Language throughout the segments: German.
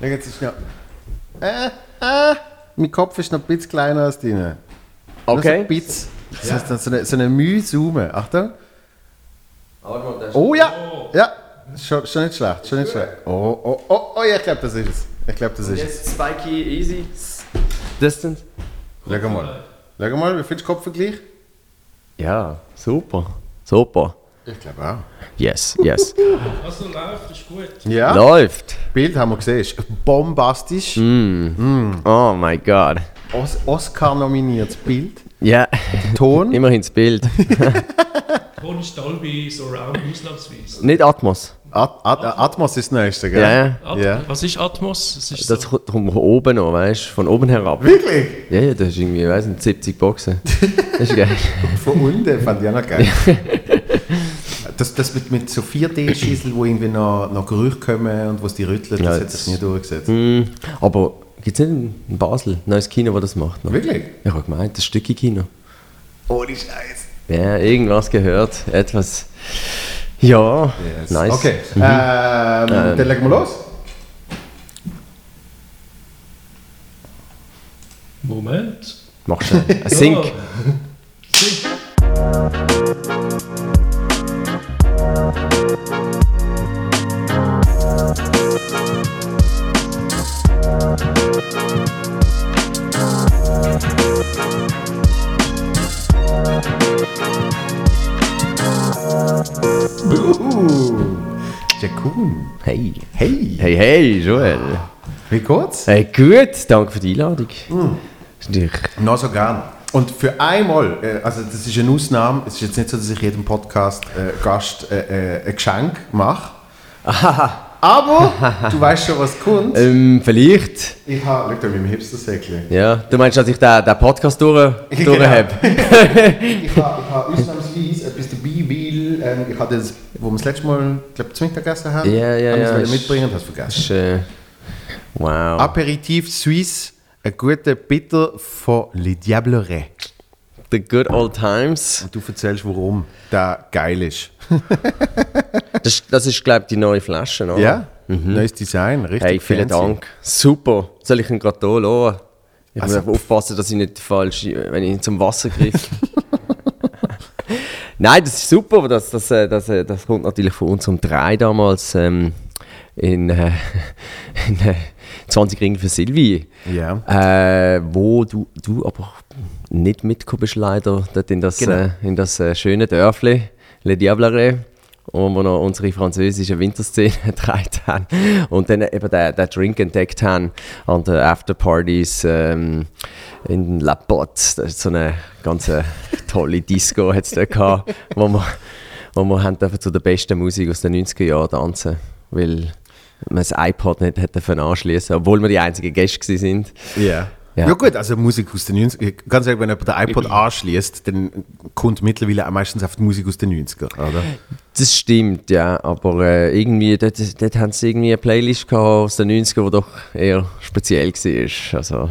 Schau, jetzt ist noch. Äh, äh, mein Kopf ist noch ein bisschen kleiner als deine. Nur So Okay. ein bisschen. Das heißt, dann so eine, so eine Mühe zoomen. Achtung. Oh ja! Ja! Schon, schon nicht schlecht, schon nicht schlecht. Oh, oh, oh, oh, ja, ich glaube, das ist es. Ich glaube, das ist es. Jetzt Spikey, easy. Distance. Schau mal. Schau mal, wie findest du Kopfvergleich? Ja, super. Super. Ich glaube auch. Yes, yes. Also läuft, ist gut. Ja, Läuft. Bild haben wir gesehen. Ist bombastisch. Oh mein Gott. Os Oscar nominiertes Bild. Ja, Ton. immerhin das Bild. Ton ist Dolby Surround ausnahmsweise. Nicht Atmos. At At Atmos ist das nächste, gell? Ja, ja. At. Was ist Atmos? Es ist Das so, kommt von oben noch, weißt du? Von oben herab. Wirklich? Ja, ja, das ist irgendwie, ich weiß nicht, 70 Boxen. Das ist geil. Von unten fand ich auch noch geil. Das, das mit, mit so 4D-Schießel, wo irgendwie noch, noch Gerüche kommen und wo es die rüttelt, Ja, das hat sich nie durchgesetzt. Hm, aber gibt es nicht in Basel ein neues Kino, das das macht? Noch? Wirklich? Ich habe gemeint, das Stücki Kino. Ohne Scheiß. Ja, irgendwas gehört, etwas. Ja, nice. Okay, ähm, dann legen wir los. Moment. Mach schnell. Ein Sync. Jakun. Hey. Hey, Hey, hey, Joel. wie geht's? Hey, gut, danke für die Einladung. Natürlich Noch so gern. Und für einmal, äh, also das ist eine Ausnahme, es ist jetzt nicht so, dass ich jedem Podcast-Gast äh, äh, ein Geschenk mache. Aber du weißt schon, was kommt. ähm, vielleicht. Ich habe, schau da mit dem Hipster-Säckchen. Ja, du meinst, dass ich den, den Podcast durch, Genau. durch habe? Ich habe ich habe ausnahmsweise etwas dabei, weil ähm, ich hatte das, wo wir das letzte Mal, glaube zum Mittagessen haben, Ja, ja, habe ich es ja, ist- mitbringen und es vergessen. Ist, äh, wow. Aperitif Suisse, ein guter Bitter von Le Diablerie. The good old times. Und du erzählst, warum der geil ist. Das, das ist, glaube ich, die neue Flasche, oder? Ja? Neues Design, richtig Mhm. Hey, vielen fancy. Dank. Super. Soll ich ihn gerade hier lassen? Ich muss Also- einfach aufpassen, dass ich nicht falsch, wenn ich ihn zum Wasser griff. Nein, das ist super. Das, das, äh, das, äh, das kommt natürlich von unserem Drei damals ähm, in, äh, in äh, 20 Ringen für Silvi. Ja. Äh, wo du, du aber nicht mitgekommen bist, leider, dort in das, Genau. äh, in das schöne Dörfli, Le Diablere, wo wir noch unsere französische Winterszene getragen haben und dann eben den, den Drink entdeckt haben an den Afterpartys ähm, in La Botte. Das ist so eine ganz äh, tolle Disco hat's da gehabt, wo wir, wo wir haben zu der besten Musik aus den 90er Jahren tanzen, weil man das iPod nicht hätte anschließen, obwohl wir die einzigen Gäste sind. Ja. Ja. Ja. gut, also Musik aus den 90ern. Ganz ehrlich, wenn jemand den iPod anschließt, dann kommt mittlerweile auch meistens auf die Musik aus den 90ern, oder? Das stimmt, ja, aber äh, irgendwie, dort, dort haben sie irgendwie eine Playlist gehabt aus den 90ern, die doch eher speziell war. Also,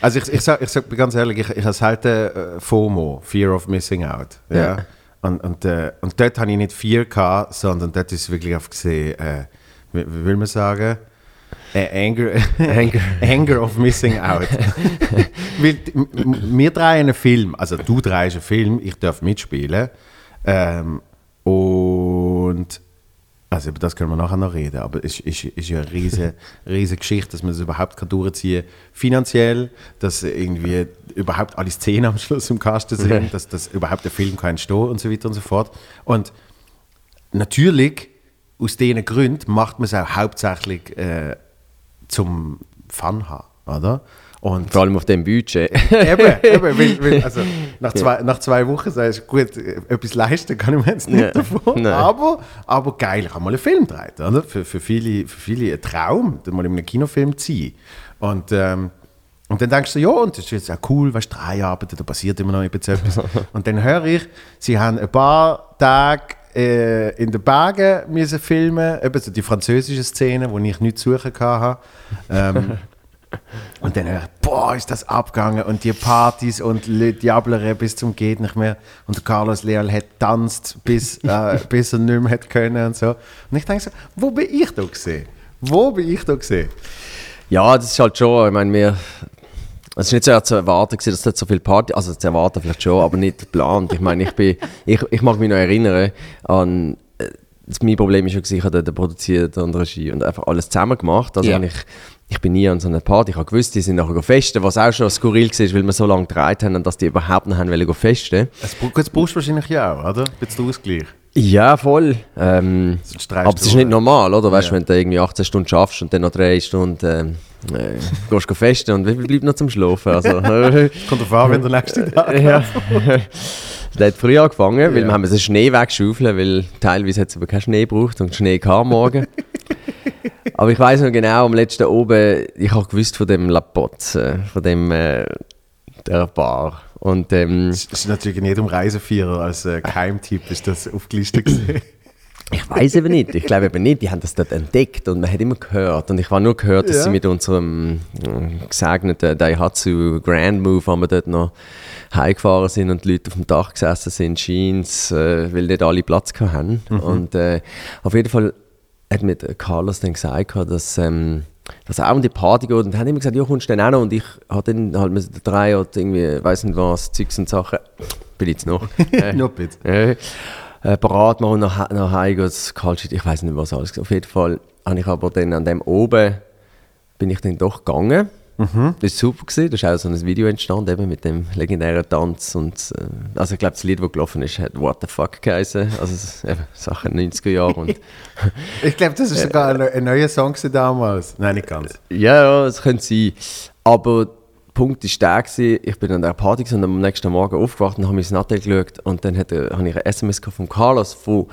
Also ich, ich sag, ich sag ganz ehrlich, ich, ich habe selten äh, FOMO, Fear of Missing Out. Ja. Ja. Und, und, äh, und dort habe ich nicht Fear gehabt, sondern dort ist wirklich auf gesehen, äh, wie, wie will man sagen? Äh, anger, Anger. anger of Missing Out. Weil wir drehen einen Film, also du drehst einen Film, ich darf mitspielen. Ähm, und also über das können wir nachher noch reden, aber es ist, ist ja eine riesige, riesige Geschichte, dass man das überhaupt kann durchziehen kann, finanziell, dass irgendwie überhaupt alle Szenen am Schluss im Kasten sind, dass, dass überhaupt der Film kann entstehen und so weiter und so fort. Und natürlich, aus diesen Gründen macht man es auch hauptsächlich äh, zum Fun haben, oder? Und vor allem auf dem Budget. eben, eben weil, weil, also nach, zwei, nach zwei Wochen sagst du, gut, etwas leisten kann ich mir jetzt nicht Ja, davon, nein. aber, aber geil, ich habe mal einen Film gedreht, oder? Für, für, viele, für viele ein Traum, mal in einem Kinofilm zu sein. Und, ähm, und dann denkst du, ja, und das ist jetzt auch cool, weißt du, drei Arbeiten, da passiert immer noch etwas. und dann höre ich, sie haben ein paar Tage äh, in den Bergen müssen filmen, eben so die französische Szene, wo ich nichts suchen hatte. Ähm, und dann ich, boah, ist das abgegangen und die Partys und Le Diablere bis zum geht nicht mehr und Carlos Leal hat tanzt bis, äh, bis er nicht mehr hat können und so. Und ich denke so, wo bin ich da gesehen? Wo bin ich da gesehen? Ja, das ist halt schon, ich meine, wir... Es ist nicht so zu erwarten, gewesen, dass dort so viel Party, also zu erwarten vielleicht schon, aber nicht geplant. Ich meine, ich bin, ich, ich mag mich noch erinnern an, äh, das, mein Problem ist schon, ich habe dort produziert und Regie und einfach alles zusammen gemacht. Also wenn ich, ich bin nie an so einer Party, ich habe gewusst, die sind nachher festen, was auch schon skurril war, weil wir so lange gedreht haben, dass die überhaupt nicht haben wollen festen. Das brauchst du wahrscheinlich ja auch, oder? Ein bisschen Ausgleich. Ja, voll. Ähm, aber es ist nicht normal, oder? Weißt du, Ja. wenn du irgendwie 18 Stunden schaffst und dann noch 3 Stunden ähm, äh, gehst du festen und wie viel bleibt noch zum Schlafen? Also, Kommt drauf an, wenn der nächste Tag ja. Der hat früh angefangen, weil Ja. wir haben den Schnee wegschaufeln, weil teilweise hat es aber keinen Schnee gebraucht und Schnee kam am morgen. aber ich weiß noch genau, am letzten oben, ich habe gewusst von dem Lapot, äh, von dem äh, der Bar. Und ähm, Das ist natürlich in jedem Reisevierer als äh, Keimtipp ist das aufgelistet gesehen. ich weiß eben nicht, ich glaube eben nicht, die haben das dort entdeckt und man hat immer gehört. Und ich habe nur gehört, dass Ja. sie mit unserem äh, gesegneten Daihatsu Grand Move, haben wir dort noch heimgefahren sind und die Leute auf dem Dach gesessen sind, scheint äh, weil nicht alle Platz hatten. Und äh, auf jeden Fall hat mir Carlos dann gesagt, dass, ähm, dass er auch an die Party geht und hat immer gesagt, ja, kommst du dann auch noch? Und ich habe dann halt mit drei oder irgendwie, weiß nicht was, Zeugs und Sachen, bin jetzt noch. Äh, Nur bitte. äh, äh, parat machen und nach, nach Hause kalt ich weiß nicht was alles. Auf jeden Fall habe ich aber dann an dem oben, bin ich dann doch gegangen. Mhm. Das war super, gewesen. da ist auch so ein Video entstanden, eben mit dem legendären Tanz und äh, also ich glaube das Lied, das gelaufen ist, hat What the Fuck geheißen, also eben Sachen 90er Jahre und Ich glaube, das ist sogar ein, ein neuer Song damals. Nein, nicht ganz. Ja, ja, es könnte sein. Aber der Punkt war der, gewesen, ich bin an der Party und am nächsten Morgen aufgewacht und habe mein Nattel geschaut und dann habe ich ein SMS von Carlos von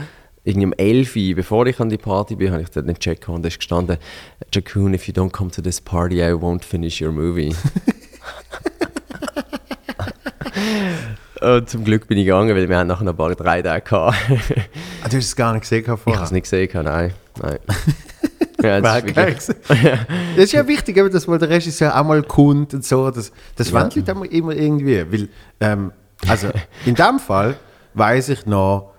irgendwie um 11 Uhr, bevor ich an die Party bin, habe ich dort den Check und da ist gestanden «Jakun, if you don't come to this party, I won't finish your movie». und zum Glück bin ich gegangen, weil wir haben nachher noch ein paar drei Tage gehabt. Ah, du hast es gar nicht gesehen ich habe vorher. es nicht gesehen, nein. nein. ja, das ist wirklich, gewesen. Das ist ja wichtig, dass mal der Regisseur auch mal kommt und so. Das, das Ja. immer- immer irgendwie. Weil, ähm, also in dem Fall weiß ich noch,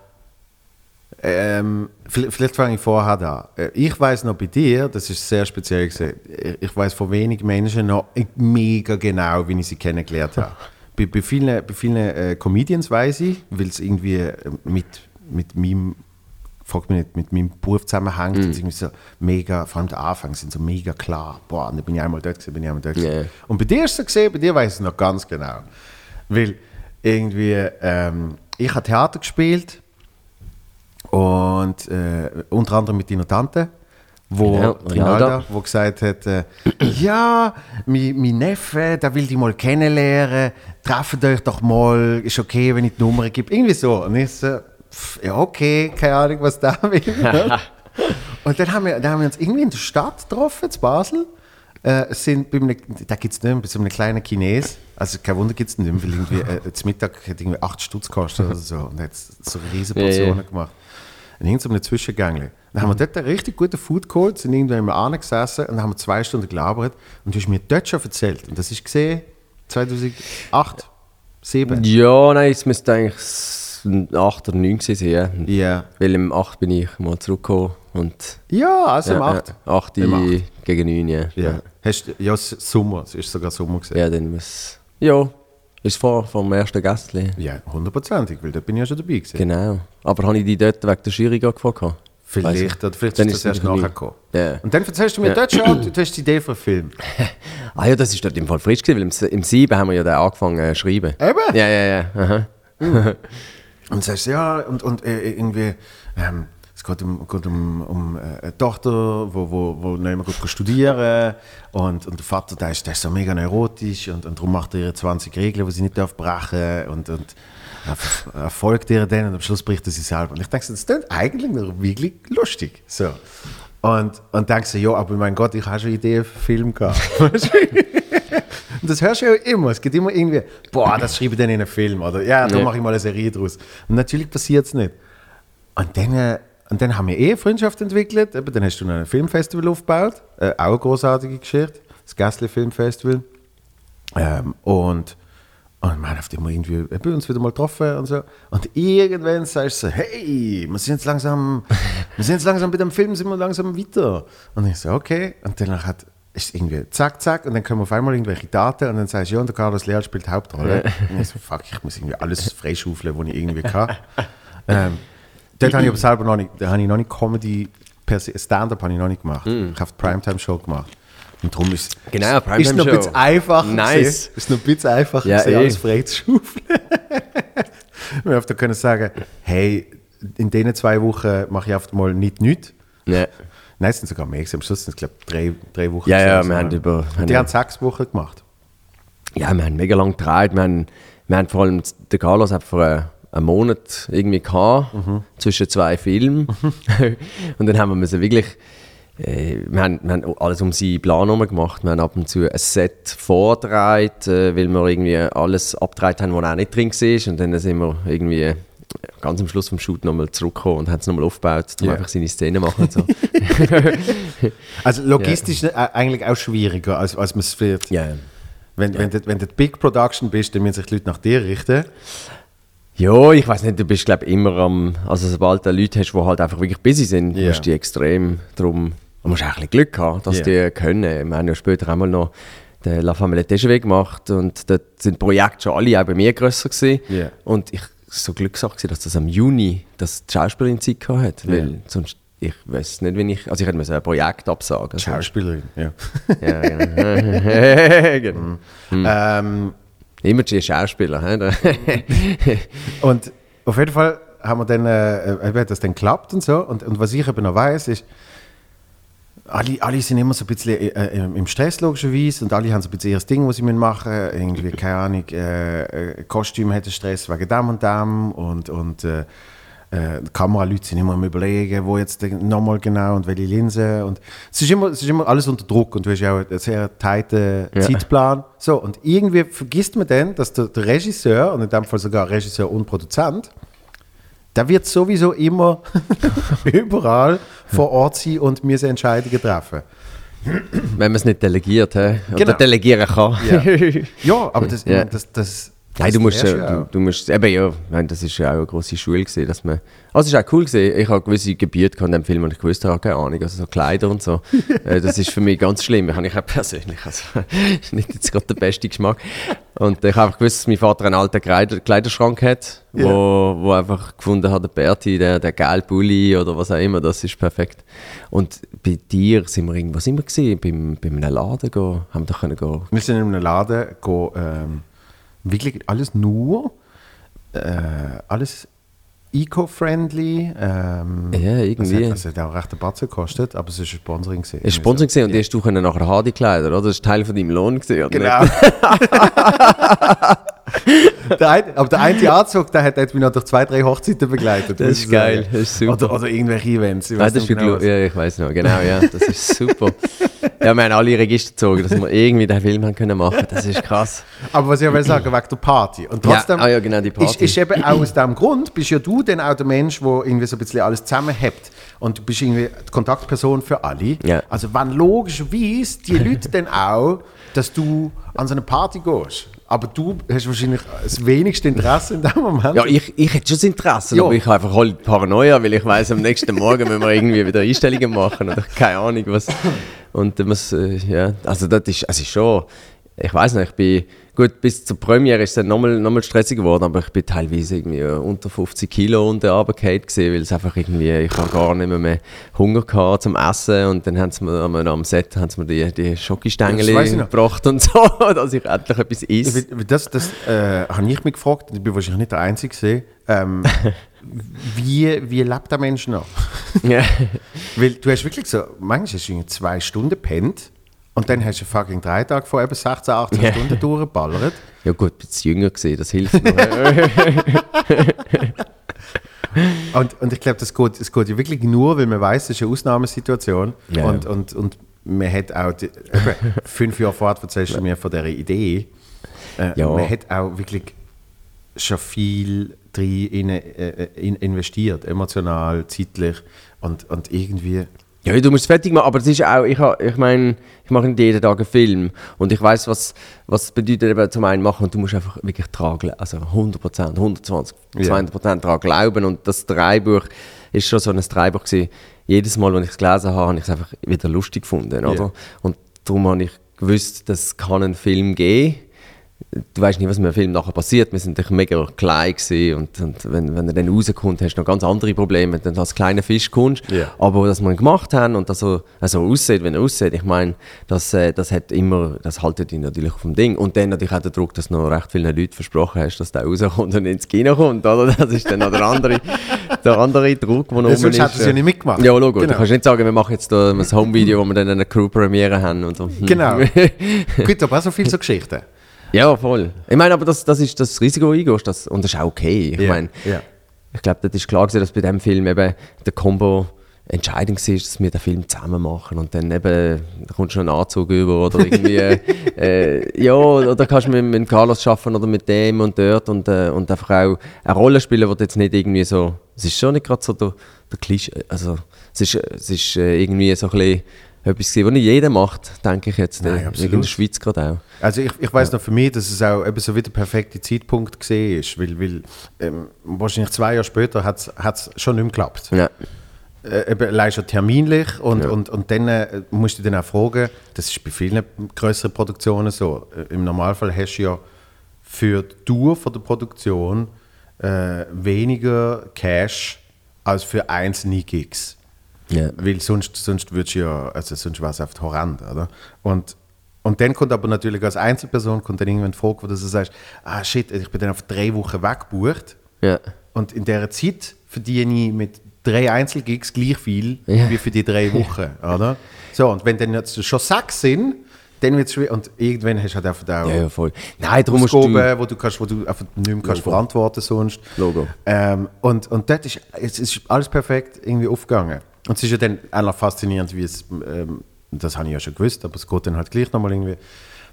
ähm, vielleicht, vielleicht fange ich vorher an. Äh, Ich weiß noch bei dir, das ist sehr speziell gewesen, ich- weiß von wenigen Menschen noch mega genau, wie ich sie kennengelernt habe. bei, bei vielen, bei vielen äh, Comedians weiß ich, weil es irgendwie äh, mit, mit meinem frag mich nicht, mit meinem Beruf zusammenhängt, und irgendwie so mega, vor allem der Anfang sind so mega klar. Boah, und dann bin ich einmal dort gewesen, bin ich einmal dort. Ja. Und bei dir ist es so gesehen, bei dir weiß ich es noch ganz genau. Weil irgendwie, ähm, ich habe Theater gespielt und äh, unter anderem mit deiner Tante, wo, Ja, Rinalda, wo gesagt hat, äh, ja, mein, mein Neffe, der will dich mal kennenlernen, trefft euch doch mal, ist okay, wenn ich die Nummer gebe, irgendwie so. Und ich so, pff, ja okay, keine Ahnung, was da will. Und dann haben, wir, dann haben wir uns irgendwie in der Stadt getroffen, in Basel. Äh, sind bei einem, da gibt es nicht mehr, bei so einem kleinen Chines. Also kein Wunder gibt es nicht mehr, weil irgendwie, äh, zum Mittag hat irgendwie 8 Stutz gekostet oder so. Und hat so riesige Ja, ja. Portionen gemacht. In irgendeinem Zwischengängle. Dann haben wir dort einen richtig guten Food geholt, sind irgendwann einmal angesessen und haben wir zwei Stunden gelabert. Und du hast mir dort schon erzählt. Und das ist gesehen 2008, 2007. Ja, nein, es müsste eigentlich s- 8 oder 9 gewesen sein. Ja. Ja. Weil im 8 bin ich mal zurückgekommen und Ja, also im 8. Ja, 8 Im acht. gegen 9, ja. Ja. Hast, ja, es ist Sommer, es ist sogar Sommer gewesen. Ja, dann muss. Ja, ist vor vom ersten Gästli. Ja, hundertprozentig, weil da bin ich ja schon dabei gewesen. Genau. Aber habe ich die dort wegen der Jury gefragt? Vielleicht, ich. oder vielleicht Dann ist das erst nachher gekommen. Ja. Und dann erzählst du mir Ja. dort schon, du hast die Idee für einen Film. Ah ja, das ist dort im Fall frisch gewesen, weil im, im 7 haben wir ja dann angefangen äh, zu schreiben. Eben? Ja, ja, ja. Aha. Und sagst ja, und, und äh, irgendwie, ähm, es geht um, geht um, um äh, eine Tochter, wo, wo, wo noch immer gut studieren und, und der Vater, der ist, der ist so mega neurotisch und, und darum macht er ihre 20 Regeln, die sie nicht darf brechen und, und er folgt ihr dann und am Schluss bricht er sie selber. Und ich denke, das klingt eigentlich noch wirklich lustig. So. Und, und denkst so, ja, aber mein Gott, ich habe schon Ideen für einen Film gehabt. Du? Und das hörst du ja immer. Es gibt immer irgendwie, boah, das schreibe ich dann in einen Film. Oder ja, da Ja. mache ich mal eine Serie draus. Und natürlich passiert es nicht. Und dann, äh, und dann haben wir eh eine Freundschaft entwickelt. Eben, dann hast du noch ein Filmfestival aufgebaut. Äh, auch eine großartige Geschichte. Das Gässli Filmfestival. Ähm, und, Und wir haben auf immer irgendwie bei uns wieder mal getroffen und so. Und irgendwann sagst du so, hey, wir sind jetzt langsam, wir sind jetzt langsam bei dem Film, sind wir langsam weiter. Und ich so, okay. Und dann hat ist irgendwie zack, zack, und dann kommen auf einmal irgendwelche Daten und dann sagst du, ja, und der Carlos Leal spielt die Hauptrolle. und ich so, fuck, ich muss irgendwie alles freischaufeln, was ich irgendwie kann. ähm, dort habe ich aber selber noch nicht, da habe ich noch nicht Comedy, per se, Stand-up habe ich noch nicht gemacht. Ich habe die Primetime-Show gemacht. Und darum ist Genau, ist, ist noch ein bisschen einfacher. Nice. gewesen. Ist noch ein bisschen einfacher, Ja, gewesen, eh. alles frei zu schaufeln. Wir können sagen, hey, in diesen zwei Wochen mache ich einfach mal nicht nichts. Ja, Nein, es sind sogar mehr. Am Schluss sind es, glaube ich, drei, drei Wochen. ja, ja wir haben über... Und die haben sechs Wochen gemacht. Ja, wir haben mega lange gedreht. Wir haben, wir haben vor allem, der Carlos hat vor einem Monat irgendwie gehabt, zwischen zwei Filmen. und dann haben wir müssen wirklich, äh, wir, haben, wir haben alles um seinen Plan herum gemacht. Wir haben ab und zu ein Set vorgedreht, äh, weil wir irgendwie alles abgedreht haben, was auch nicht drin war. Und dann sind wir irgendwie ganz am Schluss vom Shoot nochmal zurückgekommen und haben es nochmal aufgebaut, um Ja. einfach seine Szene machen und so. Also logistisch äh, eigentlich auch schwieriger, als, als man es wird. ja. Wenn, wenn, du, wenn du Big Production bist, dann müssen sich die Leute nach dir richten. Ja, ich weiß nicht, du bist glaube immer am, also sobald du Leute hast, die halt einfach wirklich busy sind, Ja. musst du die extrem drum, du musst auch ein bisschen Glück haben, dass Ja. die können. Wir haben ja später einmal noch den La Famille Tejeve gemacht und dort sind Projekte schon alle auch bei mir grösser gewesen. Ja. Und ich so Glückssache gewesen, dass das am Juni, dass die Schauspielerin Zeit gehabt hat, weil sonst, ich weiß nicht, wenn ich, also ich hätte müssen ein Projekt absagen. Also, Schauspielerin, ja. ja, genau. genau. Mhm. Ähm, Immer die Schauspieler. Da- und auf jeden Fall haben wir dann, äh, äh, hat das dann geklappt und so. Und, und was ich eben noch weiß, ist, alle, alle sind immer so ein bisschen äh, äh, im Stress logischerweise und alle haben so ein bisschen ihr Ding, was sie machen müssen. Irgendwie, keine Ahnung, äh, äh, Kostüm hat Stress wegen dem und dem und, und äh, äh, die Kameraleute sind immer am überlegen, wo jetzt nochmal genau und welche Linse. Und es, ist immer, es ist immer alles unter Druck und du hast ja auch einen sehr tighten Ja. Zeitplan. So, und irgendwie vergisst man dann, dass der, der Regisseur, und in dem Fall sogar Regisseur und Produzent, der wird sowieso immer überall vor Ort sein und mir Entscheidungen treffen. Wenn man es nicht delegiert, hä? oder Genau. delegieren kann. Ja. Ja, aber das, Ja. das, das, Nein, das du musst, ja, ja du, auch. du musst, eben ja, meine, das ist ja auch eine grosse Schule gewesen, dass man, also es ist auch cool gewesen, ich habe gewisse Gebiete in dem Film und ich wusste, habe keine Ahnung, also so Kleider und so, Äh, das ist für mich ganz schlimm, ich habe ich auch persönlich, also nicht jetzt gerade der beste Geschmack und ich habe einfach gewusst, dass mein Vater einen alten Kleider, Kleiderschrank hat, wo, Ja. wo einfach gefunden hat, der Berti, der, der geile Pulli oder was auch immer, das ist perfekt. Und bei dir sind wir irgendwo, sind wir gewesen, beim, bei einem Laden gehen, haben wir da können gehen, Wir sind in einem Laden, go, ähm, wirklich alles nur, äh, alles eco-friendly. Ähm, Ja, irgendwie. Das hat, das hat auch recht einen Batzen gekostet, aber es ist ein Sponsoring. gewesen. Es war Sponsoring gesehen und die hast du können nachher haben, die Kleider, oder? Das ist Teil von deinem Lohn gesehen, oder? Genau. der ein, aber der eine Anzug, der hat, hat mich noch durch zwei, drei Hochzeiten begleitet. Das ist geil, das ist super. Oder, oder irgendwelche Events. Ich Nein, weiß das ist genau, ja, ich weiß noch, genau, ja, das ist super. ja, wir haben alle Register gezogen, dass wir irgendwie den Film haben können machen. Das ist krass. Aber was ich will sagen, wegen der Party. Und trotzdem Ja, ah ja, genau, die Ist, Party. ist eben auch aus diesem Grund, bist ja du dann auch der Mensch, der irgendwie so ein bisschen alles zusammenhält. Und du bist irgendwie die Kontaktperson für alle. Ja. Also wenn logischerweise die Leute dann auch, dass du an so eine Party gehst. Aber du hast wahrscheinlich das wenigste Interesse in dem Moment. Ja, ich, ich hätte schon das Interesse, Ja. aber ich habe einfach halt Paranoia, weil ich weiß am nächsten Morgen müssen wir irgendwie wieder Einstellungen machen oder keine Ahnung was. Und dann muss, äh, ja, also das ist, also schon, ich weiß nicht, ich bin, gut, bis zur Premiere ist es dann nochmal noch mal stressiger geworden, aber ich bin teilweise irgendwie äh, unter 50 Kilo unter runtergefallen gesehen, weil es einfach irgendwie, ich habe gar nicht mehr, mehr Hunger gehabt zum Essen und dann haben sie mir am, am Set haben sie mir die, die noch. gebracht und so, dass ich endlich etwas esse. Das, das äh, habe ich mich gefragt, ich bin wahrscheinlich nicht der Einzige gesehen. Ähm, wie, wie lebt der Mensch noch? Ja. Weil du hast wirklich so, manchmal hast du zwei Stunden pennt und dann hast du fucking drei Tage vor eben 16, 18 Ja. Stunden durchgeballert. Ja gut, bisschen jünger gesehen, das hilft noch. Und, und ich glaube, das geht, das geht ja wirklich nur, weil man weiß, das ist eine Ausnahmesituation. Ja, und, und, und man hat auch, die, eben, fünf Jahre vorher erzählst du mir von dieser Idee, äh, Ja. man hat auch wirklich schon viel drin in, äh, in investiert, emotional, zeitlich und, und irgendwie Ja, du musst es fertig machen, aber es ist auch, ich, ich meine, ich mache nicht jeden Tag einen Film und ich weiß was, was es bedeutet, eben zum einen machen und du musst einfach wirklich glauben, also 100%, 120, Ja. 200% daran glauben und das Drehbuch ist schon so ein Drehbuch gewesen. Jedes Mal, wenn ich es gelesen habe, habe ich es einfach wieder lustig gefunden, oder? Und darum habe ich gewusst, dass es kann einen Film geben du weißt nicht, was mit dem Film nachher passiert. Wir sind natürlich mega klein gewesen und, und wenn, wenn er dann rauskommt, hast du noch ganz andere Probleme, wenn du als kleiner Fisch kommst. Ja. Aber dass wir ihn gemacht haben und dass er also aussieht, wenn er aussieht, ich meine, das, äh, das hat immer, das haltet ihn natürlich vom Ding. Und dann natürlich auch der Druck, dass du noch recht vielen Leuten versprochen hast, dass der rauskommt und ins Kino kommt, oder? Das ist dann noch der andere, der andere Druck, der noch rum sonst ist. hättest du es ja nicht mitgemacht. Ja, logo. Genau. Du kannst nicht sagen, wir machen jetzt da ein Home-Video, wo wir dann eine Crew-Premiere haben und so. Genau. Gut, aber auch so viele so Geschichten. Ja, voll. Ich meine, aber das, das ist das Risiko, das du eingehst, das, und das ist auch okay. Ich Ja, meine, ja. ich glaube, das ist klar gewesen, dass bei diesem Film eben der Combo entscheidend war, dass wir den Film zusammen machen und dann eben da kommst du einen Anzug über oder irgendwie äh, ja, oder kannst du mit, mit Carlos arbeiten oder mit dem und dort und, äh, und einfach auch eine Rolle spielen, wo du jetzt nicht irgendwie so, es ist schon nicht gerade so der, der Klischee, also es ist, es ist äh, irgendwie so ein bisschen etwas gewesen, was nicht jeder macht, denke ich jetzt, Nein, äh, absolut. in der Schweiz gerade auch. Also ich, ich weiß noch für mich, dass es auch eben so wieder der perfekte Zeitpunkt gesehen ist, weil, weil ähm, wahrscheinlich zwei Jahre später hat es schon nicht mehr geklappt. Ja. Äh, eben allein schon terminlich und, Ja. und, und dann äh, musst du dann auch fragen, das ist bei vielen größeren Produktionen so, äh, im Normalfall hast du ja für die Tour von der Produktion äh, weniger Cash als für einzelne Gigs. Ja. Weil sonst, sonst würdest ja, also sonst wäre es einfach horrend, oder? Und, und dann kommt aber natürlich als Einzelperson kommt dann irgendwann die Frage, wo du so sagst, ah shit, ich bin dann auf drei Wochen weggebucht Ja. und in dieser Zeit verdiene ich mit drei Einzelgigs gleich viel Ja. wie für die drei Wochen, oder? So, und wenn dann jetzt schon sechs sind, dann wird es schwierig. Und irgendwann hast du halt einfach auch Ja, ja, voll. Nein, darum musst du... Wo du, kannst, wo du einfach nicht mehr kannst Logo. verantworten sonst. Logo. Ähm, und, und dort ist, es ist alles perfekt irgendwie aufgegangen. Und es ist ja dann auch faszinierend, wie es, ähm, das habe ich ja schon gewusst, aber es geht dann halt gleich nochmal irgendwie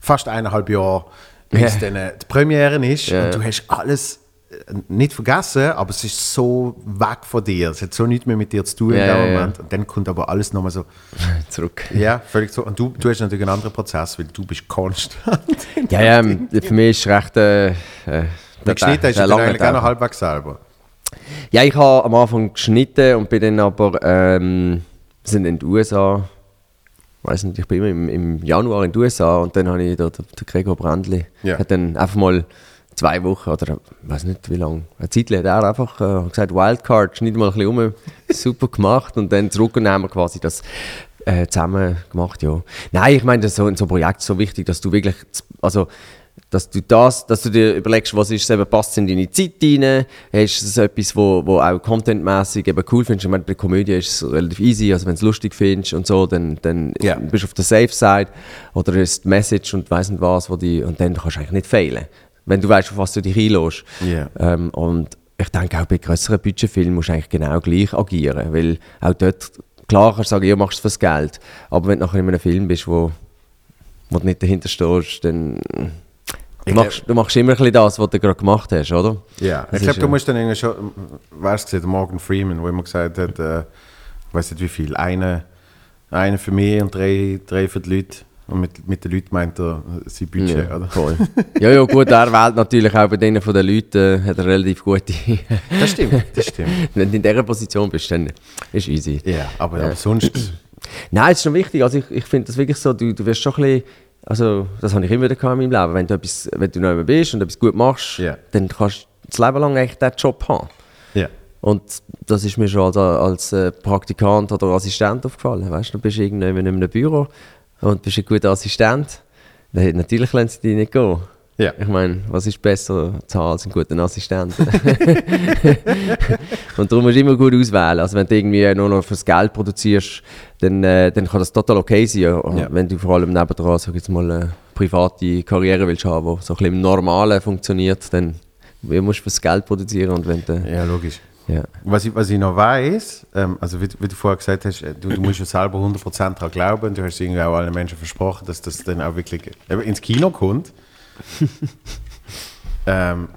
fast eineinhalb Jahre, bis Ja. dann äh, die Premiere ist Ja. und du hast alles äh, nicht vergessen, aber es ist so weg von dir. Es hat so nichts mehr mit dir zu tun Ja, in dem. Moment. Und dann kommt aber alles nochmal so, Zurück. ja, völlig so. Und du, du hast natürlich einen anderen Prozess, weil du bist konstant. Ja, ja, für mich ist es recht... Äh, äh, Der geschnitten ist ja dann eigentlich auch noch halbwegs selber. Ja, ich habe am Anfang geschnitten und bin dann aber... Ähm, sind in den USA... weiß nicht, ich bin immer im, im Januar in den USA und dann habe ich da den, Gregor Brandli... Ja. Hat dann einfach mal zwei Wochen oder ich weiß nicht wie lange, eine Zeit lang hat er einfach äh, gesagt, Wildcard, schneid mal ein bisschen um, super gemacht und dann zurück und dann haben wir quasi das äh, zusammen gemacht, ja. Nein, ich meine, so, in so einem Projekt ist so wichtig, dass du wirklich, also dass du das, dass du dir überlegst, was ist eben, passt in deine Zeit rein, ist es etwas, wo, wo auch contentmäßig eben cool findest. Ich meine, bei Komödie ist es relativ easy, also wenn du es lustig findest und so, dann, dann Ja. bist du auf der Safe Side oder ist die Message und weiss nicht was, wo die, und dann kannst du eigentlich nicht fehlen, wenn du weißt, auf was du dich einlässt. Ja. Ähm, und ich denke auch bei größeren Budgetfilmen musst du eigentlich genau gleich agieren, weil auch dort, klar kannst du sagen, ja, machst du es fürs Geld, aber wenn du nachher in einem Film bist, wo, wo du nicht dahinter stehst, dann du machst, du machst immer ein bisschen das, was du gerade gemacht hast, oder? Ja, Das ich glaube, du äh, musst dann irgendwie schon, weißt du, der Morgan Freeman, wo immer gesagt hat, äh, ich weiß nicht wie viel, eine, eine für mich und drei, drei für die Leute. Und mit, mit den Leuten meint er äh, sein Budget, ja, oder? voll. ja, ja, gut, er wählt natürlich auch bei denen von den Leuten, äh, hat er relativ gute. Das stimmt, das stimmt. Wenn du in dieser Position bist, dann ist easy. Ja, aber, aber sonst, Nein, es ist schon wichtig. Also ich, ich finde das wirklich so, du, du wirst schon ein bisschen, also das habe ich immer wieder in meinem Leben, wenn du, etwas, wenn du neu bist und etwas gut machst, Ja. dann kannst du das Leben lang eigentlich diesen Job haben. ja. Und das ist mir schon als, als äh, Praktikant oder Assistent aufgefallen. Weißt du, du bist irgendwann in einem Büro und bist ein guter Assistent. Dann, natürlich lassen sie dich nicht gehen. Ja. Ich meine, was ist besser zu haben als einen guten Assistenten? und darum musst du immer gut auswählen. Also wenn du irgendwie nur noch fürs Geld produzierst, dann, äh, dann kann das total okay sein. Ja. Wenn du vor allem nebendran sag jetzt mal, eine private Karriere willst haben, die so ein bisschen im Normalen funktioniert, dann musst du fürs Geld produzieren. Und wenn du, ja, logisch. ja. Was ich, was ich noch weiß, ähm, also wie, wie du vorher gesagt hast, äh, du, du musst ja selber 100% daran glauben. Du hast irgendwie auch allen Menschen versprochen, dass das dann auch wirklich eben ins Kino kommt. ähm,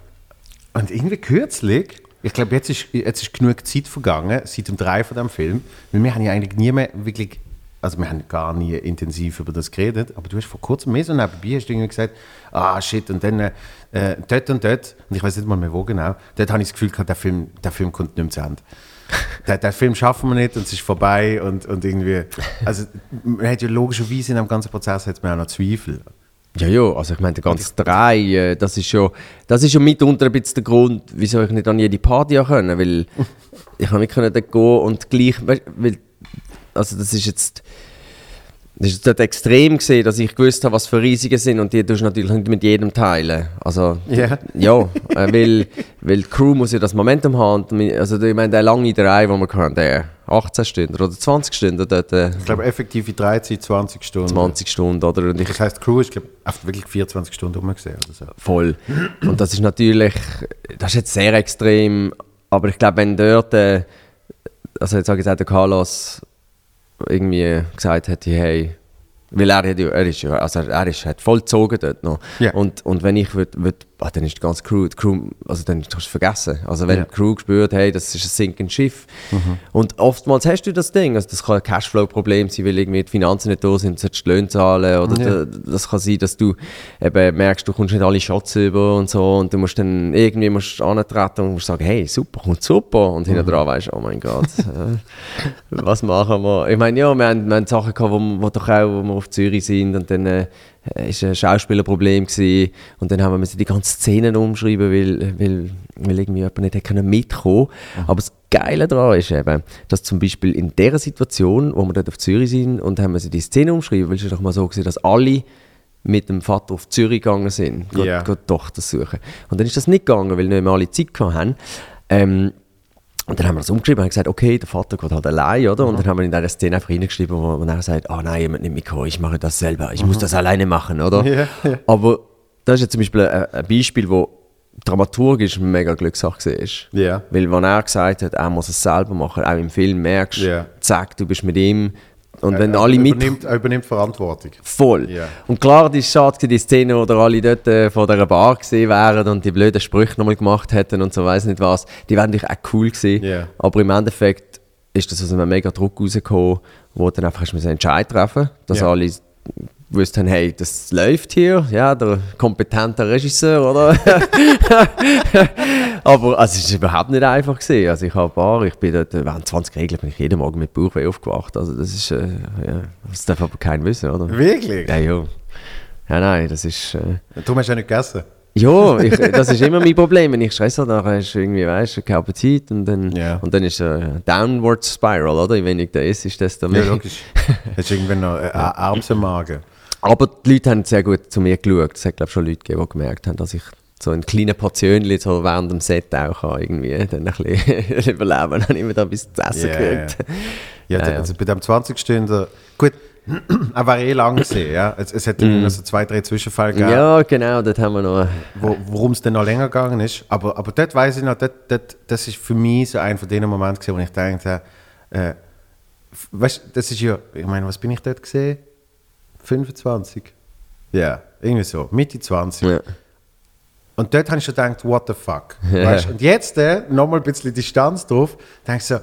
und irgendwie kürzlich ich glaube, jetzt ist, jetzt ist genug Zeit vergangen, seit dem Drei von dem Film, weil wir haben ja eigentlich nie mehr wirklich, also wir haben gar nie intensiv über das geredet, aber du hast vor kurzem mehr so nebenbei hast du irgendwie gesagt, ah shit, und dann äh, dort und dort, und ich weiß nicht mal mehr wo genau, dort habe ich das Gefühl gehabt, der Film, der Film kommt nicht mehr zu Ende. den, den Film schaffen wir nicht und es ist vorbei und, und irgendwie, also man hat ja logischerweise in dem ganzen Prozess hat man auch noch Zweifel. Ja, ja, also ich meine, der ganze Drei, äh, das ist ja, das ist ja mitunter ein bisschen der Grund, wieso ich nicht an jede Party können, weil ich habe nicht können dort gehen und gleich, weil, also das ist jetzt, das ist dort extrem gesehen, dass ich gewusst habe, was für Risiken sind und die tust du natürlich nicht mit jedem teilen. Also, Ja. ja, äh, weil, weil die Crew muss ja das Momentum haben. Und Also ich meine, der lange Drei, den wir hatten, der 18 Stunden oder 20 Stunden dort, äh, Ich glaube, effektive 13, 20 Stunden. 20 Stunden, oder? Und ich Das heisst, die Crew ist glaub, wirklich 24 Stunden rumgesehen oder so. Voll. Und das ist natürlich, das ist jetzt sehr extrem, aber ich glaube, wenn dort, äh, also jetzt sage ich jetzt auch der Carlos irgendwie gesagt hätte, hey, weil er, hat er ist ja, also er ist, hat voll gezogen dort noch. Ja. Und, und wenn ich würde, würd, ah, dann ist die ganze Crew, die Crew also dann kannst du es vergessen. Also wenn Ja. Mhm. die Crew spürt, hey, das ist ein sinkendes Schiff. Und oftmals hast du das Ding, also das kann ein Cashflow-Problem sein, weil irgendwie die Finanzen nicht da sind, du solltest Löhne zahlen oder Ja. da- das kann sein, dass du eben merkst, du kommst nicht alle Shots über und so und du musst dann irgendwie musst antreten und musst sagen, hey, super, kommt super und hinten dran weißt du, oh mein Gott, äh, was machen wir? Ich meine, ja, wir haben, wir haben Sachen gehabt, wo, wo doch auch, wo wir auf Zürich sind und dann äh, ist ein Schauspielerproblem gewesen und dann haben wir die ganzen Szenen umschreiben, weil, weil, weil irgendwie jemand nicht können mitkommen Aber das Geile daran ist eben, dass zum Beispiel in dieser Situation, wo wir dort auf Zürich sind und haben müssen die Szene umschreiben, weil es doch mal so gewesen, dass alle mit dem Vater auf Zürich gegangen sind, geht, Ja. geht die Tochter suchen. Und dann ist das nicht gegangen, weil nicht mehr alle Zeit gehabt haben. Ähm, und dann haben wir das umgeschrieben und haben gesagt, okay, der Vater geht halt allein, oder? Und dann haben wir in dieser Szene einfach reingeschrieben, wo man dann sagt, ah nein, jemand nicht mitkommen, ich mache das selber, ich muss das alleine machen, oder? Ja, ja. Aber das ist jetzt zum Beispiel ein, ein Beispiel, wo dramaturgisch mega Glückssache war. Ja. Weil wenn er gesagt hat, er muss es selber machen, auch im Film merkst du, Ja. zack, du bist mit ihm. Und wenn Er alle mit übernimmt, er übernimmt Verantwortung. Voll. Ja. Und klar, die ist schade, die Szene, wo alle dort äh, vor dieser Bar gesehen wären und die blöden Sprüche nochmal gemacht hätten und so weiß nicht was. Die wären natürlich auch cool gewesen. Ja. Aber im Endeffekt ist das aus einem mega Druck rausgekommen, wo dann einfach hast du einen Entscheid treffen dass Ja. alle gewusst haben, hey, das läuft hier, ja, der kompetente Regisseur, oder? Aber also, es ist überhaupt nicht einfach gewesen. Also ich habe ein paar, ich bin dort, während 20 Regeln bin ich jeden Morgen mit Bauchweh aufgewacht. Also das ist, äh, ja, das darf aber keiner wissen, oder? Wirklich? Ja, ja. Ja, nein, das ist. Äh, Du hast ja nicht gegessen. ja, ich, das ist immer mein Problem. Wenn ich stress habe, dann hast du irgendwie, weißt du, keinen Appetit und dann, Ja. und dann ist eine Downward Spiral, oder? Je weniger da ist, ist das dann Ja, logisch. Hast irgendwann noch äh, Arms im Magen? Aber die Leute haben sehr gut zu mir geschaut. Es hat, glaube ich, schon Leute gegeben, die gemerkt haben, dass ich so ein kleines Portionchen so während dem Set auch kann, irgendwie dann ein bisschen überleben. Dann habe ich mir da etwas zu essen Ja, gekriegt. Ja, Ja, ja. also bei dem 20 Stunden, gut, er war eh lang gesehen, ja. Es, es hat noch so zwei, drei Zwischenfälle gegeben. Ja, genau, dort haben wir noch. wo, worum es dann noch länger gegangen ist. Aber, aber dort weiß ich noch, dort, dort, das ist für mich so ein von den Momenten gewesen, wo ich dachte, äh, weißt das ist ja, ich meine, was bin ich dort gesehen? 25? Ja, irgendwie so, Mitte 20. Ja. Und dort habe ich schon gedacht, what the fuck. Weißt? Und jetzt äh, nochmal ein bisschen Distanz drauf, denke ich so,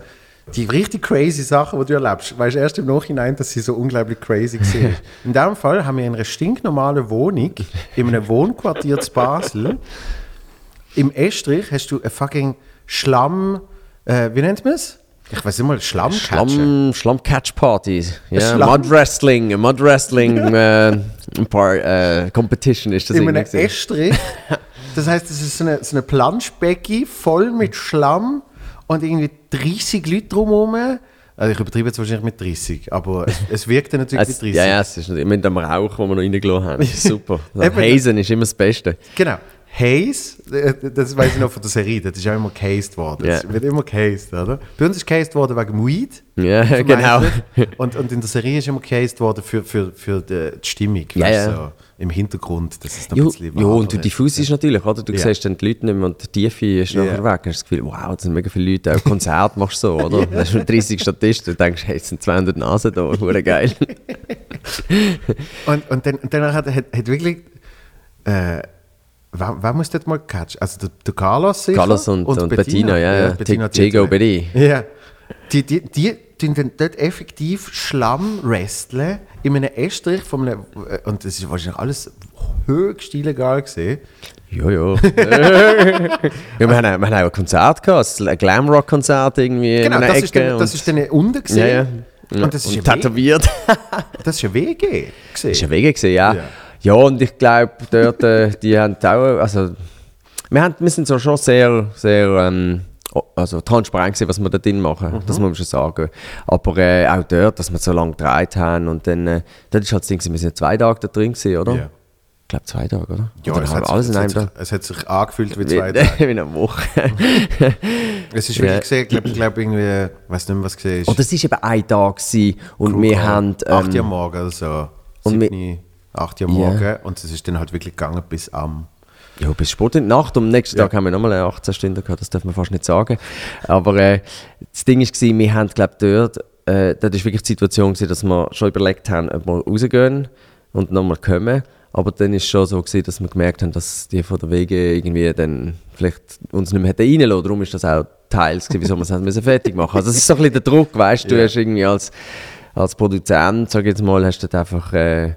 die richtig crazy Sachen, die du erlebst, weißt du erst im Nachhinein, dass sie so unglaublich crazy sind. in diesem Fall haben wir in einer stinknormalen Wohnung, in einem Wohnquartier zu Basel, im Estrich hast du ein fucking Schlamm, äh, wie nennt man es? Ich weiß nicht mal, Schlammcatcher. Schlamm, Schlamm-Catch-Party. Ja, Schlamm- Mud Wrestling, Mud Wrestling äh, ein paar, äh, Competition ist das in einem. Estrich. Das heißt, es ist so eine, so eine Planschbecke voll mit Schlamm und irgendwie 30 Leute drumherum. Also ich übertreibe jetzt wahrscheinlich mit 30, aber es, es wirkte natürlich Es, wie 30. ja, ja, es ist mit dem Rauch, den wir noch reingelassen haben. Das ist super. Eben. Hazen ist immer das Beste. Genau. Haze, das weiß ich noch von der Serie, das ist auch immer gehased worden. Ja. Es wird immer gehased, oder? Bei uns ist gehased worden wegen Weed. Ja, genau. vermeintlich. Und, und in der Serie ist immer gehased worden für, für, für die, Stimmung. Ja, ja. So, Im Hintergrund, das ist noch Jo, ein bisschen jo, und du diffus natürlich, oder? Du Ja. siehst dann die Leute nicht mehr und die Tiefe ist Ja. nachher weg. Hast das Gefühl, wow, das sind mega viele Leute, auch Konzert machst du so, oder? Da hast du 30 Statisten, du denkst, hey, es sind 200 Nasen da, hure geil. Und, und dann, und dann hat, hat, hat wirklich. Äh, wer, wer muss das mal catchen? Also der, der Carlos sicher Carlos und, und, Bettina, ja, ja. Bettina, die Diego. Belli. Ja. Die, die, die tun dann dort effektiv Schlamm wresteln in einem Estrich von einem, äh, und das ist wahrscheinlich alles höchst illegal gesehen. Ja, ja. ja wir, haben, wir haben auch ein Konzert gehabt, ein Glamrock-Konzert irgendwie Genau, das Ecke. ist, dann, das und- ist dann unten ja, gesehen. ja. Und das ist, und ja tätowiert. das ist ja WG gesehen. ist ja Wege gewesen, ja. Ja. Ja. und ich glaube, dort, äh, die haben auch, also, wir, haben, wir sind so schon sehr, sehr, ähm, also transparent gewesen, was wir da drin machen, das muss man schon sagen. Aber äh, auch dort, dass wir so lange gedreht haben und dann, äh, das ist halt das Ding, wir sind zwei Tage da drin gewesen, oder? Ja. Ich glaube zwei Tage, oder? Ja, oder es hat, alles sich, in es, einem hat sich, es hat sich angefühlt wie zwei Tage. wie eine Woche. Es ist Ja. wirklich gesehen, ich glaube, glaub, irgendwie, ich weiß nicht mehr, was gesehen ist. Und das war eben ein Tag gewesen, und wir haben... 8 Uhr Ähm, morgen oder so. und 7, 8 Uhr Ja. morgen. Und es ist dann halt wirklich gegangen bis am. Ja, bis spät in die Nacht. Am nächsten Ja. Tag haben wir nochmal 18 Stunden gehabt, das darf man fast nicht sagen. Aber äh, das Ding war, wir haben, glaube dort, äh, das war wirklich die Situation, gewesen, dass wir schon überlegt haben, ob wir rausgehen und nochmal kommen. Aber dann war es schon so, gewesen, dass wir gemerkt haben, dass die von der Wege irgendwie dann vielleicht uns nicht mehr hätten reinlassen. Darum ist das auch teils, gewesen, wieso wir es haben müssen fertig machen. Also das ist so ein bisschen der Druck, weißt du, du Ja. hast irgendwie als, als Produzent, sag ich jetzt mal, hast du dort einfach... Äh,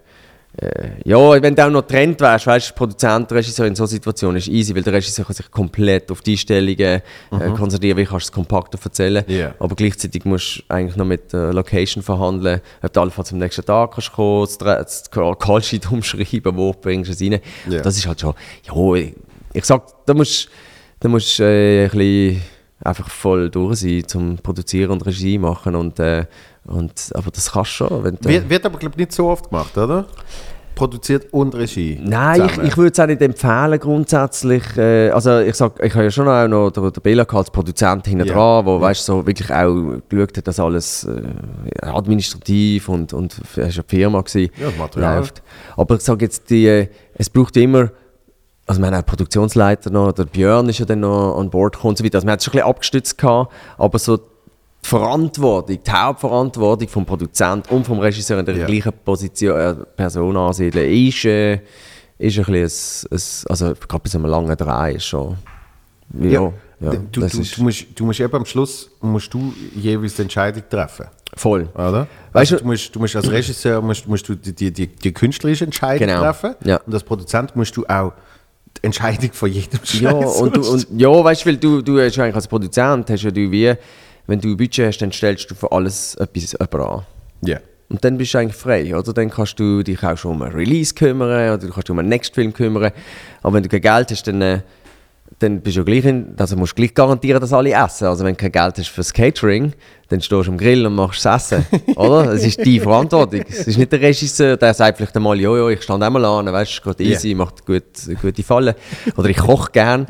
ja, wenn du auch noch getrennt wärst, weißt du, Produzent, Regisseur in so Situationen ist easy, weil der Regisseur kann sich komplett auf die Einstellungen äh, konzentrieren, wie kannst du es kompakter erzählen. Ja. Aber gleichzeitig musst du eigentlich noch mit der Location verhandeln, ob du allenfalls am nächsten Tag kannst kommen, das Callsheet umschreiben, wo bringst du es rein. Ja. Das ist halt schon, ja, ich, sag, da musst da musst du äh, ein bisschen einfach voll durch sein, zum Produzieren und Regie machen und, äh, und aber das kannst du schon. Wenn du, Wird, wird aber, glaube ich, nicht so oft gemacht, oder? Produziert und Regie. Nein, ich, zusammen. ich würde es auch nicht empfehlen grundsätzlich. Äh, also ich sag, ich habe ja schon auch noch den, den Bela gehabt als Produzent hinten Ja. dran, wo weißt, so wirklich auch geschaut hat, dass alles äh, administrativ und, und er war ja Firma gewesen, Ja, das Material. läuft. Aber ich sage jetzt, die, äh, es braucht immer, also wir haben auch Produktionsleiter noch, der Björn ist ja dann noch an Bord gekommen und so weiter. Also man hat es schon ein bisschen abgestützt gehabt, aber so die Verantwortung, die Hauptverantwortung vom Produzent und vom Regisseur in der Ja. gleichen Position, äh, Person ansiedeln, ist, äh, ist ein bisschen, ein, ein, also gerade bei so einem langen Dreh ist schon, ja, ja, du, das du, ist du, musst, du musst eben am Schluss musst du jeweils die Entscheidung treffen. voll. Oder? Weißt also, du- du, musst, du musst als Regisseur musst, musst du die, die, die, künstlerische Entscheidung Genau. treffen. Ja. Und als Produzent musst du auch die Entscheidung von jedem Ja, Scheiß und, du, und ja, weißt du, weil du, du hast eigentlich als Produzent, hast ja du wie, wenn du ein Budget hast, dann stellst du für alles etwas an. Ja. Und dann bist du eigentlich frei, oder? Dann kannst du dich auch schon um einen Release kümmern oder du kannst dich um einen Next Film kümmern. Aber wenn du kein Geld hast, dann, äh, dann bist du gleich in, also musst du gleich garantieren, dass alle essen. Also wenn du kein Geld hast fürs Catering, dann stehst du am Grill und machst das Essen, oder? Es ist deine Verantwortung. Es ist nicht der Regisseur, der sagt vielleicht einmal, jo, jo, ich stand einmal an, weißt du, geht easy, macht gut, gute Falle. Oder ich koche gern.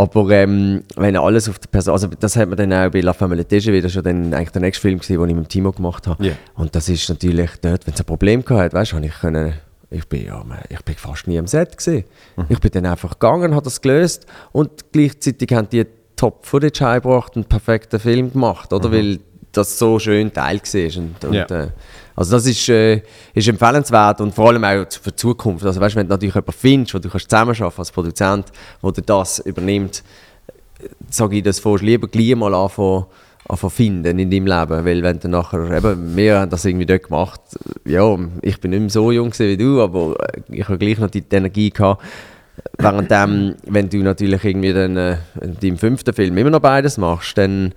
Aber ähm, wenn alles auf der Person, also das hat man dann auch bei La Famille das war ja dann eigentlich der nächste Film, gewesen, den ich mit Timo gemacht habe. Ja. Und das ist natürlich dort, wenn es ein Problem gehabt weißt du, habe ich können, ich bin ja, ich bin fast nie am Set. Mhm. Ich bin dann einfach gegangen, habe das gelöst und gleichzeitig haben die Top Footage heimgebracht und einen perfekten Film gemacht, oder? Weil das so schön Teil war. Und, und, Mhm. Ja. äh, also das ist, äh, ist empfehlenswert und vor allem auch für die Zukunft. Also weißt, wenn du natürlich jemanden findest, wo du kannst zusammenarbeiten als Produzent, wo dir das übernimmt, sage ich, das fährst lieber gleich mal anfangen, anfangen finden in deinem Leben, weil wenn du nachher, eben, wir haben das irgendwie dort gemacht, ja, ich bin nicht mehr so jung wie du, aber äh, ich habe gleich noch die, die Energie gehabt, Währenddem, wenn du natürlich irgendwie dann äh, in deinem fünften Film immer noch beides machst, dann,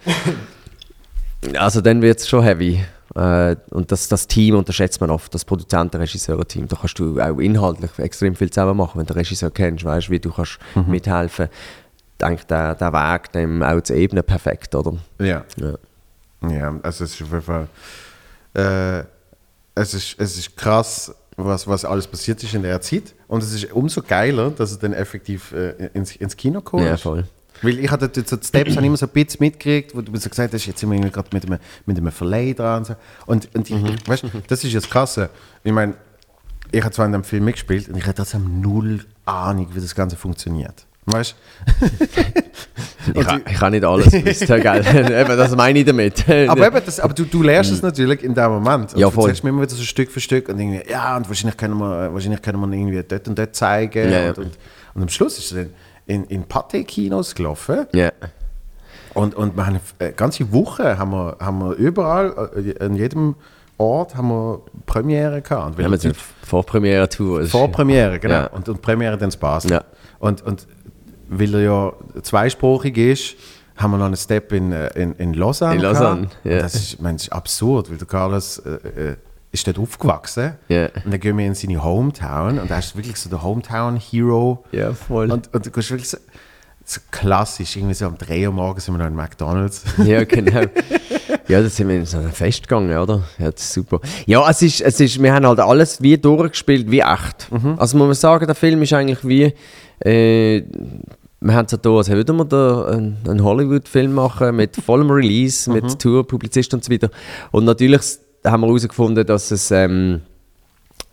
also dann wird es schon heavy. Äh, und das, das Team unterschätzt man oft, das Produzenten-Regisseur-Team. Da kannst du auch inhaltlich extrem viel zusammen machen, wenn du den Regisseur kennst, weißt wie du kannst mithelfen. Denke, der, der Weg dem auch zu ebnen perfekt, oder? Ja. Ja. Ja, also es ist auf jeden Fall. Äh, es, ist, es ist krass, was, was alles passiert ist in der Zeit. Und es ist umso geiler, dass es dann effektiv äh, ins, ins Kino kommt. Ja, voll. Weil ich hatte so die Steps habe immer so ein bisschen mitgekriegt, wo du mir so gesagt hast, jetzt sind wir irgendwie gerade mit einem, mit einem Verleih dran. Und, so. und, und ich, ich, weißt, das ist jetzt krass. Ich meine, ich habe zwar in dem Film mitgespielt und ich hatte trotzdem null Ahnung, wie das Ganze funktioniert. Weißt Ich, ha- ich habe nicht alles ja, gell? eben, das meine ich damit. Aber, eben, das, aber du, du lernst es natürlich in dem Moment. Und Ja, du voll. erzählst mir immer wieder so Stück für Stück und irgendwie, ja, und wahrscheinlich können wir, wahrscheinlich können wir irgendwie dort und dort zeigen. Ja, ja. Und, und, und am Schluss ist es dann in, in Pathé-Kinos gelaufen. ja. Und, und wir haben eine ganze Woche haben wir, haben wir überall, äh, an jedem Ort haben wir Premiere gehabt. Wir haben jetzt eine Vorpremiere-Tour. Vorpremiere, genau. Ja. Und, und Premiere dann Basel. Ja. Und, und weil er ja zweisprachig ist, haben wir noch einen Step in, äh, in, in Lausanne. In Lausanne, ja. Das ist, ich meine, das ist absurd, weil der Carlos äh, äh, ist dort aufgewachsen. Ja. Und dann gehen wir in seine Hometown und er ist wirklich so der Hometown-Hero. Ja, voll. Und, und du gehst wirklich so, so klassisch, irgendwie so um 3 Uhr morgens sind wir noch in McDonalds. Ja, genau. Ja, da sind wir in so einem Fest gegangen, oder? Ja, das ist super. Ja, es ist, es ist, wir haben halt alles wie durchgespielt, wie echt. Also muss man sagen, der Film ist eigentlich wie, äh, wir haben es ja da, als würden wir da einen, einen Hollywood-Film machen mit vollem Release, mit Tour, Publizist und so weiter. Und natürlich haben wir herausgefunden, dass es... Ähm,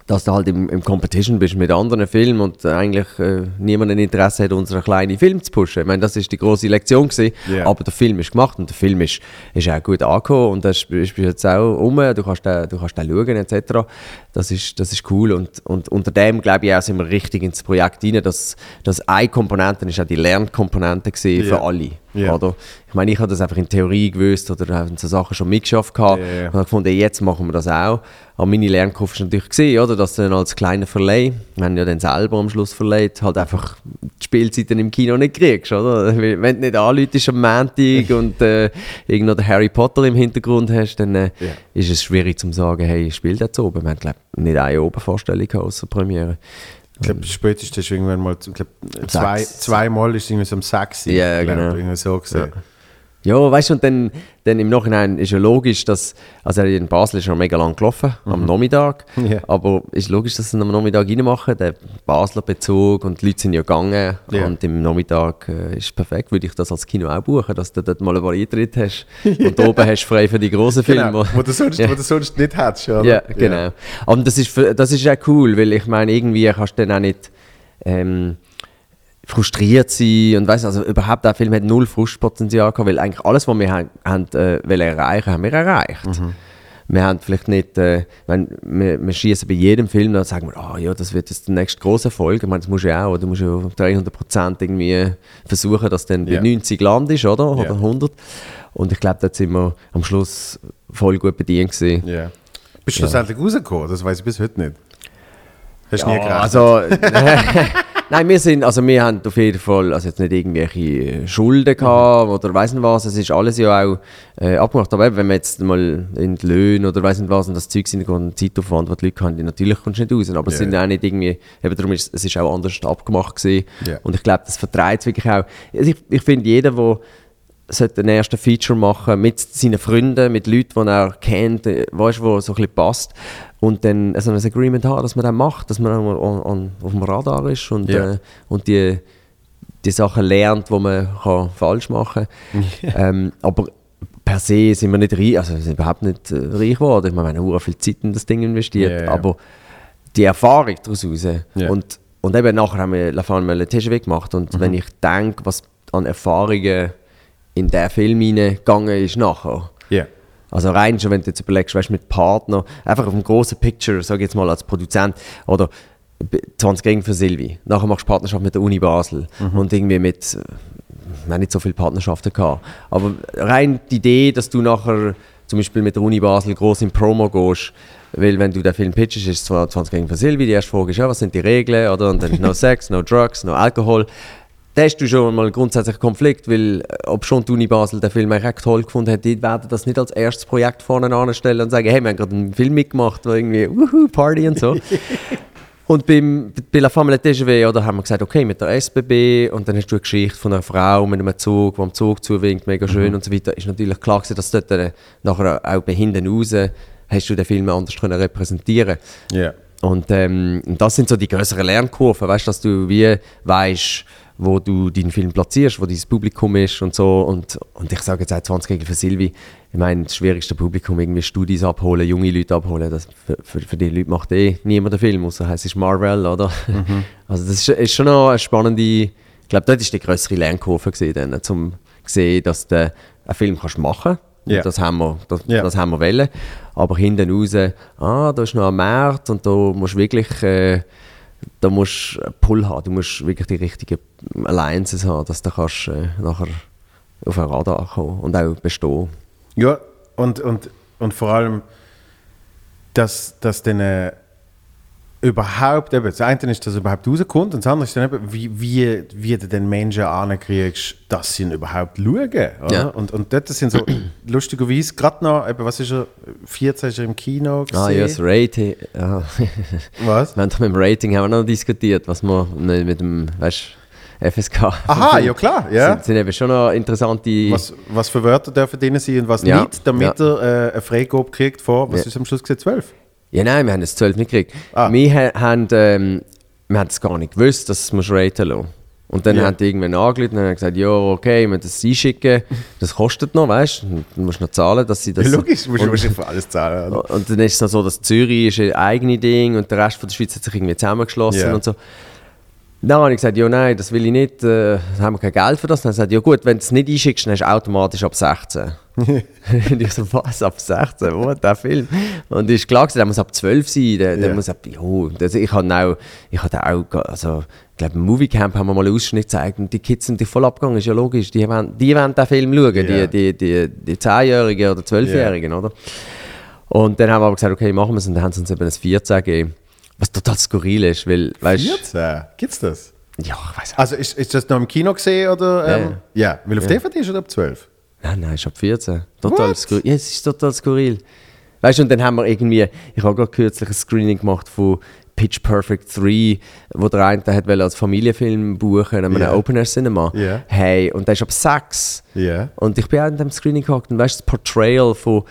dass du halt im, im Competition bist mit anderen Filmen und eigentlich äh, niemand ein Interesse hat, unseren kleinen Film zu pushen. Ich meine, das ist die große Lektion gewesen. Ja. Aber der Film ist gemacht und der Film ist, ist auch gut angekommen und das ist, ist jetzt auch um. Du kannst den, du kannst den schauen etc. Das ist, das ist cool und, und unter dem glaube ich auch sind wir richtig ins Projekt rein, dass, dass eine Komponente ist auch die Lernkomponente Ja. für alle. Ja. Oder? Ich meine, ich habe das einfach in Theorie gewusst oder habe so Sachen schon mitgeschafft gehabt ja. und habe gefunden, jetzt machen wir das auch. Aber meine Lernkurve ist natürlich gesehen, oder, dass du dann als kleiner Verleih, wir haben ja dann selber am Schluss verleiht, halt einfach die Spielzeiten im Kino nicht kriegst, oder? Wenn du nicht anläutest am Montag und äh, irgendwo den Harry Potter im Hintergrund hast, dann äh, Ja. ist es schwierig zu sagen, hey, ich spiele jetzt oben. Wir haben, glaub, nicht eine Obervorstellung außer Premiere. Ich glaube, spätestens irgendwann mal, ich glaub, zwei, zweimal ist es irgendwie so um sechs. Ja, glaub, genau. Irgendwie so gesehen. Ja, weißt du, und dann, dann im Nachhinein ist ja logisch, dass, also in Basel ist er mega lang gelaufen, am Nachmittag, Ja. aber ist logisch, dass sie ihn am Nachmittag reinmachen, der Basler Bezug und die Leute sind ja gegangen Ja. und im Nachmittag äh, ist perfekt, würde ich das als Kino auch buchen, dass du dort mal einen Eintritt hast und oben hast du frei für die grossen Filme. Genau, wo du sonst, Ja. wo du sonst nicht hättest. Ja, genau. Aber das ist, das ist auch cool, weil ich meine, irgendwie kannst du dann auch nicht ähm, frustriert sein und weißt, also überhaupt der Film hat null Frustpotenzial gehabt, weil eigentlich alles, was wir haben, haben äh, wollen erreichen, haben wir erreicht. Wir haben vielleicht nicht, äh, wenn, wir, wir schießen bei jedem Film, dann sagen wir, ah ja, das wird jetzt der nächste große Erfolg. Ich meine, das musst du ja auch, du musst ja 300 Prozent irgendwie versuchen, dass dann Ja. bei 90 landest, oder? Ja. Oder 100. Und ich glaube, dort sind wir am Schluss voll gut bedient gewesen. Ja. Bist du schlussendlich rausgekommen? Das weiß ich bis heute nicht. Hast du nie Ja, gerechnet? also, nein, wir sind, also wir haben auf jeden Fall, also jetzt nicht irgendwelche Schulden gehabt oder weiss nicht was, es ist alles ja auch äh, abgemacht. Aber eben, wenn wir jetzt mal in die Löhne oder weiss nicht was und das Zeug sind, und Zeitaufwand, was die Leute haben, die natürlich kommst du nicht raus. Aber es Ja. sind auch nicht irgendwie, eben darum ist es ist auch anders abgemacht gewesen. Ja. Und ich glaube, das vertreibt es wirklich auch. Also ich, ich finde, jeder, der sollte einen ersten Feature machen mit seinen Freunden, mit Leuten, die er kennt, äh, weißt wo so ein bisschen passt. Und dann so ein Agreement haben, dass man das macht, dass man on, on, auf dem Radar ist und, Ja. äh, und die, die Sachen lernt, die man kann falsch machen kann. ähm, aber per se sind wir nicht reich, also sind überhaupt nicht äh, reich geworden. Ich meine, wir haben viel Zeit in das Ding investiert, Ja, aber die Erfahrung daraus raus. Und, und eben nachher haben wir La Femme Le TGW gemacht und Mhm. wenn ich denke, was an Erfahrungen in den Film hineingegangen ist nachher. Also rein schon, wenn du jetzt überlegst, weißt, mit Partner, einfach auf dem großen Picture, sag ich jetzt mal als Produzent, oder b- 20 Gänge für Silvi. Nachher machst du Partnerschaft mit der Uni Basel und irgendwie mit, wir haben nicht so viele Partnerschaften gehabt. Aber rein die Idee, dass du nachher zum Beispiel mit der Uni Basel groß in Promo gehst, weil wenn du den Film pitchst, ist es zwar 20 Gänge für Silvi, die erste Frage ist, ja, was sind die Regeln, oder? Und dann ist no Sex, no Drugs, no Alkohol. Da hast du schon mal grundsätzlich einen Konflikt, weil äh, ob schon die Uni Basel den Film eigentlich echt toll gefunden hat, die werden das nicht als erstes Projekt vorne anstellen und sagen, hey, wir haben gerade einen Film mitgemacht, wo irgendwie wuhu, Party und so. und beim, bei La Femme TGW oder, haben wir gesagt, okay, mit der SBB und dann hast du eine Geschichte von einer Frau mit einem Zug, die am Zug zuwinkt, mega schön und so weiter. Ist natürlich klar gewesen, dass dort äh, nachher auch bei hinten raus hast du den Film anders können repräsentieren Ja. und, ähm, das sind so die größeren Lernkurven, weißt, dass du wie weißt, wo du deinen Film platzierst, wo dein Publikum ist und so. Und, und ich sage jetzt auch 20 Gegen für Silvi, ich meine, das schwierigste Publikum, irgendwie Studis abholen, junge Leute abholen, das, für, für, für die Leute macht eh niemand den Film, außer es ist Marvel, oder? Also das ist, ist schon noch eine spannende glaube, dort war die größere Lernkurve, gewesen, dann, um zu sehen, dass du einen Film kannst machen kannst. Ja. Das haben wir, das, Ja. das haben wir wollen. Aber hinten raus, ah, da ist noch ein Markt und da musst du wirklich, äh, da musst du Pull haben. Du musst wirklich die richtigen Alliances haben, dass du kannst, äh, nachher auf ein Radar kommen und auch bestehen. Ja, und, und, und vor allem, dass, dass äh, überhaupt, eben, das eine ist, dass er überhaupt rauskommt und das andere ist dann eben, wie, wie, wie du den Menschen ankriegst, dass sie ihn überhaupt schauen. Oder? Ja. Und, und dort sind so, lustigerweise, gerade noch, eben, was ist er, 14 ist er im Kino gesehen? Ah ja, das Rating. Ja. Was? wir haben doch mit dem Rating haben wir noch diskutiert, was mit mit dem, weißt FSK. Aha, ja klar, ja. Sind, sind eben schon noch interessante. Was, was für Wörter dürfen drin sein und was Ja, nicht, damit ja. er äh, eine Freigabe kriegt vor, was Ja. ist am Schluss gesehen, 12? Ja, nein, wir haben es 12 nicht gekriegt. Ah. Wir ha- haben, ähm, wir haben es gar nicht gewusst, dass es musst raten lassen. Und dann Ja. haben die irgendwann angerufen und haben gesagt, ja, okay, wir müssen das einschicken. Das kostet noch, weißt du? Du musst noch zahlen, dass sie das... Ja, logisch, musst du und, wahrscheinlich für alles zahlen. oder? und dann ist es noch so, dass Zürich ist ein eigenes Ding und der Rest von der Schweiz hat sich irgendwie zusammengeschlossen Ja. und so. Dann habe ich gesagt, ja nein, das will ich nicht, äh, haben wir kein Geld für das. Dann hat er gesagt, ja gut, wenn du es nicht einschickst, dann hast du automatisch ab 16. und ich so, was, ab 16? Wo, der Film? Und ist klar gewesen, der muss ab 12 sein, der, der muss ab, jo, das, ich habe auch, ich hatte auch, also, ich glaube im Moviecamp haben wir mal einen Ausschnitt gezeigt und die Kids sind die voll abgegangen, ist ja logisch, die wollen, die wollen den Film schauen, Ja. die, die, die, die 10-Jährigen oder 12-Jährigen, oder? Und dann haben wir aber gesagt, okay, machen wir es und dann haben sie uns eben ein 14 gegeben. Was total skurril ist, weil, weißt 14? Gibt's das? ja, ich weiß auch. Also ist, ist das noch im Kino gesehen oder? Ähm, ja. weil auf DVD ist oder ab 12? Nein, nein, ist ab 14. Total What? skurril. Ja, es ist total skurril. Weißt du, und dann haben wir irgendwie, ich habe gerade kürzlich ein Screening gemacht von Pitch Perfect 3, wo der eine hat als Familienfilm buchen, an einem Ja. Open Air Cinema. Ja. Hey, und der ist ab 6. Ja. Und ich bin auch in dem Screening gehockt und weißt du, das Portrayal von,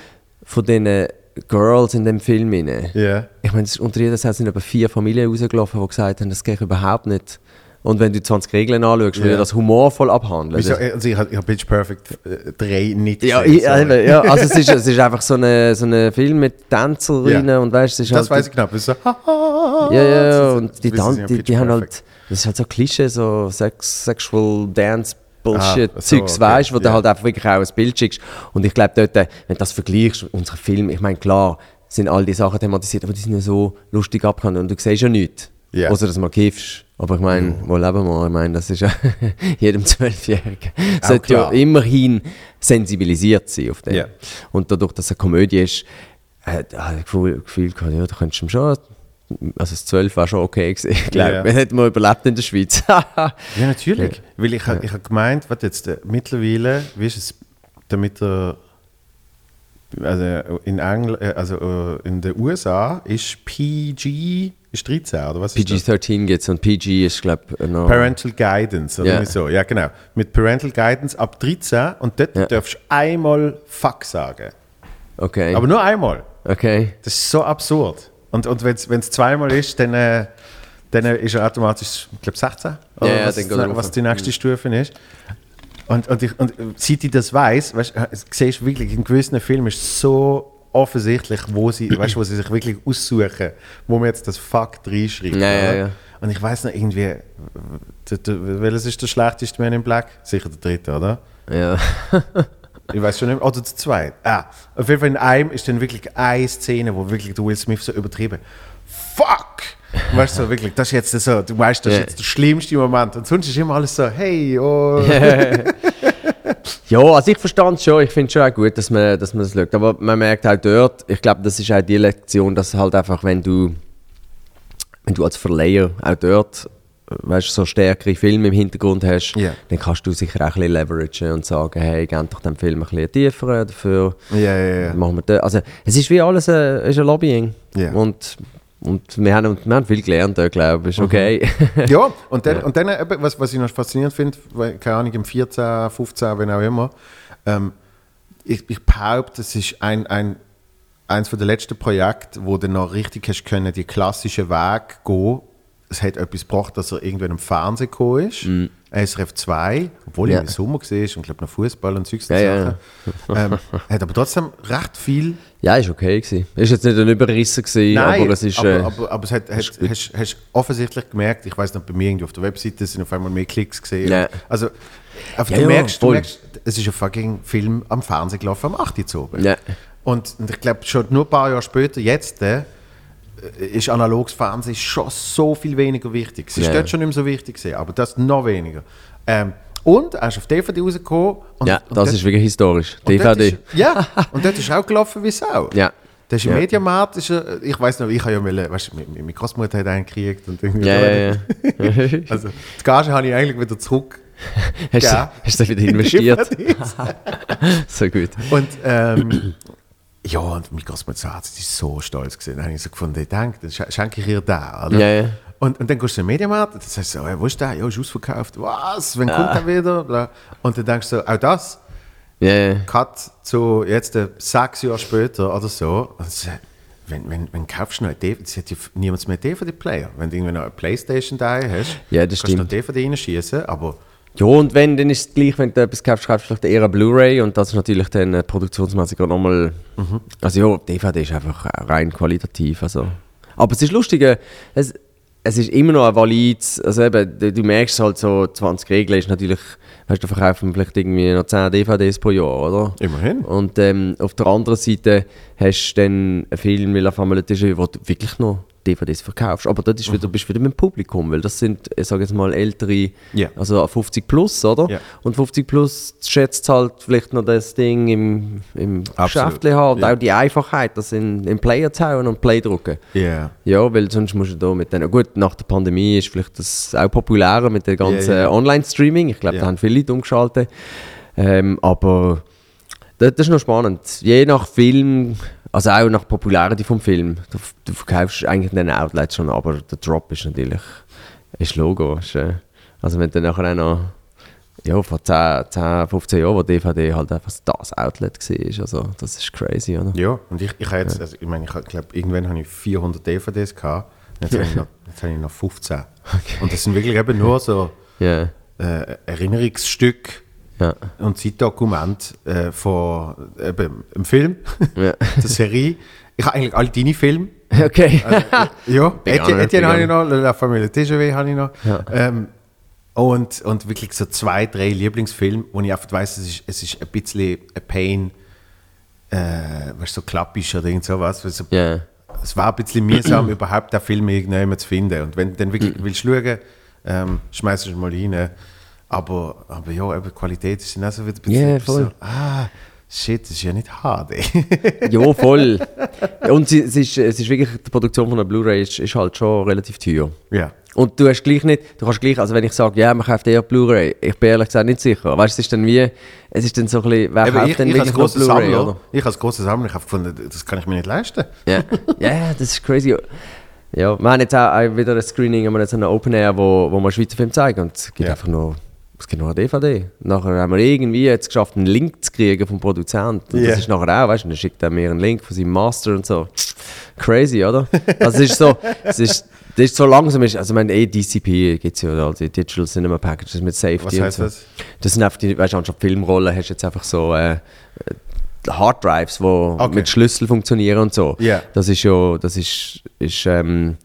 von diesen Girls in dem Film. Rein. Ja. Ich meine, unter jeder Zeit sind etwa vier Familien rausgelaufen, die gesagt haben, das geht überhaupt nicht. Und wenn du die 20 Regeln anschaust, Ja. ich das humorvoll abhandeln. Wieso? Also ich habe hab Pitch Perfect äh, 3 nicht ja, gesehen. eben, ja, also es ist, es ist einfach so ein so eine Film mit Tänzerinnen Ja. und weißt, es ist das halt weiß ich genau. So, Ja, ja, ja, und die, ja die, die haben halt, das ist halt so Klischee, so Sex, Sexual Dance, Bullshit, Ah, so, okay, weißt, wo du halt einfach wirklich auch ein Bild schickst. Und ich glaube dort, wenn du das vergleichst, unsere Filme, ich meine, klar, sind all die Sachen thematisiert, aber die sind ja so lustig abgehandelt und du siehst ja nichts. Ja. Außer dass du mal kiffst. Aber ich meine, wo leben wir? Ich meine, das ist ja jedem Zwölfjährigen. Sollte ja immerhin sensibilisiert sein auf den. Ja. Und dadurch, dass es eine Komödie ist, habe ich Gefühl, Gefühl gehabt, ja, da könntest du schon, also das 12 war schon okay gewesen. Ich glaube, Ja. wir hätten mal überlebt in der Schweiz. Ja, natürlich. Weil ich, ich habe gemeint, was jetzt äh, mittlerweile, wie ist es, damit er also in Engl äh, also äh, in den USA ist PG ist 13 oder was ist das? PG-13 gibt es und PG ist, glaube ich, noch... Parental Guidance oder Ja. irgendwie so. Ja, genau. Mit Parental Guidance ab 13 und dort Ja. darfst du einmal Fuck sagen. Okay, Aber nur einmal. okay. Das ist so absurd. Und, und wenn es zweimal ist, dann, äh, dann ist er automatisch, ich glaube, 16. Oder Ja, ja, was, dann geht er was die nächste Stufe ist. Und, und, ich, und seit ich das weiß, weißt, äh, siehst du wirklich, in gewissen Filmen ist es so offensichtlich, wo sie, weißt, wo sie sich wirklich aussuchen, wo man jetzt das Fuck reinschreibt. Ja, ja, ja. Und ich weiß noch irgendwie, welches ist der schlechteste Man in Black? Sicher der dritte, oder? Ja. Ich weiß schon nicht, oder der zweite. Ah, auf jeden Fall in einem ist dann wirklich eine Szene, wo wirklich Will Smith so übertrieben. Fuck! Weißt du, wirklich, das ist jetzt so, du weißt, das ist jetzt der schlimmste Moment. Und sonst ist immer alles so, hey, oh. Ja, also ich verstand es schon. Ich finde es schon auch gut, dass man, dass man das schaut. Aber man merkt auch dort, ich glaube, das ist auch die Lektion, dass halt einfach, wenn du, wenn du als Verleiher auch dort, weißt, so stärkere Filme im Hintergrund hast, Ja. dann kannst du sicher auch ein bisschen leveragen und sagen, hey, gib doch dem Film ein bisschen tiefer dafür. Ja, ja, ja. Machen wir das. Also es ist wie alles ein, ist ein Lobbying. Und, und wir, haben, wir haben viel gelernt, glaube ich. Ist okay. Ja, und dann, und dann eben, was, was ich noch faszinierend finde, keine Ahnung, im 14, 15, wenn auch immer, ähm, ich, ich behaupte, es ist ein, ein, eins von der letzten Projekte, wo du noch richtig hast können, die klassischen Weg gehen, es hat etwas gebracht, dass er irgendwann im Fernsehen gekommen ist. Mhm. SRF 2, obwohl Ja. er im Sommer war und glaube noch Fußball und solche Ja, ja, Sachen. Ähm, hat aber trotzdem recht viel. Ja, ist okay gewesen. Ist jetzt nicht ein Überrissen gewesen, aber es ist... aber, äh, aber, aber es hat, hat, hast, hast offensichtlich gemerkt, ich weiß nicht, bei mir irgendwie auf der Webseite sind auf einmal mehr Klicks gesehen. Ja. Also, Ja, du, merkst, du merkst, es ist ein fucking Film am Fernsehen gelaufen, am 8. Uhr oben. Ja. Und, und ich glaube, schon nur ein paar Jahre später, jetzt, äh, ist analoges Fernsehen schon so viel weniger wichtig. Es ist Ja. dort schon nicht mehr so wichtig, gewesen, aber das noch weniger. Ähm, und er ist auf DVD rausgekommen. Und, ja, und das dort- ist wirklich historisch. DVD. Ist, ja, und dort ist auch gelaufen wie Sau. Ja. Der ist im Ja. Mediamarkt, ist ich weiß noch, ich habe ja mal, weißt du, meine- Großmutter hat einen gekriegt und irgendwie Ja, ja, ja. Also, die Gage habe ich eigentlich wieder zurück. Hast, du, hast du wieder investiert? so gut. Und ähm, ja, und meine Großmutter hat sie ist so stolz gesehen. Dann habe ich so gefunden, ich denke, dann sch- schenke ich ihr da. Oder? Ja, ja. Und, und dann gehst du in den Mediamarkt, das heißt so, hey, wo ist der? Ja, ist ausverkauft. Was? Wann kommt der wieder? Bla. Und dann denkst du, auch das, Ja, ja. Cut zu jetzt äh, sechs Jahre später oder so. Und äh, wenn, wenn, wenn kaufst du noch eine DVD, es hat ja niemand mehr DVD-Player. Wenn du irgendwie noch eine Playstation da hast, Ja, das kannst du noch stimmt. DVD reinschießen, aber Ja, und wenn, dann ist es gleich, wenn du etwas kaufst, kaufst du vielleicht eher eine Blu-ray und das ist natürlich dann äh, produktionsmäßig gerade nochmal. Mhm. Also ja, DVD ist einfach rein qualitativ. Also. Aber es ist lustig, äh, es, es ist immer noch ein valides, also eben, du, du merkst halt so, 20 Regeln ist natürlich, weißt du, verkaufen vielleicht irgendwie noch 10 DVDs pro Jahr, oder? immerhin. Und ähm, auf der anderen Seite hast du dann einen Film wie La Femme Déjà wo du wirklich noch DVDs verkaufst. Aber dort ist wieder, bist du wieder mit dem Publikum, weil das sind, ich sage jetzt mal, ältere, Ja. also 50 plus, oder? Ja. Und 50 plus schätzt halt vielleicht noch das Ding im, im. Geschäft haben und Ja. auch die Einfachheit, das in, in Player zu hauen und Play drucken. Ja. Ja, weil sonst musst du da mit denen. Gut, nach der Pandemie ist vielleicht das auch populärer mit dem ganzen. Online-Streaming. Ich glaube, da haben viele Leute umgeschaltet. Ähm, aber das, das ist noch spannend. Je nach Film, also auch nach Popularity vom Film, du, du verkaufst eigentlich in den Outlets schon, aber der Drop ist natürlich ist Logo. Ist, äh, also wenn du nachher auch noch ja, vor 10, 10, 15 Jahren, wo DVD halt einfach das Outlet war, also das ist crazy, oder? Ja, und ich, ich habe jetzt, also, ich meine, ich glaube, irgendwann habe ich 400 DVDs gehabt. Jetzt habe ich noch, jetzt habe ich noch 15. Und das sind wirklich eben nur so Ja, äh, Erinnerungsstücke ja, und Zeitdokumente äh, von eben, einem Film, ja. der Serie. Ich habe eigentlich alle deine Filme. Okay. Ja, Big Etienne, honor, Etienne habe ich noch, La Familie TGW habe ich noch. Ja. Ähm, und, und wirklich so zwei, drei Lieblingsfilme, wo ich einfach weiss, es ist, es ist ein bisschen ein Pain, äh, weißt du, so klappisch oder irgend sowas. So, Ja. Es war ein bisschen mühsam, überhaupt den Film irgendjemand zu finden. Und wenn du dann wirklich willst schauen, ähm, schmeißt du es mal rein. Aber, aber ja, eben, die Qualität ist dann auch so wieder ein Ja, voll. so, ah, shit, das ist ja nicht HD. Ja, voll. Und es ist, es ist wirklich, die Produktion von einer Blu-ray ist, ist halt schon relativ teuer. ja. Und du hast gleich nicht, du kannst gleich, also wenn ich sage, ja, man kauft eher Blu-ray, ich bin ehrlich gesagt nicht sicher. Weißt du, es ist dann wie, es ist dann so ein bisschen, wer Eben, kauft ich, denn ich wirklich noch Blu-ray, oder? ich als grosser Sammler, ich habe gefunden, das kann ich mir nicht leisten. Ja. ja, das ist crazy. Ja, wir haben jetzt auch wieder ein Screening, haben wir jetzt einen Open Air, wo, wo wir Schweizer Film zeigen und es gibt Ja. einfach nur, es gibt nur eine DVD. Nachher haben wir irgendwie jetzt geschafft, einen Link zu kriegen vom Produzenten. Und Ja. Das ist nachher auch, weißt du, dann schickt er mir einen Link von seinem Master und so. Crazy, oder? Also es ist so, es ist, das ist so langsam, ist, also ich meine, eh DCP gibt es ja, also die Digital Cinema Packages mit Safety Was heißt so. das? Das sind einfach die, weißt du, anstatt Filmrollen hast du jetzt einfach so äh, Harddrives, die Okay. mit Schlüssel funktionieren und so. Ja. Das ist ja, das ist, ist ähm,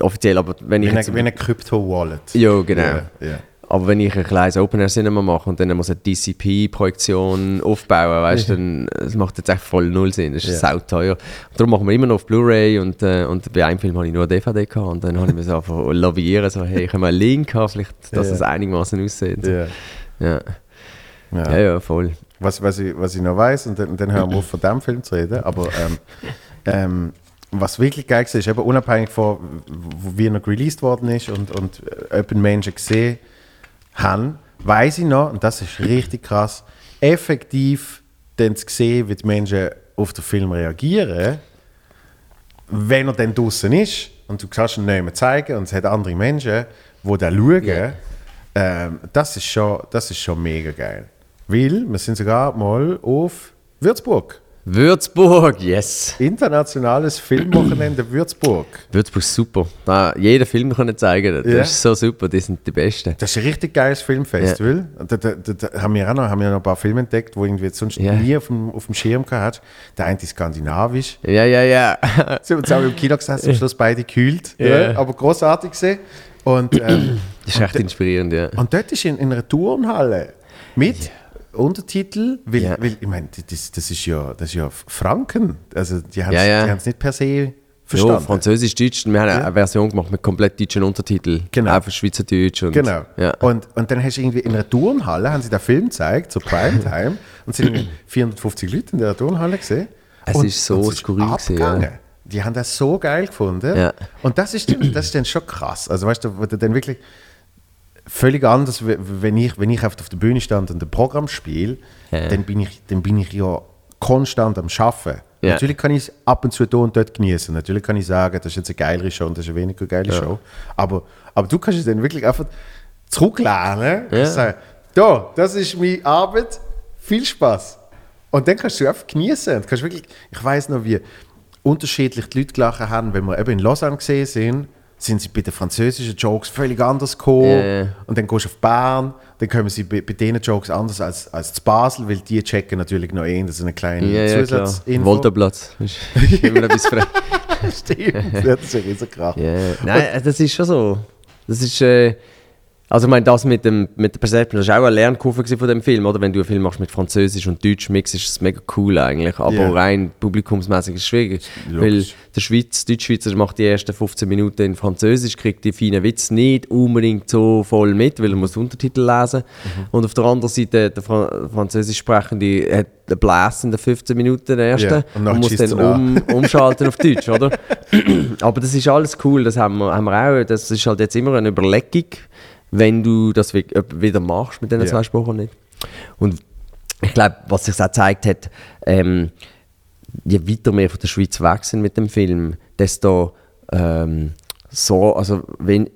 offiziell, aber wenn Wie ich eine, jetzt, wie eine Crypto-Wallet. ja genau. Ja, ja. Aber wenn ich ein kleines Open Air Cinema mache und dann muss eine DCP-Projektion aufbauen, weißt du, dann das macht jetzt echt voll null Sinn. Das ist Ja. sauteuer. Darum machen wir immer noch auf Blu-ray und, äh, und bei einem Film habe ich nur eine DVD gehabt und dann habe ich mir so einfach lobbyieren, so hey, ich habe mal einen Link haben, vielleicht, dass Ja. es einigermaßen aussieht. Ja. Ja. Ja. Ja. ja, voll. Was, was, ich, was ich noch weiß und dann, dann hören wir auf, von diesem Film zu reden, aber ähm, ähm, was wirklich geil war, ist eben unabhängig von, wie er noch released worden ist und, und äh, ob ihn Menschen gesehen haben, weiß ich noch, und das ist richtig krass, effektiv dann zu sehen, wie die Menschen auf den Film reagieren, wenn er dann draußen ist und du kannst ihn nicht mehr zeigen und es hat andere Menschen, die da schauen, Ja. ähm, das, ist schon, das ist schon mega geil. Weil wir sind sogar mal auf Würzburg Würzburg, yes. Internationales Filmwochenende Würzburg. Würzburg ist super. Da jeder Film können zeigen. Das Ja. ist so super, die sind die Besten. Das ist ein richtig geiles Filmfestival. Da, da, da, da haben wir auch noch, haben wir noch ein paar Filme entdeckt, wo irgendwie sonst Ja. nie auf dem, auf dem Schirm gehabt. Der eine ist skandinavisch. Ja, ja, ja. Sie haben uns auch im Kino gesessen, zum Schluss beide gekühlt. Ja. Ja. Aber großartig gesehen. Und, ähm, Das ist echt inspirierend, ja. und dort ist in, in einer Turnhalle mit Untertitel, weil, Ja. weil ich meine, das, das, ist ja, das ist ja Franken. Also die haben Ja, ja. es nicht per se Ja, verstanden. Französisch, Deutsch. Wir haben eine Version gemacht mit komplett deutschen Untertiteln. Genau. Einfach Schweizerdeutsch. Und, Genau. Ja. Und, und dann hast du irgendwie in einer Turnhalle, haben sie den Film gezeigt, zur Primetime, und sind irgendwie 450 Leute in der Turnhalle gesehen. Es und, ist so und skurril gewesen, abgegangen. ja. Die haben das so geil gefunden. Ja. Und das ist, das ist dann schon krass. Also weißt du, wo du dann wirklich völlig anders, wenn ich, wenn ich auf der Bühne stand und ein Programm spiele, Ja. dann, bin ich, dann bin ich ja konstant am Arbeiten. Ja. Natürlich kann ich es ab und zu da und dort genießen. Natürlich kann ich sagen, das ist jetzt eine geilere Show und das ist eine weniger geile Show. Aber, aber du kannst es dann wirklich einfach zurücklernen und Ja. sagen, da, das ist meine Arbeit, viel Spaß. Und dann kannst du einfach genießen. Und kannst wirklich, ich weiß noch, wie unterschiedlich die Leute gelacht haben, wenn wir eben in Lausanne gesehen sind, sind sie bei den französischen Jokes völlig anders gekommen. Ja. Und dann gehst du auf Bern, dann kommen sie bei, bei diesen Jokes anders als, als zu Basel, weil die checken natürlich noch eh, das ist eine kleine klar. Zusatzinfo. Volterplatz. Ist immer etwas frei. Stimmt, das ist ein riesen Krach. Ja, nein, äh, das ist schon so. Das ist, äh, also ich meine, das mit, dem, mit der Perception, das war auch eine Lernkurve von dem Film, oder? Wenn du einen Film machst mit Französisch und Deutsch Mix, ist es mega cool eigentlich. Aber Ja. rein publikumsmäßig ist es schwierig. Logisch. Weil der Schweiz, Deutschschweizer macht die ersten 15 Minuten in Französisch, kriegt die feinen Witze nicht unbedingt so voll mit, weil er muss Untertitel lesen. Mhm. Und auf der anderen Seite, der Fra Französisch sprechende hat einen Blast in den 15 Minuten, der Ja, und und, muss dann an. um, umschalten auf Deutsch, oder? Aber das ist alles cool, das haben wir, haben wir auch. Das ist halt jetzt immer eine Überlegung, wenn du das ob- wieder machst mit diesen Ja. zwei Sprachen nicht. Und ich glaube, was sich auch gezeigt hat, ähm, je weiter wir von der Schweiz weg sind mit dem Film, desto ähm, so, also wenn,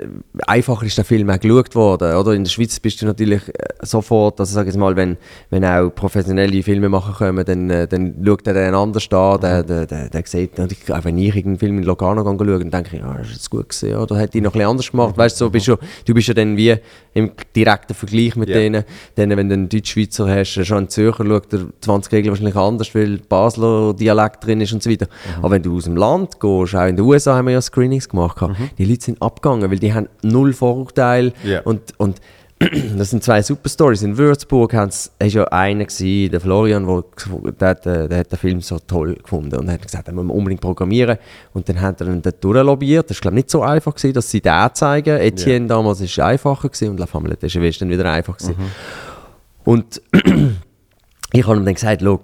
einfacher ist der Film auch geschaut worden. Oder? In der Schweiz bist du natürlich äh, sofort, also sag jetzt mal, wenn, wenn auch professionelle Filmemacher kommen, dann, äh, dann schaut er den anders an, der, der, der, der sieht, auch wenn ich irgendeinen Film in Locarno schaue, dann denke ich, das ist jetzt gut gesehen, oder hätte ich noch ein bisschen anders gemacht. Weißt du, so bist du, du bist ja dann wie im direkten Vergleich mit Ja. denen, dann, wenn du einen Deutschschweizer hast, schon einen Zürcher, schaut der 20 Regeln wahrscheinlich anders, weil Basler Dialekt drin ist und so weiter. Aber wenn du aus dem Land gehst, auch in den USA haben wir ja Screenings gemacht, gehabt, die Leute sind abgegangen, weil die haben null Vorurteile Ja. und, und das sind zwei super Stories. In Würzburg war ja einer, gewesen, der Florian, wo, der, hat, äh, der hat den Film so toll gefunden und hat gesagt, müssen wir unbedingt programmieren. Und dann hat er ihn dort durchlobbyiert. Das war glaube ich nicht so einfach, gewesen, dass sie den zeigen. Etienne damals war es einfacher gewesen, und La Femme de Cheveux ist dann wieder einfach. Gewesen. Und ich habe ihm dann gesagt, schau,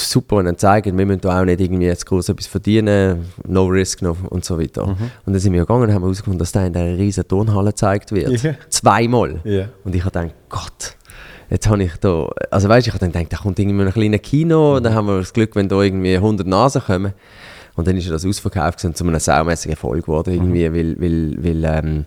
ist super, wenn ihr zeigen, wir müssen da auch nicht irgendwie jetzt groß etwas verdienen, no risk no, und so weiter. Und dann sind wir gegangen und haben herausgefunden, dass da in dieser riesen Turnhalle gezeigt wird. Ja. Zweimal. Ja. Und ich habe gedacht, Gott, jetzt habe ich da, also weißt du, ich habe dann gedacht, da kommt irgendwie ein kleines Kino, dann haben wir das Glück, wenn da irgendwie 100 Nasen kommen. Und dann ist das ausverkauft und zu einem saumässigen Erfolg geworden, irgendwie, weil, weil, weil, ähm,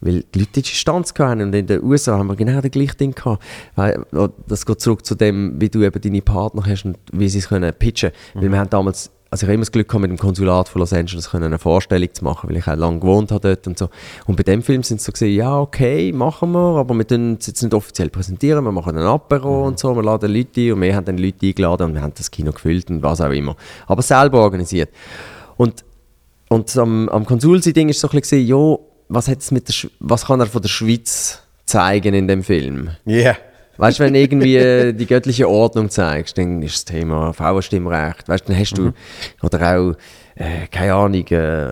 weil die Leute die Distanz hatten. Und in den USA haben wir genau das gleiche Ding gehabt. Weil, das geht zurück zu dem, wie du eben deine Partner hast und wie sie es können pitchen. Weil wir haben damals, also ich habe immer das Glück gehabt, mit dem Konsulat von Los Angeles können eine Vorstellung zu machen, weil ich auch lange gewohnt habe dort und so. Und bei dem Film sind sie so gesehen, ja okay, machen wir, aber wir tun es jetzt nicht offiziell präsentieren, wir machen ein Apero und so, wir laden Leute ein und wir haben dann Leute eingeladen und wir haben das Kino gefüllt und was auch immer. Aber selber organisiert. Und und am, am Konsulsi-Ding ist so ein bisschen, jo, was, hat's mit der Sch was kann er von der Schweiz zeigen in dem Film? Ja. Weißt du, wenn du irgendwie äh, die göttliche Ordnung zeigst, dann ist das Thema Frauenstimmrecht. Weißt du, dann hast du, oder auch, äh, keine Ahnung, äh,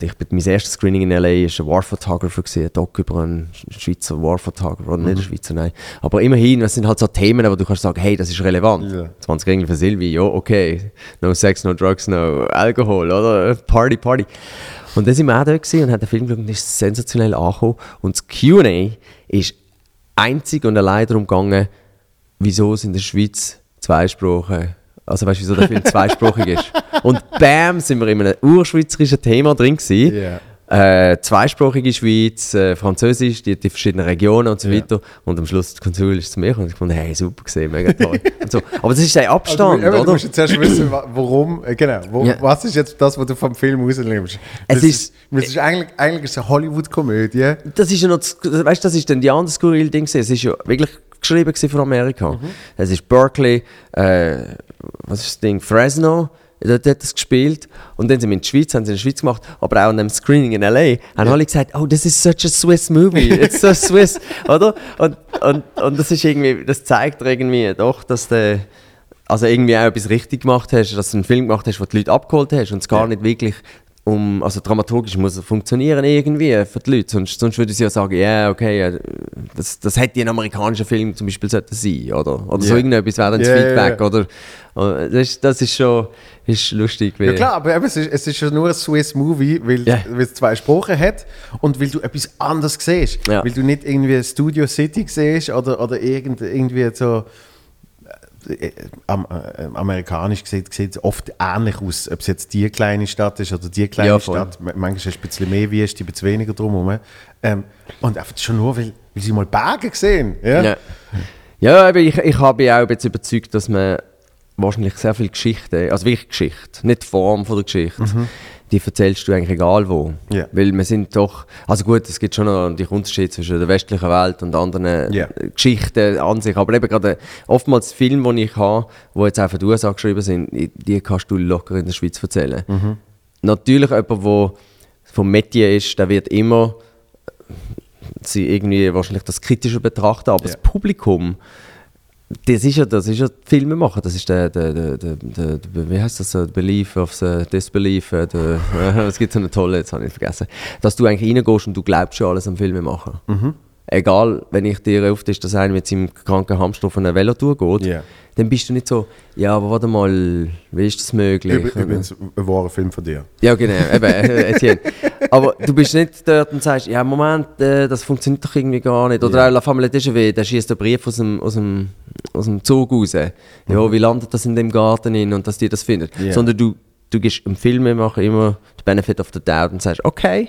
ich, mein erstes Screening in L.A. ein War Photographer gewesen, ein Doc über einen Schweizer War Photographer, oder nicht ein Schweizer, nein. Aber immerhin, es sind halt so Themen, wo du kannst sagen, hey, das ist relevant. Ja. 20 Regeln für Silvi, ja, okay. No Sex, no Drugs, no Alkohol, oder? Party, Party. Und dann sind wir auch dort gewesen und haben den Film geschaut und ist sensationell angekommen. Und das Q&A ist einzig und allein darum gegangen, wieso es in der Schweiz zwei Sprachen, also weißt du, wieso der Film zweisprachig ist. Und bam, sind wir in einem urschweizerischen Thema drin gewesen. Ja. Äh, zweisprachige Schweiz, äh, Französisch, die, die verschiedenen Regionen und so Ja. weiter. Und am Schluss Konsul ist zu mir und ich fand, hey, super gesehen, mega toll. so. Aber das ist der Also, Abstand, du oder? musst jetzt erst wissen, wa- warum, äh, genau, wo, Ja. was ist jetzt das, was du vom Film rausnimmst. Es Das ist- das ist eigentlich, eigentlich ist es eine Hollywood-Komödie. Das ist ja noch, das, weißt, das ist dann die andere skurrile Ding gewesen. Es ist ja wirklich geschrieben von Amerika. Mhm. Es ist Berkeley, äh, was ist das Ding, Fresno, dort hat es gespielt. Und dann sind wir in die Schweiz, haben sie in der Schweiz gemacht, aber auch an einem Screening in L.A. haben alle gesagt, oh, das ist such a Swiss movie, it's so Swiss, oder? Und, und, und das ist irgendwie, das zeigt irgendwie doch, dass du also irgendwie auch etwas richtig gemacht hast, dass du einen Film gemacht hast, wo die Leute abgeholt hast und es gar Ja. nicht wirklich um, also dramaturgisch muss er funktionieren irgendwie für die Leute, sonst, sonst würde sie ja sagen, ja, okay, ja, das, das hätte ein amerikanischer Film zum Beispiel sein, oder? Oder so Ja. irgendetwas wäre dann das ja, Feedback, ja. oder? Das ist, das ist schon ist lustig. Ja klar, aber es, ist, es ist ja nur ein Swiss Movie, weil, Ja. weil es zwei Sprachen hat und weil du etwas anderes siehst. Ja. Weil du nicht irgendwie Studio City siehst oder, oder irgend, irgendwie so äh, äh, amerikanisch sieht sieht es oft ähnlich aus, ob es jetzt die kleine Stadt ist oder die kleine Ja. Stadt. Manchmal hast du ein bisschen mehr Wüste, ein bisschen weniger drumherum. Ähm, und einfach schon nur, weil, weil sie mal Berge sehen. Ja? Ja, ja aber ich, ich habe ja auch jetzt überzeugt, dass man wahrscheinlich sehr viel Geschichte, also wirklich Geschichte, nicht die Form von der Geschichte, die erzählst du eigentlich egal wo. Ja. Weil wir sind doch, also gut, es gibt schon noch die Unterschiede zwischen der westlichen Welt und anderen Ja. äh, Geschichten an sich, aber eben gerade oftmals Filme, die ich habe, die jetzt auch für die USA geschrieben sind, die kannst du locker in der Schweiz erzählen. Natürlich jemand, der vom Metier ist, der wird immer sie irgendwie wahrscheinlich das Kritische betrachten, aber Ja. das Publikum, das ist ja, das ist ja die Filmemacher, das ist der, der, der, der, der, der wie heißt das so, Belief of the Disbelief, äh, der, es gibt so eine tolle, jetzt habe ich vergessen, dass du eigentlich reingehst und du glaubst schon alles am Filmemacher. Egal, wenn ich dir oft ist, dass einer mit seinem kranken Hamster auf einer Velotour geht, Ja. dann bist du nicht so, ja, aber warte mal, wie ist das möglich? Üb- Übrigens ein wahrer Film von dir. Ja, genau, eben, Etienne. Aber du bist nicht dort und sagst, ja, Moment, äh, das funktioniert doch irgendwie gar nicht. Oder Ja. auch La Famille Déjà der schießt einen Brief aus dem, aus, dem, aus dem Zug raus. Ja, wie landet das in dem Garten hin und dass die das finden? Ja. Sondern du, du gibst im Filmemacher immer den Benefit of the doubt und sagst, okay,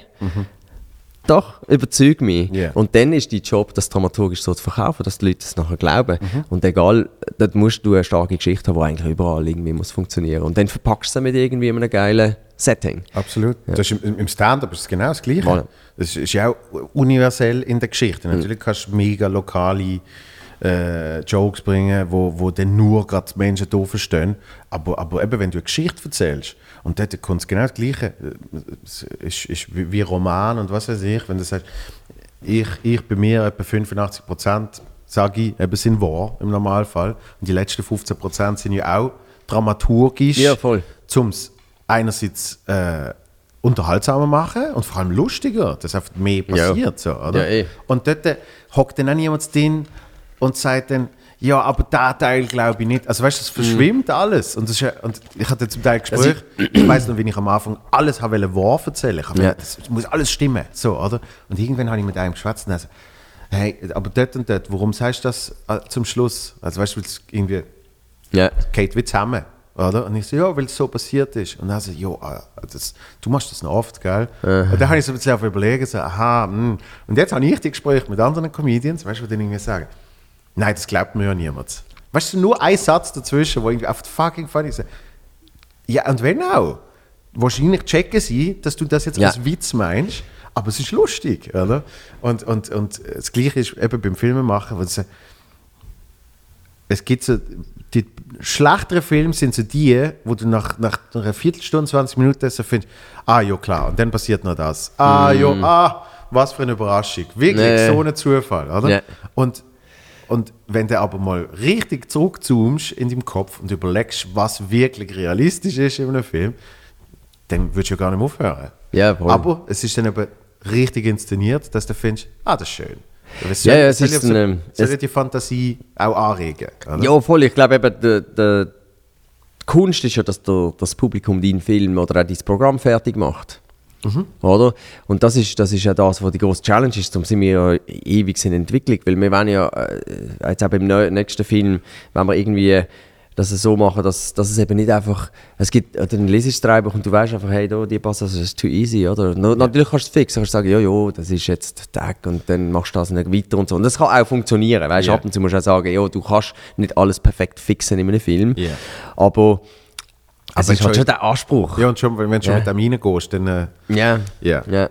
doch, überzeug mich. Ja. Und dann ist dein Job, das dramaturgisch so zu verkaufen, dass die Leute es nachher glauben. Mhm. Und egal, dort musst du eine starke Geschichte haben, die eigentlich überall irgendwie muss funktionieren. Und dann verpackst du sie mit irgendwie einem geilen Setting. Absolut. Das ist im, Im Stand-up ist es genau das Gleiche. Voilà. Das ist ja auch universell in der Geschichte. Natürlich kannst du mega lokale äh, Jokes bringen, wo, wo dann nur gerade Menschen da verstehen. Aber, aber eben, wenn du eine Geschichte erzählst, und dort kommt es genau das Gleiche. Es ist, ist wie, Roman und was weiß ich. Wenn du sagst, ich, ich bei mir etwa 85 Prozent, sage ich, eben sind wahr im Normalfall. Und die letzten 15 Prozent sind ja auch dramaturgisch Ja, voll. um es einerseits äh, unterhaltsamer machen und vor allem lustiger, dass einfach mehr Ja. passiert. So, oder? Ja, eh. Und dort hockt dann auch niemand drin und sagt dann, ja, aber der Teil glaube ich nicht. Also weißt du, es verschwimmt alles. Und, das ist, und ich hatte zum Teil Gespräche, ich weiß noch, wie ich am Anfang alles habe wollen wahr erzählen. Ich habe Ja. das muss alles stimmen. So, oder? Und irgendwann habe ich mit einem geschwätzt und er so, hey, aber dort und dort, warum sagst du das äh, zum Schluss? Also weißt du, weil es irgendwie Ja. geht wie zusammen. Oder? Und ich so, ja, weil es so passiert ist. Und dann so, ja, ah, das, du machst das noch oft, gell? Und dann habe ich so ein bisschen auf überlegen, so, aha, hm. Und jetzt habe ich die Gespräche mit anderen Comedians, weißt du, die dann irgendwie sagen, nein, das glaubt mir ja niemand. Weißt du, nur ein Satz dazwischen, wo irgendwie auf fucking funny ist. Ja, und wenn auch. Wahrscheinlich checken sie, dass du das jetzt Ja. als Witz meinst, aber es ist lustig, oder? Und, und, und das Gleiche ist eben beim Filmemachen, wo sie es gibt so, die schlechteren Filme sind so die, wo du nach, nach einer Viertelstunde, 20 Minuten so findest, ah ja klar, und dann passiert noch das. Ah ja, ah, was für eine Überraschung. Wirklich, Nee. so ein Zufall, oder? Ja. Und, und wenn du aber mal richtig zurückzoomst in deinem Kopf und überlegst, was wirklich realistisch ist in einem Film, dann würdest du ja gar nicht mehr aufhören. Ja, voll. aber es ist dann eben richtig inszeniert, dass du findest, ah, das ist schön. Ja, ja, es soll ist so, ein, ähm, soll es- ja die Fantasie auch anregen. Oder? Ja, voll. Ich glaube eben, der, der, die Kunst ist ja, dass der, das Publikum deinen Film oder auch dein Programm fertig macht. Oder? Und das ist, das ist ja das, was die grosse Challenge ist. Darum sind wir ja ewig in Entwicklung. Weil wir wollen ja, äh, jetzt auch beim nächsten Film, wenn wir irgendwie dass sie so machen, dass, dass es eben nicht einfach, es gibt, dann das Drehbuch und du weißt einfach, hey, da, die Passage ist too easy, oder? No, Natürlich kannst du es fixen, kannst du sagen, ja, ja, das ist jetzt Tag und dann machst du das nicht weiter und so. Und das kann auch funktionieren, weißt du, Ja. ab und zu musst du auch sagen, ja, du kannst nicht alles perfekt fixen in einem Film, Ja. aber es Aber ist halt schon- der Anspruch. Ja, und schon, wenn du schon Ja. mit dem reingehst, dann... Äh, Ja. Ja. ja.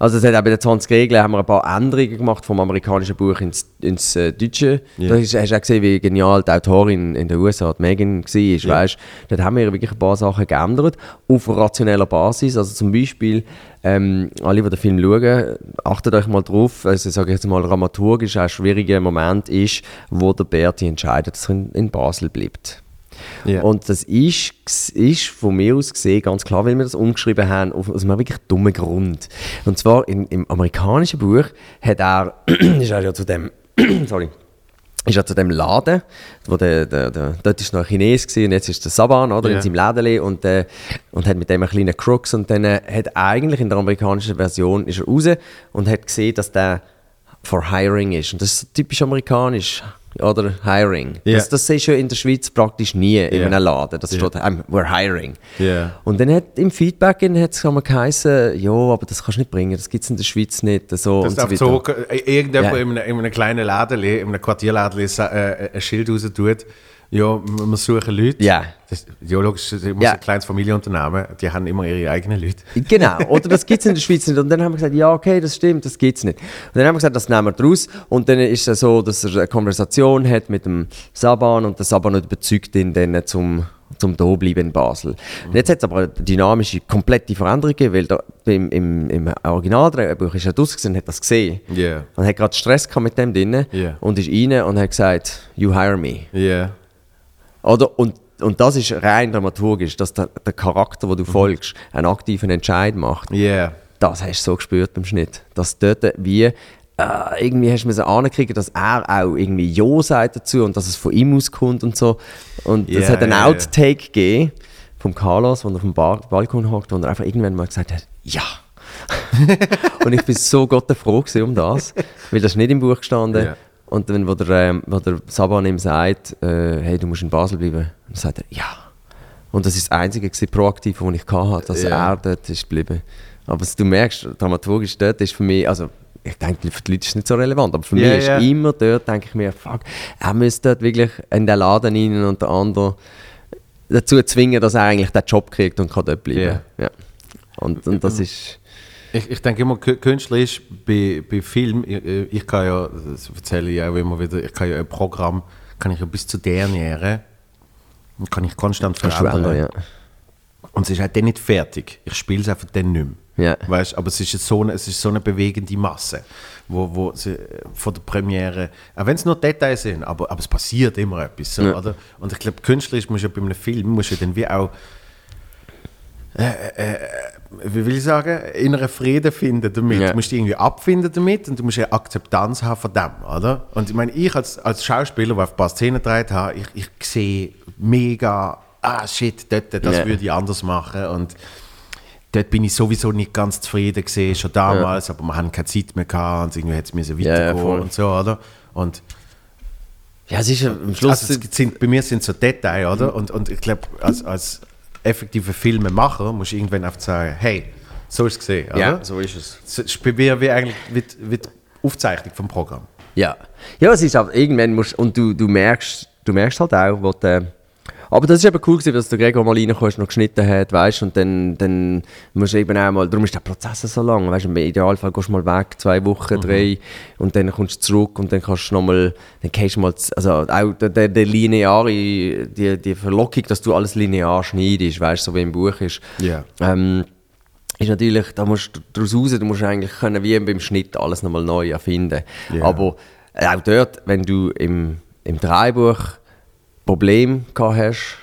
Also es hat auch bei den 20 Regeln haben wir ein paar Änderungen gemacht vom amerikanischen Buch ins, ins äh, Deutsche. Ja. Da hast, hast du auch gesehen, wie genial die Autorin in den USA, die Megan, war. Ja. Weißt? Dort haben wir wirklich ein paar Sachen geändert, auf rationeller Basis. Also zum Beispiel, ähm, alle, die den Film schauen, achtet euch mal drauf, also ich sage jetzt mal dramaturgisch, auch ein schwieriger Moment ist, wo der Berti entscheidet, dass er in, in Basel bleibt. Ja. Und das ist, ist von mir aus gesehen ganz klar, weil wir das umgeschrieben haben, aus einem wirklich dummen Grund. Und zwar in, im amerikanischen Buch hat er, ist er ja zu dem, sorry, ist er zu dem Laden, wo der, der, der, dort ist noch ein Chines gewesen, und jetzt ist der Saban oder, Ja. in seinem Lädeli und, äh, und hat mit dem einen kleinen Crux und dann äh, hat eigentlich in der amerikanischen Version ist er raus und hat gesehen, dass der for hiring ist. Und das ist typisch amerikanisch. Oder Hiring. Ja. Das, das siehst du in der Schweiz praktisch nie in Ja. einem Laden. Das Ja. steht, um, we're hiring. Ja. Und dann hat im Feedback hat geheißen, ja, aber das kannst du nicht bringen, das gibt es in der Schweiz nicht. So Dass und so so, weiter. äh, irgendjemand Ja. in, einem, in einem kleinen Laden, in einem Quartierladen äh, ein Schild raus tut, ja, wir suchen Leute. Ja. Das, ja, logisch, das muss Ja. ein kleines Familienunternehmen, die haben immer ihre eigenen Leute. Genau, oder das gibt es in der Schweiz nicht. Und dann haben wir gesagt, ja, okay, das stimmt, das gibt es nicht. Und dann haben wir gesagt, das nehmen wir draus. Und dann ist es so, dass er eine Konversation hat mit dem Saban und der Saban überzeugt ihn dann zum, zum Dableiben in Basel. Und jetzt hat es aber eine dynamische, komplette Veränderung gegeben, weil da, im, im, im Originaldrehbuch ist er draussen und hat das gesehen. Ja. Und hat gerade Stress gehabt mit dem drin Ja. und ist rein und hat gesagt, you hire me. Ja. Oder? Und, und das ist rein dramaturgisch, dass der, der Charakter, wo du folgst, einen aktiven Entscheid macht. Ja. Das hast du so gespürt beim Schnitt. Dass dort wie äh, irgendwie hast du müssen ankriegen, dass er auch irgendwie Ja sagt dazu und dass es von ihm auskommt und so. Und es Ja, hat einen ja. Outtake gegeben vom Carlos, wo er auf dem Bar Balkon hockt, wo er einfach irgendwann mal gesagt hat, ja. und ich bin so Gott froh um das, weil das ist nicht im Buch gestanden. Und dann, wo der, ähm, wo der Saban ihm sagt, äh, hey, du musst in Basel bleiben, dann sagt er, ja. Und das ist das Einzige gewesen, Proaktive, was ich hatte, dass Ja. er dort ist geblieben. Aber du merkst, dramaturgisch dort ist für mich, also ich denke, für die Leute ist es nicht so relevant, aber für Ja, mich ist immer dort, denke ich mir, fuck, er müsste dort wirklich in den Laden rein und der andere dazu zwingen, dass er eigentlich den Job kriegt und kann dort bleiben. Ja. Und, und das ist, Ich, ich denke immer, kü- künstlerisch bei, bei Film, ich, äh, ich kann ja, das erzähle ich auch immer wieder, ich kann ja ein Programm, kann ich ja bis zu Derniere, kann ich konstant du verändern. ändern, ja. Und es ist halt dann nicht fertig. Ich spiele es einfach dann nicht mehr. Ja. Weißt, aber es ist, so eine, es ist so eine bewegende Masse, wo, wo sie äh, von der Premiere, auch wenn es nur Details sind, aber, aber es passiert immer etwas. So, Ja. oder? Und ich glaube, künstlerisch muss ja bei einem Film, muss ja dann wie auch, äh, äh, wie will ich sagen, inneren Frieden finden damit. Ja. Du musst dich irgendwie abfinden damit und du musst eine Akzeptanz haben von dem, oder? Und ich meine, ich als, als Schauspieler, der auf ein paar Szenen gedreht habe, ich, ich sehe mega, ah shit, dort, das Ja. würde ich anders machen und dort bin ich sowieso nicht ganz zufrieden gesehen, schon damals, aber wir hatten keine Zeit mehr gehabt und irgendwie hätte es Ja, ja, weitergehen und so, oder? Und ja, es ist ja am Schluss... also sind, bei mir sind so Details, oder? Und, und ich glaube, als, als effektiver Filmemacher musst du irgendwann einfach sagen, hey, so ist es gesehen, oder? ja, so ist es. Es ist bei mir wie eigentlich wie, die- wie die Aufzeichnung vom Programm. Ja. Ja, es ist aber irgendwann musst, und du, du merkst, du merkst halt auch, wo der, aber das ist eben cool gewesen, dass der Gregor mal reinkommt, noch geschnitten hat, weißt, und dann, dann musst du eben auch mal, darum ist der Prozess so lang, weißt, im Idealfall gehst du mal weg, zwei Wochen, drei, und dann kommst du zurück und dann kannst du nochmal, dann gehst du mal, also auch der, der, der lineare, die, die Verlockung, dass du alles linear schneidest, weißt, so wie im Buch ist, Ja. ähm, ist natürlich, da musst du daraus raus, du musst eigentlich können, wie beim Schnitt alles nochmal neu erfinden. Ja. Aber äh, auch dort, wenn du im, im Drehbuch Probleme gehabt hast,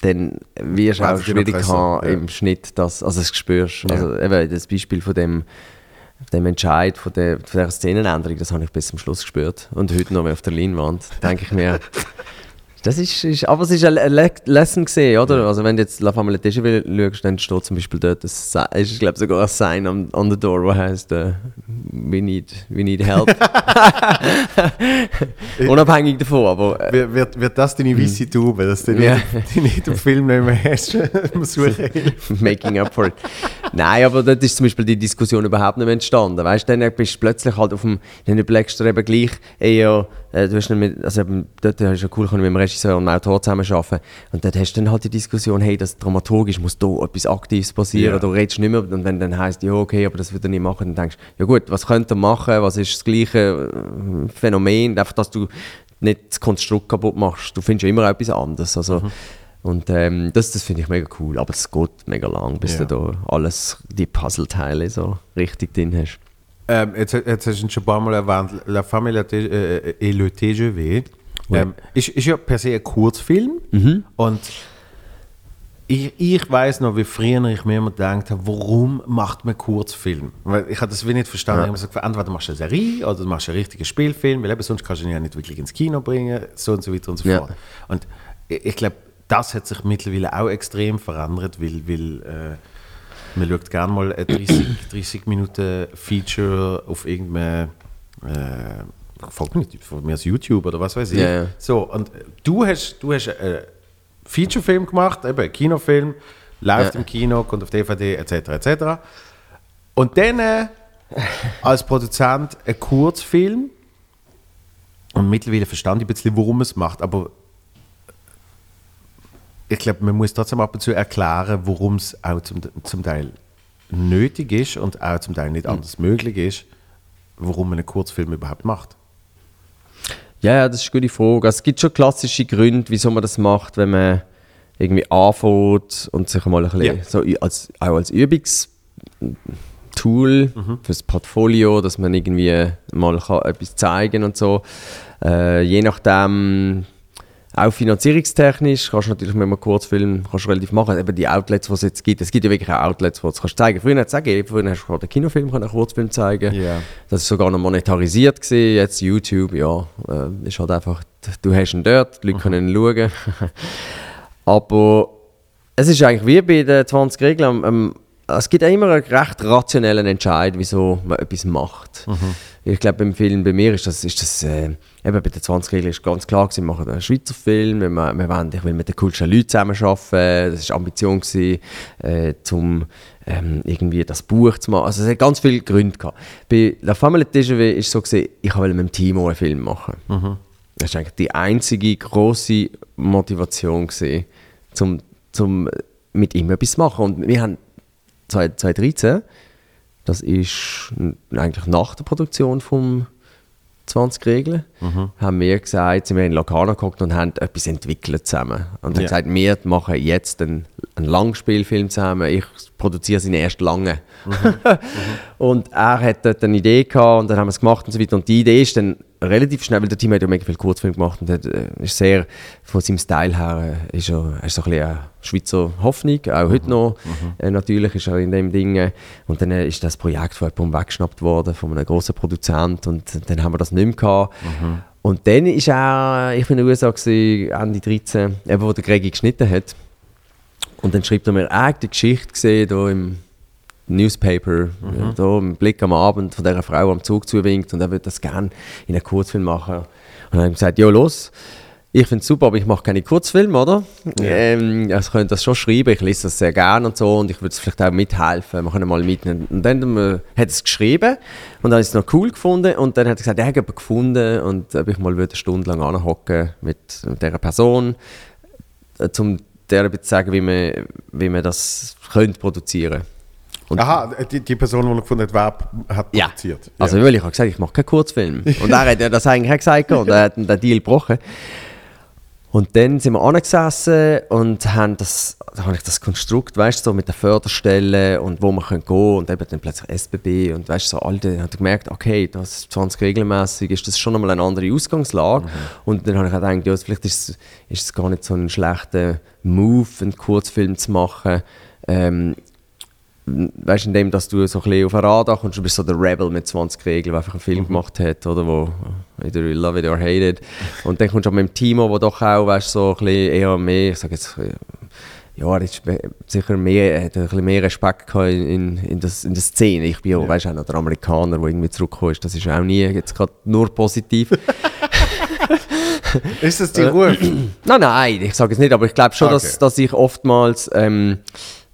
dann wirst du auch schwierig haben ja. im Schnitt, dass, also das spürst. Ja. Also eben das Beispiel von dem, dem Entscheid, von der, von der Szenenänderung, das habe ich bis zum Schluss gespürt. Und heute noch mehr auf der Leinwand, denke ich mir, Das ist, ist, aber es ist eine Le Lesson gesehen, oder? Also wenn du jetzt La Famille Déjà schaust, dann steht zum Beispiel dort, das ist glaube sogar ein Sign on, on the door, was heißt uh, we, need, we need help. Unabhängig davon, aber... Äh, wird, wird das deine weiße Tube, dass du Ja. nicht, nicht im Film nicht mehr hast? Muss suchen. Making up for it. Nein, aber dort ist zum Beispiel die Diskussion überhaupt nicht mehr entstanden. Weißt du, dann bist du plötzlich halt auf dem, dann überlegst du eben gleich eher, äh, du hast mit, also eben, dort ist ja cool, kann ich mit dem Regisseur und dem Autor zusammenarbeiten. Und dort hast du dann halt die Diskussion, hey, das dramaturgisch muss da etwas Aktives passieren, Ja. da redest du nicht mehr. Und wenn dann heisst, ja, okay, aber das wird er nicht machen, dann denkst du, ja gut, was könnte er machen, was ist das gleiche äh, Phänomen, einfach, dass du nicht das Konstrukt kaputt machst. Du findest ja immer etwas anderes. Also, Mhm. Und ähm, das, das finde ich mega cool. Aber es geht mega lang, bis Ja. du da alles, die Puzzleteile so richtig drin hast. Ähm, jetzt, jetzt hast du schon ein paar Mal erwähnt, La Famille äh, et le TGV. Ähm, ist, ist ja per se ein Kurzfilm. Und ich, ich weiß noch, wie früher ich mir immer gedacht habe, warum macht man Kurzfilm? Weil ich habe das wie nicht verstanden. Ich habe so gefragt, entweder machst du eine Serie oder du machst einen richtigen Spielfilm, weil eben sonst kannst du ihn ja nicht wirklich ins Kino bringen, so und so weiter und so Ja. fort. Und ich, ich glaube, das hat sich mittlerweile auch extrem verändert, weil, weil äh, man schaut gerne mal ein 30, 30 Minuten Feature auf irgendeinem äh, folgt nicht, von mir aus YouTube oder was weiß ich. Ja. So, und du hast, du hast einen Featurefilm gemacht, eben einen Kinofilm, läuft Ja. im Kino, kommt auf DVD etc. etc. Und dann äh, als Produzent ein Kurzfilm. Und mittlerweile verstand ich ein bisschen, warum es macht, aber ich glaube, man muss trotzdem ab und zu erklären, warum es auch zum, zum Teil nötig ist und auch zum Teil nicht anders möglich ist, warum man einen Kurzfilm überhaupt macht. Ja, ja, das ist eine gute Frage. Also, es gibt schon klassische Gründe, wieso man das macht, wenn man irgendwie anfängt und sich mal ein bisschen Ja. so als, auch als Übungstool fürs Portfolio, dass man irgendwie mal kann etwas zeigen und so. Äh, je nachdem, auch finanzierungstechnisch kannst du natürlich mit einem Kurzfilm kannst relativ machen. Eben die Outlets, die es jetzt gibt, es gibt ja wirklich auch Outlets, wo du es kannst zeigen. Früher hat es auch gegeben, früher hast du gerade einen Kinofilm, einen Kurzfilm zeigen. Ja. Das ist sogar noch monetarisiert gewesen. Jetzt YouTube, ja, äh, ist halt einfach, du hast ihn dort, die Leute können ihn schauen. Aber es ist eigentlich wie bei den 20 Regeln. Ähm, es gibt auch immer einen recht rationellen Entscheid, wieso man etwas macht. Ich glaube, beim Film, bei mir ist das, ist das äh, eben bei den 20 Regeln ist ganz klar gewesen, wir machen einen Schweizer Film, wir, wir wollen, ich will mit den coolsten Leuten zusammenarbeiten, das war Ambition, gewesen, äh, zum ähm, irgendwie das Buch zu machen. Also es hat ganz viele Gründe gehabt. Bei La Famille Déjà ist es so gewesen, ich wollte mit dem Team auch einen Film machen. Das war eigentlich die einzige große Motivation, gewesen, zum, zum mit ihm etwas zu machen. Und wir haben 2013, das ist eigentlich nach der Produktion vom 20 Regeln, haben wir gesagt, sind wir in Locarno geguckt und haben etwas entwickelt zusammen. Und haben Ja. gesagt, wir machen jetzt einen, einen Langspielfilm zusammen. Ich produziere seinen ersten langen. und er hat dort eine Idee gehabt und dann haben wir es gemacht und so weiter. Und die Idee ist dann relativ schnell, weil der Team hat ja mega viel Kurzfilm gemacht und hat, äh, ist sehr, von seinem Style her, äh, ist er, ist so ein bisschen eine Schweizer Hoffnung, auch heute noch. Äh, natürlich ist er in dem Ding. äh, Und dann ist das Projekt von jemandem weggeschnappt worden, von einem grossen Produzent und dann haben wir das nicht mehr gehabt. Und dann ist er, ich bin in den USA gewesen, Ende 13, eben wo der Gregi geschnitten hat. Und dann schreibt er mir, hat die Geschichte gesehen, hier im Newspaper, äh, da im Blick am Abend von dieser Frau am Zug zuwinkt und er würde das gerne in einem Kurzfilm machen. Und dann habe ich gesagt, ja los, ich finde es super, aber ich mache keine Kurzfilme, oder? Ähm, also ich könnte das schon schreiben, ich lese das sehr gerne und so und ich würde es vielleicht auch mithelfen, wir können mal mitnehmen. Und dann äh, hat er es geschrieben und dann ich es noch cool gefunden und dann hat er gesagt, er hat jemanden gefunden und ob ich mal eine Stunde lang anhocken mit, mit dieser Person, äh, um der zu sagen, wie man, wie man das könnte produzieren und Aha, die, die Person, die er gefunden hat, wer hat ja. produziert. Also, weil ich habe gesagt, ich mache keinen Kurzfilm. Und er hat ja das eigentlich auch gesagt und er hat den Deal gebrochen. Und dann sind wir angesessen und haben das, da habe ich das Konstrukt, weißt du, so mit den Förderstellen und wo man gehen können und eben dann plötzlich SBB und weißt du, so all die, habe ich gemerkt, okay, das ist 20 regelmäßig, ist das schon einmal eine andere Ausgangslage. Und dann habe ich auch gedacht, ja, vielleicht ist es, ist es gar nicht so ein schlechter Move, einen Kurzfilm zu machen. Ähm, weißt indem dass du so ein bisschen auf ein Radar kommst, du bist so der Rebel mit 20 Regeln, der einfach einen Film gemacht hat, oder, wo either you love it or hate it. Und dann kommst du auch mit dem Timo, wo doch auch, weißt, so ein bisschen eher mehr, ich sage jetzt, ja, er ist sicher mehr, hat ein bisschen mehr Respekt gehabt in, in, in, das, in der Szene. Ich bin ja, weißt, auch noch der Amerikaner, der irgendwie zurückgekommen ist. Das ist auch nie jetzt gerade nur positiv. Ist das die Ruhe? Nein, nein, ich sage es nicht, aber ich glaube schon, Okay. dass, dass ich oftmals, ähm,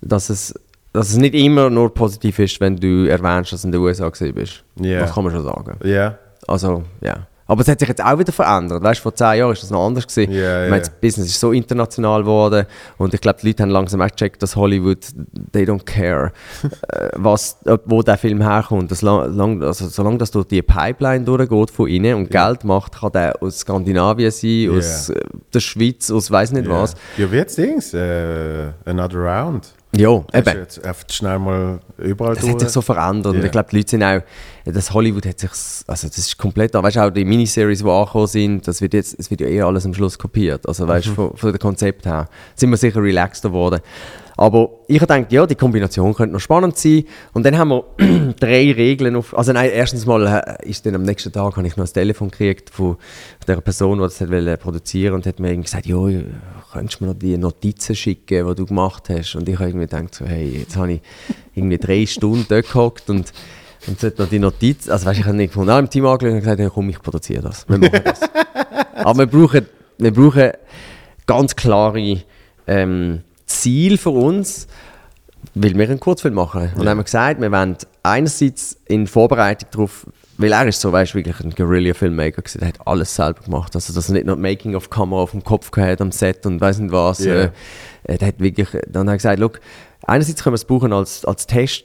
dass, es, dass es nicht immer nur positiv ist, wenn du erwähnst, dass du in den USA bist. Ja. Das kann man schon sagen. Ja. Also, ja. Aber es hat sich jetzt auch wieder verändert. Weißt du, vor zehn Jahren war das noch anders. Gewesen. Ja, ich meine, das Business ist so international geworden und ich glaube, die Leute haben langsam auch gecheckt, dass Hollywood, they don't care, äh, was, wo der Film herkommt. Das lang, also, solange das durch die Pipeline durchgeht von innen und Geld macht, kann der aus Skandinavien sein, aus äh, der Schweiz, aus weiß nicht was. Ja, wie jetzt Dings? Äh, another Round. Ja, du eben. jetzt einfach schnell mal überall Das hat sich so verändert. Und Ja. ich glaube, die Leute sind auch, das Hollywood hat sich, also das ist komplett, weißt du, auch die Miniseries, die angekommen sind, das wird jetzt, es wird ja eh alles am Schluss kopiert. Also weißt du, Mhm. von, von dem Konzept her sind wir sicher relaxter geworden. Aber ich habe gedacht, ja, die Kombination könnte noch spannend sein. Und dann haben wir drei Regeln auf. Also nein, erstens mal äh, ist dann am nächsten Tag habe ich noch ein Telefon gekriegt von der Person, die das hat wollte produzieren und hat mir irgendwie gesagt, ja, könntest du mir noch die Notizen schicken, die du gemacht hast? Und ich habe irgendwie gedacht, so, hey, jetzt habe ich irgendwie drei Stunden dort gehockt und und sollte noch die Notiz, also weißt, ich habe nicht gefunden, ah, im Team angelegt und gesagt, ja, komm, ich produziere das. Wir machen das. Aber wir brauchen, wir brauchen ganz klare ähm, Ziele für uns, weil wir einen Kurzfilm machen. Und dann haben wir gesagt, wir wollen einerseits in Vorbereitung darauf, weil er ist so, weißt wirklich ein Guerilla-Filmmaker gewesen, der hat alles selber gemacht. Also, dass er nicht noch Making-of-Kamera auf dem Kopf gehabt hat am Set und weiß nicht was. Ja. Äh, äh, der hat wirklich, dann hat er gesagt, einerseits können wir es brauchen als, als Test,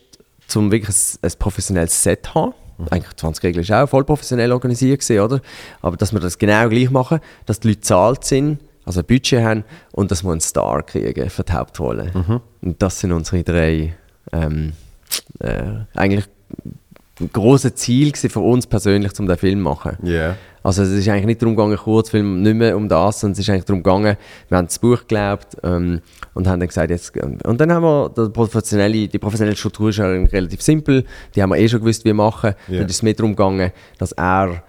um wirklich ein, ein professionelles Set zu haben. Eigentlich 20 Regeln ist auch voll professionell organisiert gewesen, oder? Aber dass wir das genau gleich machen, dass die Leute zahlt sind, also ein Budget haben und dass wir einen Star kriegen für die Hauptrolle. Und das sind unsere drei ähm, äh, eigentlich große Ziel für uns persönlich, um den Film zu machen. Ja. Also es ist eigentlich nicht darum gegangen, Kurzfilm nicht mehr um das, sondern es ist eigentlich darum gegangen, wir haben das Buch geglaubt ähm, und haben dann gesagt, jetzt, und dann haben wir, die professionelle, die professionelle Struktur ist relativ simpel, die haben wir eh schon gewusst, wie wir machen. Ja. Dann ist es mehr darum gegangen, dass er,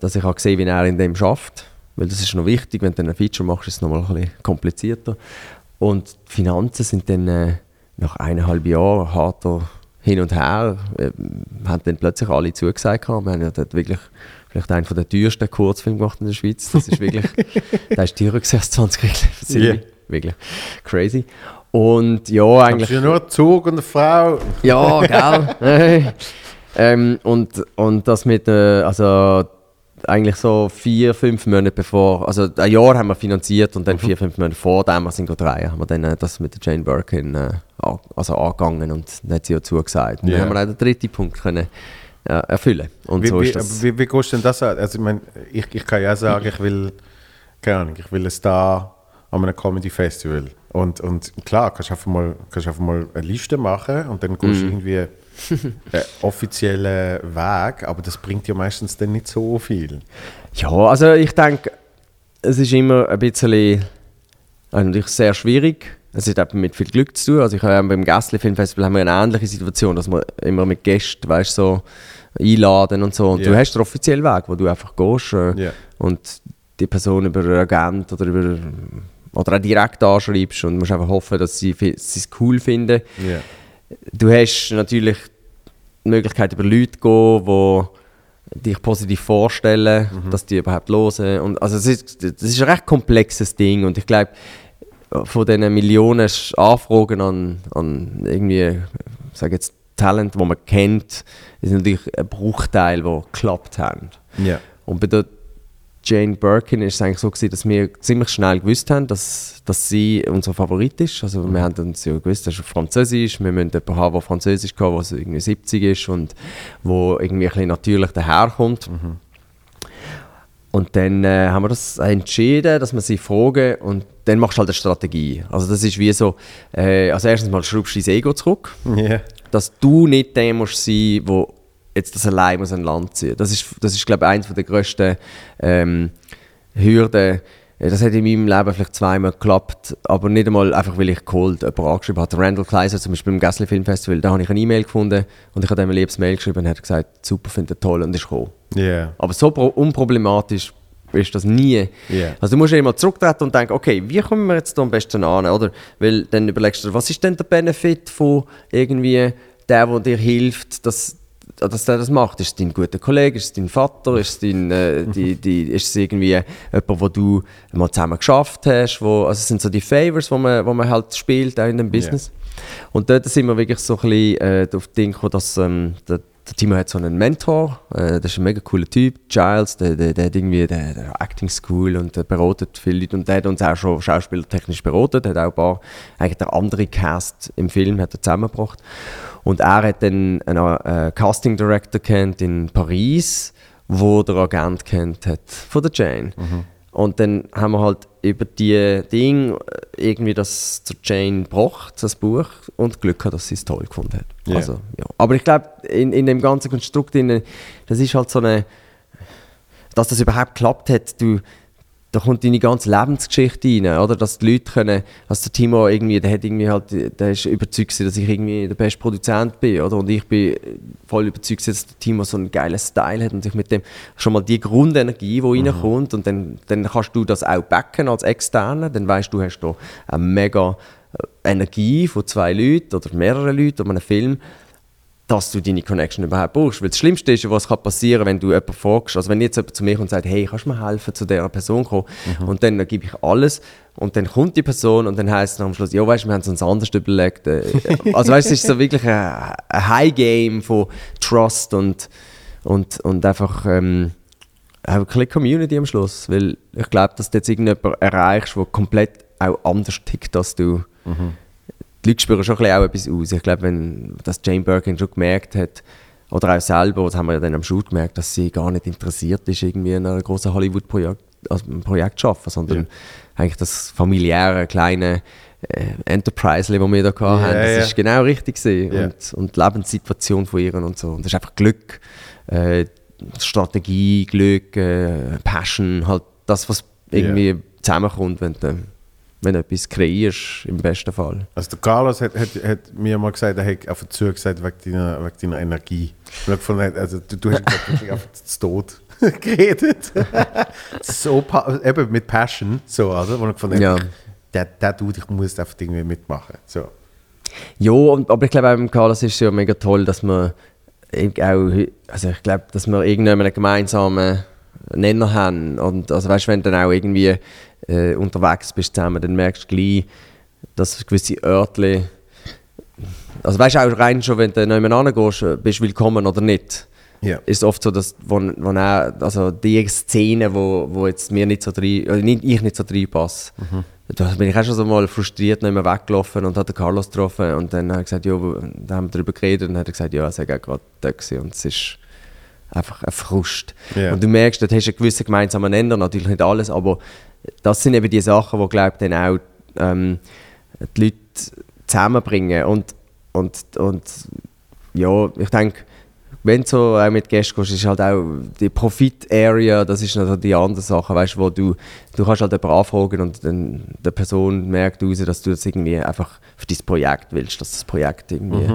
dass ich auch gesehen wie er in dem schafft, weil das ist noch wichtig, wenn du ein Feature machst, ist es nochmal ein bisschen komplizierter. Und die Finanzen sind dann äh, nach eineinhalb Jahren harter hin und her, äh, haben dann plötzlich alle zugesagt. gehabt. Wir haben ja dort wirklich vielleicht einen von der teuersten Kurzfilme gemacht in der Schweiz. Das ist wirklich, der ist teurer als 20 Regeln. Ja. Wirklich crazy. Und ja, Eigentlich eigentlich... ja nur Zug und eine Frau. Ja, gell? Ähm, und, und das mit, äh, also eigentlich so vier, fünf Monate bevor, also ein Jahr haben wir finanziert und dann vier, fünf Monate vor dem, wir sind drei, haben wir dann äh, das mit der Jane Birkin äh, an- also angegangen und dann hat sie ja zugesagt. Und Ja. dann haben wir auch den dritten Punkt können, äh, erfüllen. Und Wie, so wie, ist das. aber wie, wie gehst du denn das an? Also, ich, mein, ich, ich kann ja auch sagen, ich will, keine Ahnung, ich will ein Star an einem Comedy-Festival. Und, und klar, kannst du einfach mal, kannst einfach mal eine Liste machen und dann gehst du Mhm. irgendwie einen offiziellen Weg, aber das bringt ja meistens dann nicht so viel. Ja, also ich denke, es ist immer ein bisschen äh, natürlich sehr schwierig. Es hat eben mit viel Glück zu tun. Also ich habe beim Gässli Filmfestival haben wir eine ähnliche Situation, dass wir immer mit Gästen, weißt so einladen und so. Und Ja. du hast den offiziellen Weg, wo du einfach gehst äh, Ja. und die Person über einen Agent oder über oder auch direkt anschreibst und musst einfach hoffen, dass sie sie es cool finden. Ja. Du hast natürlich die Möglichkeit, über Leute zu gehen, die dich positiv vorstellen, dass die überhaupt hören. Und also es ist, das ist ein recht komplexes Ding und ich glaube, von diesen Millionen Anfragen an, an irgendwie, sage jetzt Talent, wo man kennt, ist natürlich ein Bruchteil, die geklappt haben. Ja. Und bei der Jane Birkin ist es eigentlich so gewesen, dass wir ziemlich schnell gewusst haben, dass, dass sie unser Favorit ist. Also wir haben uns ja gewusst, das ist Französisch, wir müssen jemanden haben, der Französisch kann, der irgendwie 70 ist und wo irgendwie ein bisschen natürlich daherkommt. Und dann äh, haben wir das entschieden, dass wir sie fragen und dann machst du halt eine Strategie. Also das ist wie so, äh, also erstens mal schraubst du dein Ego zurück Ja. dass du nicht der musst sein, wo jetzt das allein muss ein Land ziehen. Das ist, das ist glaube ich, eines der grössten ähm, Hürden, Ja, das hat in meinem Leben vielleicht zweimal geklappt, aber nicht einmal einfach, weil ich cold jemanden angeschrieben habe. Randall Kleiser zum Beispiel im Gessler Filmfestival, da habe ich eine E-Mail gefunden und ich habe ihm ein liebes Mail geschrieben und er hat gesagt, super, finde ich toll und ist gekommen. Yeah. Aber so pro- unproblematisch ist das nie. Yeah. Also du musst ja immer zurücktreten und denken, okay, wie kommen wir jetzt da am besten an, oder? Weil dann überlegst du, dir, was ist denn der Benefit von irgendwie der, der dir hilft, dass, dass der das macht? Ist es dein guter Kollege, ist es dein Vater, ist es, dein, äh, die, die, ist es irgendwie jemand, wo du mal zusammen geschafft hast? Wo, also es sind so die Favors, wo man, wo man halt spielt, auch in dem Business. Und dort sind wir wirklich so ein bisschen äh, auf den Ding gekommen, dass ähm, der Timo hat so einen Mentor, äh, das ist ein mega cooler Typ, Giles, der, der, der hat irgendwie der, der Acting School und der beratet viele Leute und der hat uns auch schon schauspielertechnisch beratet, hat auch ein paar, eigentlich der andere Cast im Film hat er zusammengebracht. Und er hat dann einen äh, Casting Director kennt in Paris, wo der Agent kennt hat von der Jane. Und dann haben wir halt über die Dinge irgendwie das zur Jane gebracht, das Buch, und Glück gehabt, dass sie es toll gefunden hat. Ja. Also, ja. Aber ich glaube, in, in dem ganzen Konstrukt, drin, das ist halt so eine, dass das überhaupt geklappt hat, du, da kommt deine ganze Lebensgeschichte rein, oder? Dass die Leute können, dass der Timo irgendwie, der hat irgendwie halt, der ist überzeugt dass ich irgendwie der beste Produzent bin, oder? Und ich bin voll überzeugt dass der Timo so einen geilen Style hat und ich mit dem schon mal die Grundenergie, die reinkommt und dann, dann kannst du das auch backen als Externer, dann weißt du, hast da eine mega äh, Energie von zwei Leuten oder mehreren Leuten um einen Film, dass du deine Connection überhaupt brauchst. Weil das Schlimmste ist, was kann passieren, wenn du jemanden fragst. Also wenn jetzt jemand zu mir kommt und sagt, hey, kannst du mir helfen, zu dieser Person zu kommen? Und dann, dann gebe ich alles. Und dann kommt die Person und dann heisst es am Schluss, ja, weißt du, wir haben es uns anders überlegt. Äh, Also weißt du, es ist so wirklich ein, ein High-Game von Trust und, und, und einfach ähm, auch ein Community am Schluss. Weil ich glaube, dass du jetzt irgendjemanden erreichst, der komplett auch anders tickt als du. Die Leute spüren schon ein bisschen auch etwas aus. Ich glaube, wenn das Jane Birkin schon gemerkt hat, oder auch selber, das haben wir ja dann am Schul gemerkt, dass sie gar nicht interessiert ist, irgendwie in einem großen Hollywood-Projekt also ein Projekt zu arbeiten, sondern eigentlich das familiäre, kleine äh, Enterprise, das wir da hatten, Ja, das ja. ist genau richtig gewesen. Ja. Und, und die Lebenssituation von ihr und so. Und das ist einfach Glück, äh, Strategie, Glück, äh, Passion, halt das, was irgendwie zusammenkommt, wenn du, wenn du etwas kreierst, im besten Fall. Also der Carlos hat, hat, hat mir mal gesagt, er hat einfach zu gesagt wegen deiner, wegen deiner Energie. Gefunden, also du, du hast gesagt, wirklich einfach zu Tod geredet. so eben mit Passion, so, oder? Wo ich gefunden Ja. der, der Dude, ich muss einfach irgendwie mitmachen. So. Ja, und, aber ich glaube auch beim Carlos ist es ja mega toll, dass wir ich auch, also ich glaube, dass wir irgendwann einen gemeinsamen Nenner haben. Und also weißt, wenn dann auch irgendwie äh, unterwegs bist zusammen, dann merkst du gleich, dass gewisse Örtchen, also weißt du auch rein schon, wenn du nebeneinander gehst, äh, bist du willkommen oder nicht. Ja. Ist oft so, dass wo, wo auch, also die Szene, wo, wo jetzt mir nicht so rein, oder nicht, ich nicht so reinpasse, da bin ich auch schon so mal frustriert nicht mehr weggelaufen und hat Carlos getroffen und dann hat er gesagt, ja, da haben wir darüber geredet und dann hat er gesagt, ja, es sei auch gerade da gewesen und es ist einfach ein Frust. Ja. Und du merkst, dort hast du einen gewissen gemeinsamen Nenner, natürlich nicht alles, aber das sind eben die Sachen, die, glaube dann auch ähm, die Leute zusammenbringen. Und, und, und ja, ich denke, wenn du so auch mit Gästen gehst, ist halt auch die Profit-Area, das ist noch die andere Sache, weißt, wo du, du kannst halt jemanden anfragen und dann der Person merkt raus, dass du das irgendwie einfach für dein Projekt willst, dass das Projekt irgendwie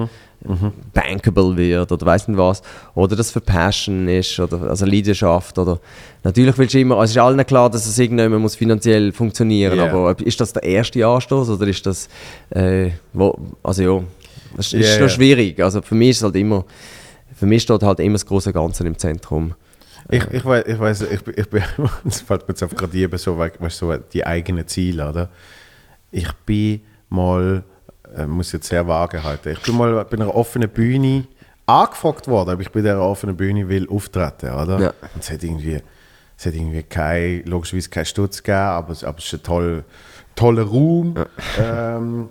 bankable wird oder weiss nicht was. Oder das für Passion ist, oder also Leidenschaft. Oder natürlich willst du immer, also es ist allen klar, dass es irgendwann muss finanziell funktionieren Ja. aber ist das der erste Anstoß oder ist das, äh, wo, also ja, das ist, ja. noch schwierig. Also für mich ist halt immer, für mich steht halt immer das große Ganze im Zentrum. Ich, ich weiß, ich, weiß ich, bin- ich bin, es fällt mir jetzt auf gerade eben so, weißt, du, so die eigenen Ziele, oder? Ich bin mal, äh, muss jetzt sehr vage halten, ich bin mal bei einer offenen Bühne angefragt worden, ob ich bei dieser offenen Bühne will auftreten, oder? Ja. Und es hat irgendwie, es hat irgendwie kein, logischerweise keinen Stutz gegeben, aber, es- aber es ist ein toll, toller Raum. Ähm,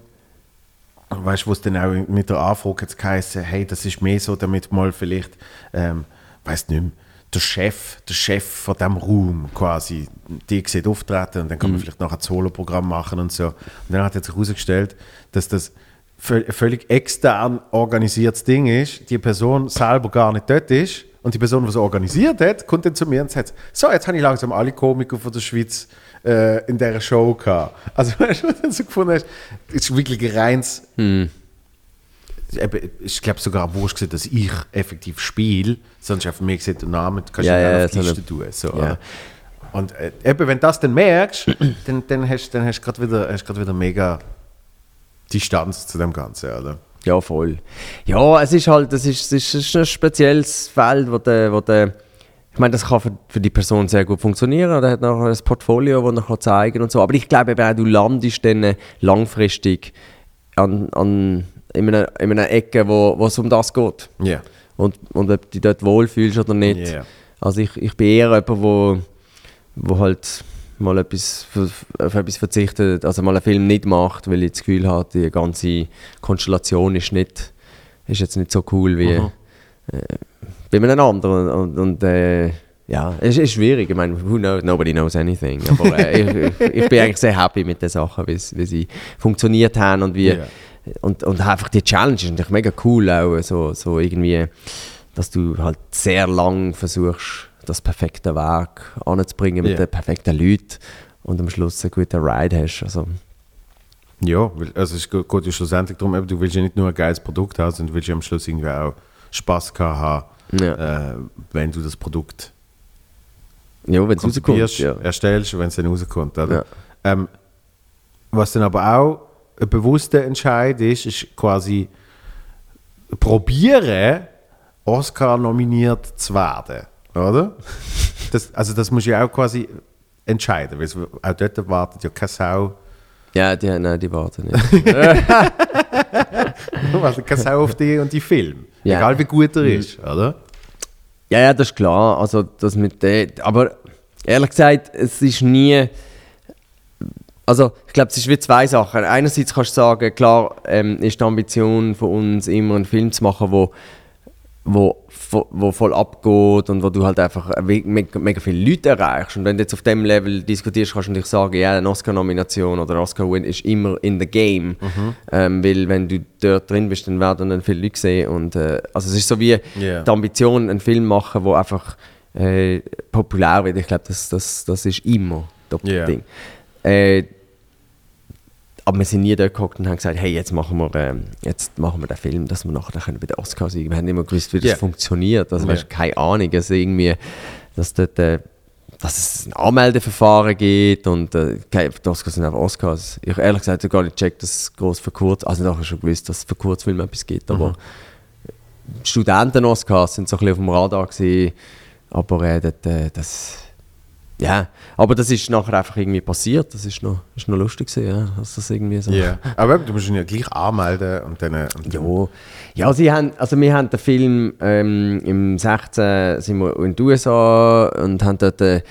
weißt du, wo es dann auch mit der Anfrage jetzt geheißen, hey, das ist mehr so, damit mal vielleicht, ähm, weiß nicht mehr, der Chef, der Chef von dem Raum quasi, die sieht auftreten und dann kann man vielleicht noch ein Solo-Programm machen und so. Und dann hat sich herausgestellt, dass das völ- völlig extern organisiertes Ding ist, die Person selber gar nicht dort ist und die Person, die es organisiert hat, kommt dann zu mir und sagt, so, jetzt habe ich langsam alle Komiker von der Schweiz äh, in dieser Show gehabt. Also, weißt du, du so gefunden hast? Es ist wirklich ein reins... Ich glaube sogar wurscht, gewesen, dass ich effektiv spiele, sonst einfach mir gesagt, der Name kannst du Ja, ja, ja, auf die Liste tun. So, ja. Und äh, eben, wenn du das dann merkst, dann, dann hast dann hast du gerade wieder, hast wieder mega Distanz zu dem Ganzen, oder? Ja, voll. Ja, es ist halt, es ist, es ist ein spezielles Feld, wo der, wo der ich meine, das kann für, für die Person sehr gut funktionieren. Er hat noch ein Portfolio, das er kann zeigen und so. Aber ich glaube eben auch, du landest dann langfristig an, an, in, einer, in einer Ecke, wo, wo es um das geht. Ja. Und, und ob du dich dort wohlfühlst oder nicht. Ja. Also ich, ich bin eher jemand, wo, wo halt mal etwas, auf etwas verzichtet, also mal einen Film nicht macht, weil ich das Gefühl habe, die ganze Konstellation ist, nicht, ist jetzt nicht so cool wie äh, bei einem anderen. Und, und äh, ja, es ist schwierig. Ich meine, who knows, nobody knows anything. Aber äh, ich, ich bin eigentlich sehr happy mit den Sachen, wie, sie- funktioniert haben und wie, Ja. Und, und einfach die Challenge ist natürlich mega cool auch, so, so irgendwie, dass du halt sehr lang versuchst, das perfekte Werk anzubringen mit Ja. den perfekten Leuten und am Schluss einen guten Ride hast. Also, Ja, weil, also es geht ja schlussendlich darum, du willst ja nicht nur ein geiles Produkt haben, sondern du willst ja am Schluss irgendwie auch Spaß haben, ja, äh, wenn du das Produkt ja wenn es rauskommt. Ja. erstellst wenn es dann rauskommt. Oder? Ja. Ähm, was dann aber auch ein bewusster Entscheid ist, ist quasi probieren, Oscar nominiert zu werden. Oder? Das, also das musst du ja auch quasi entscheiden, weil auch dort wartet ja keine Sau, ja, die, nein, die warten nicht. wartet keine Sau auf dich und die Film. Ja. Mhm. Egal wie gut er ist, oder? Ja, ja, das ist klar. Also, das mit der, aber ehrlich gesagt, es ist nie. Also, ich glaube, es ist wie zwei Sachen. Einerseits kannst du sagen, klar, ähm, ist die Ambition von uns immer einen Film zu machen, wo, wo, wo voll abgeht und wo du halt einfach mega, mega viele Leute erreichst. Und wenn du jetzt auf dem Level diskutierst, kannst du natürlich sagen, ja, eine Oscar-Nomination oder ein Oscar-Win ist immer in the game. Ähm, weil wenn du dort drin bist, dann werden dann viele Leute sehen. Und, äh, also es ist so wie Ja. die Ambition, einen Film machen, der einfach äh, populär wird. Ich glaube, das, das, das ist immer das Ja. Ding. Äh, aber wir sind nie dort geguckt und haben gesagt, hey, jetzt machen wir, ähm, jetzt machen wir den Film, dass wir nachher können bei den Oscars siegen. Wir haben nicht immer gewusst, wie das Ja. funktioniert. Also, weißt, keine Ahnung. Also irgendwie, dass, dort, äh, dass es ein Anmeldeverfahren gibt und äh, die Oscars sind einfach Oscars. Ich ehrlich gesagt habe gar nicht gecheckt, dass es groß für kurz, also nachher schon gewusst, dass es für Kurzfilme etwas gibt, aber Studenten-Oscars sind so ein bisschen auf dem Radar gewesen, aber äh, äh, das ja, aber das ist nachher einfach irgendwie passiert. Das ist noch, ist noch lustig gewesen, ja, dass das irgendwie so. Ja. Aber du musst ihn ja gleich anmelden und dann. Und dann Ja, ja sie haben, also wir haben den Film ähm, im 16 sind wir in den USA und haben dort äh,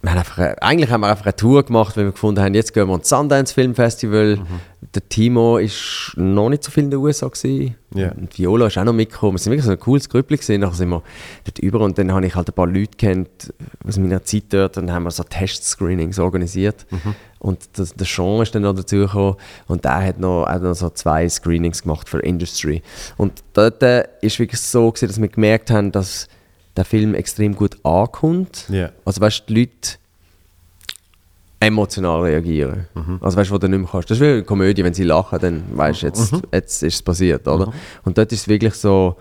wir haben einfach, eigentlich haben wir einfach eine Tour gemacht, weil wir gefunden haben, jetzt gehen wir ins Sundance Film Festival. Mhm. Der Timo ist noch nicht so viel in den USA gewesen. Ja. Und Viola ist auch noch mitgekommen. Wir sind wirklich so ein cooles Grüppli gewesen. Nachher sind wir dort über und dann habe ich halt ein paar Leute kennt aus meiner Zeit dort und dann haben wir so Test-Screenings organisiert. Mhm. Und das, der Sean ist dann noch dazugekommen und der hat noch, hat noch so zwei Screenings gemacht für Industry. Und dort äh, ist wirklich so gewesen, dass wir gemerkt haben, dass der Film extrem gut ankommt. Ja. Also weißt die Leute emotional reagieren. Also weißt du, wo du nicht mehr kannst. Das ist wie eine Komödie, wenn sie lachen, dann weißt du, jetzt, jetzt ist es passiert, oder? Und dort ist es wirklich so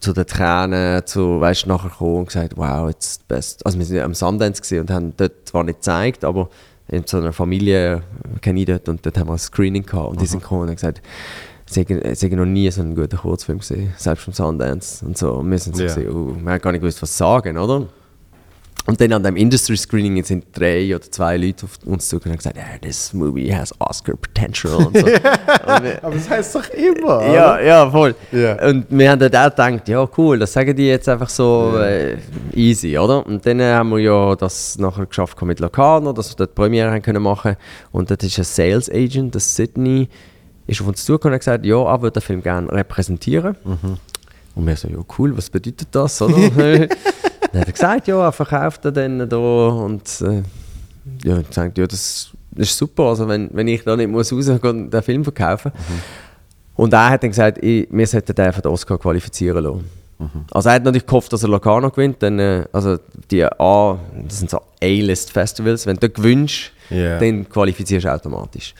zu den Tränen, zu, weißt du, nachher gekommen und gesagt, wow, jetzt das Beste. Also wir sind am Sundance und haben dort zwar nicht gezeigt, aber in so einer Familie kenne ich dort und dort haben wir ein Screening gehabt und die sind gekommen und haben gesagt, sie hätten sie hätten noch nie so einen guten Kurzfilm gesehen, selbst vom Sundance und so. Und wir sind so, Ja. gewesen, oh, wir haben gar nicht gewusst, was sagen, oder? Und dann an dem Industry Screening sind drei oder zwei Leute auf uns zugekommen und haben gesagt, yeah, this movie has Oscar potential und so. und wir, Aber das heißt doch immer. ja, oder? ja, voll. Ja. Und wir haben dann auch gedacht, ja cool, das sagen die jetzt einfach so äh, easy, oder? Und dann äh, haben wir ja das nachher geschafft mit Locarno, dass wir dort die Premiere haben können machen Und dort ist ein Sales Agent, das Sydney, ist auf uns zugekommen und hat gesagt, ja, er würde den Film gerne repräsentieren. Und wir so, ja cool, was bedeutet das, oder? dann hat er gesagt, ja, er verkauft er dann da und äh, ja, ich gesagt, ja, das ist super, also wenn, wenn ich da nicht muss rausgehen und den Film verkaufen Und er hat dann gesagt, ich, wir sollten den für den Oscar qualifizieren lassen. Also er hat natürlich gehofft, dass er Locarno gewinnt. Dann, äh, also die A, das sind so A-List-Festivals. Wenn du gewinnst, Ja. dann qualifizierst du automatisch.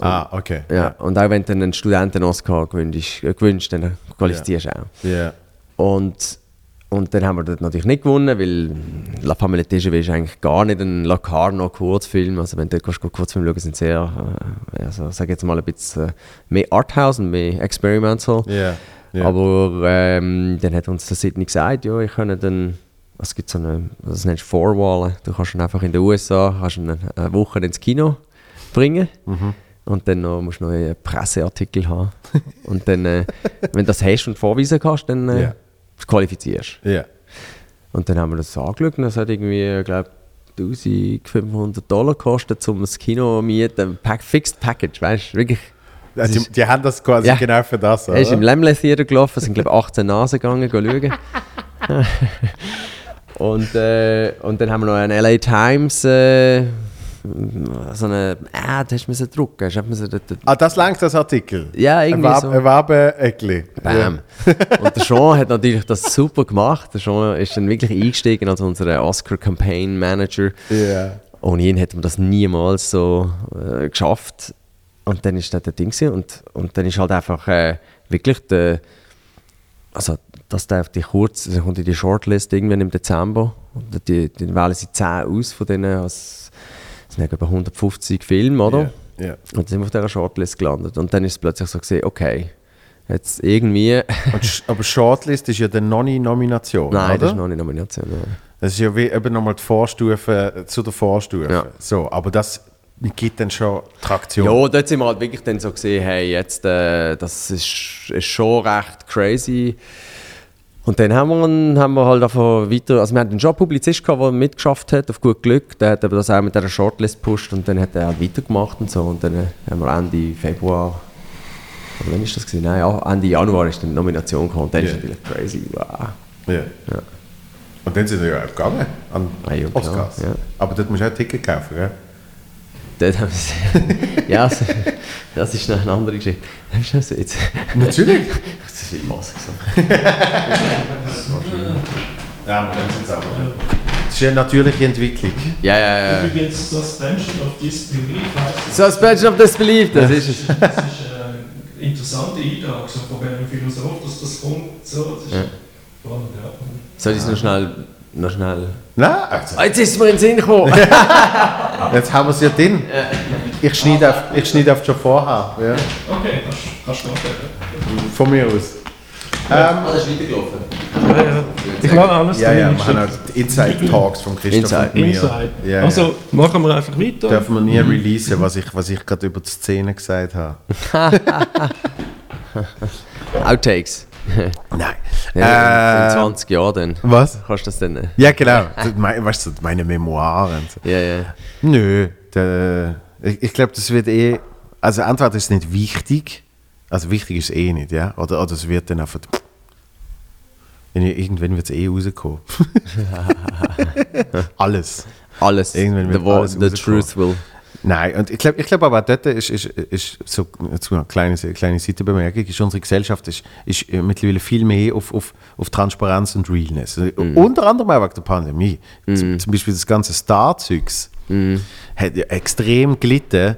Ah, okay. Ja. Und auch wenn du einen Studenten-Oscar gewinnst, äh, dann qualifizierst du auch. Ja. Und, und dann haben wir dort natürlich nicht gewonnen, weil La Famille TGV ist eigentlich gar nicht ein Locarno-Kurzfilm. Also wenn du dort gehst, Kurzfilme schauen, sind sehr, äh, also, sag jetzt mal ein bisschen äh, mehr Arthouse und mehr Experimental. Ja. Ja. Aber ähm, dann hat uns der Sidney gesagt, ja, ich könnte dann, es gibt so eine, das nennst du Vorwahlen, du kannst ihn einfach in den USA, kannst ihn eine Woche ins Kino bringen Mhm. Und dann noch, musst du noch einen Presseartikel haben. und dann, äh, wenn du das hast und vorweisen kannst, dann äh, Ja. qualifizierst ja. Und dann haben wir das angeschaut und das hat irgendwie, ich glaube 1500 Dollar gekostet, um das Kino zu mieten, Pack, Fixed Package, weißt du, wirklich. Ja, die, die haben das quasi Ja. genau für das, Er ist im? Lemley Theater gelaufen, sind glaube ich 18 Nasen gegangen, schauen. und, äh, und dann haben wir noch einen LA Times, äh, so eine hast du müssen drucken. Hast müssen dort, dort, Ah, das langt das Artikel? ja, irgendwie Ein so. Werbeeckli. Bam. Und der Sean hat natürlich das super gemacht. Der Sean ist dann wirklich eingestiegen als unser Oscar Campaign Manager. Ja. Ohne ihn hätten wir das niemals so äh, geschafft. Und dann ist das der Ding gewesen. und, und dann ist halt einfach äh, wirklich der, also dass der auf die kurz, also kommt in die Shortlist irgendwann im Dezember und die, die wählen sie 10 aus von denen, als, es sind etwa 150 Filme, oder? Ja. ja. Und dann sind wir auf dieser Shortlist gelandet und dann ist es plötzlich so gesehen, okay, jetzt irgendwie, aber Shortlist ist ja dann noch nie Nomination, nein, oder? das ist noch nicht Nomination. Nein. Das ist ja wie eben nochmal die Vorstufe äh, zu der Vorstufe. Ja. So, aber das gibt dann schon Traktion. Ja, dort sind wir halt wirklich dann so gesehen, hey, jetzt, äh, das ist, ist schon recht crazy. Und dann haben wir, haben wir halt davon weiter, also wir hatten einen Jobpublizist gehabt, der mitgeschafft hat, auf gut Glück, der hat aber das auch mit dieser Shortlist gepusht und dann hat er halt weitergemacht und so und dann äh, haben wir Ende Februar, oder wann ist das gewesen? Nein, ja, Ende Januar ist dann die Nomination gekommen und dann Ja. ist natürlich crazy, wow. Ja. Und dann sind wir ja auch gegangen an Ah, ja, Oscars. ja. Aber dort musst du auch ein Ticket kaufen, gell? Dort haben wir ja, das, ist noch eine andere Geschichte. Jetzt? Natürlich. Das ist wie was gesagt. Ja, aber dann sind es auch. Das ist eine natürliche Entwicklung. Ja, ja, ja. Übrigens, Suspension of Disbelief heisst Suspension of Disbelief, das ist es. Das ist äh, eine interessante Einlage so von einem Philosoph, dass das kommt. So, das ist Ja. spannend, ja. Soll ich es noch schnell. Noch schnell. Nein, also, Ah, jetzt ist es mir in den Sinn gekommen! jetzt haben wir es ja drin. Ich schneide auf, ich schneide auf schon vorher. Ja. Okay, kannst kannst du nachdenken. Von mir aus. Ah, das ist weitergelaufen. Ja, ja. Ich lasse alles Ja, ja, drin. wir haben auch die Inside Talks von Christoph Inside. und mir. Inside. Ja, also, ja. machen wir einfach weiter. Dürfen wir nie releasen, was ich, was ich gerade über die Szene gesagt habe. Outtakes. Nein. Ja, Äh, in 20 Jahren dann. was? Kannst du das dann. äh, Ja, genau. Weißt du, meine Memoiren. So. Ja, ja. Nö, der, ich, ich glaube, das wird eh. Also, entweder ist es nicht wichtig, also wichtig ist es eh nicht, ja. Oder, oder es wird dann einfach. Irgendwann wird es eh rauskommen. Alles. Alles. Irgendwann wird the, alles the truth will. Nein, und ich glaube ich glaub aber dort ist, ist, ist so eine kleine, kleine Seitenbemerkung, ist unsere Gesellschaft ist, ist mittlerweile viel mehr auf, auf, auf Transparenz und Realness. Also, Unter anderem auch wegen der Pandemie. Zum, zum Beispiel das ganze Star-Zeugs hat ja extrem gelitten,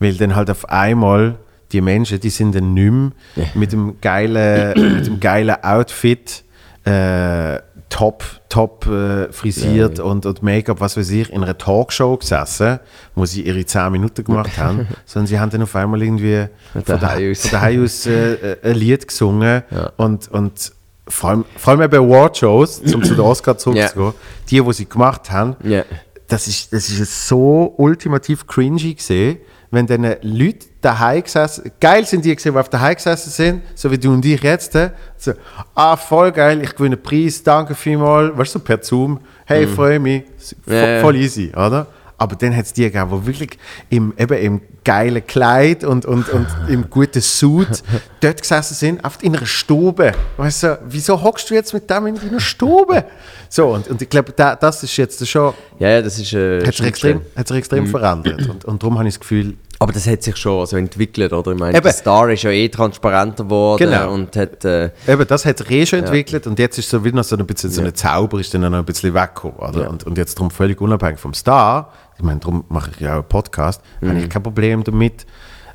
weil dann halt auf einmal die Menschen, die sind dann nicht mehr mit dem geilen, mit dem geilen Outfit äh, top, top äh, frisiert Und, und Make-up, was weiß ich, in einer Talkshow gesessen, wo sie ihre 10 Minuten gemacht haben, sondern sie haben dann auf einmal irgendwie von daheim aus. aus äh, äh, ein Lied gesungen Ja. und, und vor allem, vor allem bei Awardshows, um zu den Oscar zurückzugehen, die, die sie gemacht haben, Ja. das ist, das ist so ultimativ cringy gesehen, wenn dann Leute daheim gesessen, geil sind die gesehen, die auf daheim gesessen sind, so wie du und ich jetzt, äh, so, ah, voll geil, ich gewinne einen Preis, danke vielmals, weißt du, so per Zoom, hey, freue mich, vo- Ja, ja. voll easy, oder? Aber dann hat es die gegeben, die wirklich im, eben im geilen Kleid und, und, und im guten Suit dort gesessen sind, oft in einer Stube. Weißt du, wieso hockst du jetzt mit dem in deiner Stube? So, und, und ich glaube, da, das ist jetzt schon Ja, ja, das ist. Äh, hat sich extrem, Schnittstelle. hat sich extrem verändert. Und, und darum habe ich das Gefühl, Aber das hat sich schon so entwickelt, oder? Ich meine, Eben. der Star ist ja eh transparenter geworden Genau. und hat... Äh, Eben, das hat sich eh schon entwickelt und jetzt ist so wieder noch so ein bisschen so ein Zauber ist dann noch ein bisschen weggekommen. Oder? Und, und jetzt darum völlig unabhängig vom Star, ich meine, darum mache ich ja auch einen Podcast, habe ich kein Problem damit,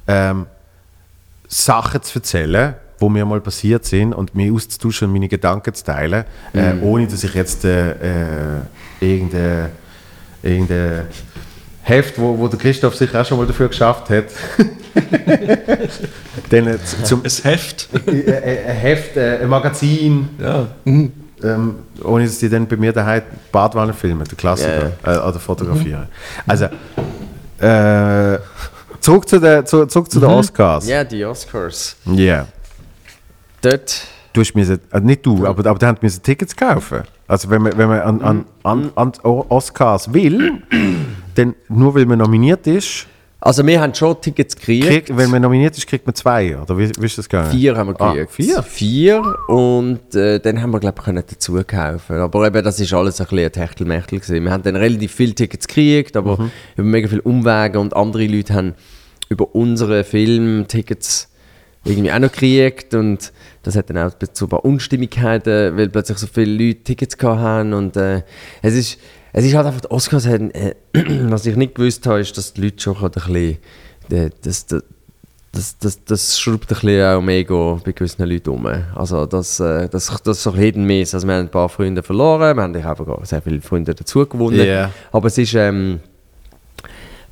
ähm, Sachen zu erzählen, wo mir mal passiert sind und mir auszutauschen und meine Gedanken zu teilen, äh, ohne dass ich jetzt äh, äh, irgendein, irgendein Heft, wo, wo der Christoph sich auch schon mal dafür geschafft hat, dann äh, zum, Ein Heft. ein Heft, äh, ein Magazin, Ja. ähm, ohne dass die dann bei mir daheim Badwanne filmen, der Klassiker, äh, oder fotografieren. Also, äh, zurück zu den zu, zurück zu den Oscars. ja, die Oscars. Yeah. Dort... Du hast müssen, äh, nicht du, aber, aber die haben müssen Tickets kaufen. Also wenn man, wenn man an, an, an, an die Oscars will, dann nur weil man nominiert ist, Also wir haben schon Tickets gekriegt. kriegt, wenn man nominiert ist, kriegt man zwei, oder wie, wie ist das gegangen? Vier haben wir Ah, gekriegt. vier? Vier und äh, dann haben wir glaube ich können dazu kaufen. Aber eben, das ist alles ein bisschen ein Techtelmechtel gewesen. Wir haben dann relativ viele Tickets gekriegt, aber Mhm. über mega viele Umwege und andere Leute haben über unsere Film Tickets irgendwie auch noch gekriegt und das hat dann auch zu ein paar Unstimmigkeiten, weil plötzlich so viele Leute Tickets gehabt haben und äh, es ist es ist halt einfach, die Oscars haben, äh, was ich nicht gewusst habe, ist, dass die Leute schon ein bisschen, äh, das, das, das, das, das schraubt ein bisschen auch am Ego bei gewissen Leuten um. Also das, äh, das, das ist so hidden-miss. Also wir haben ein paar Freunde verloren, wir haben auch sehr viele Freunde dazu gewonnen. Ja. Aber es ist, ähm,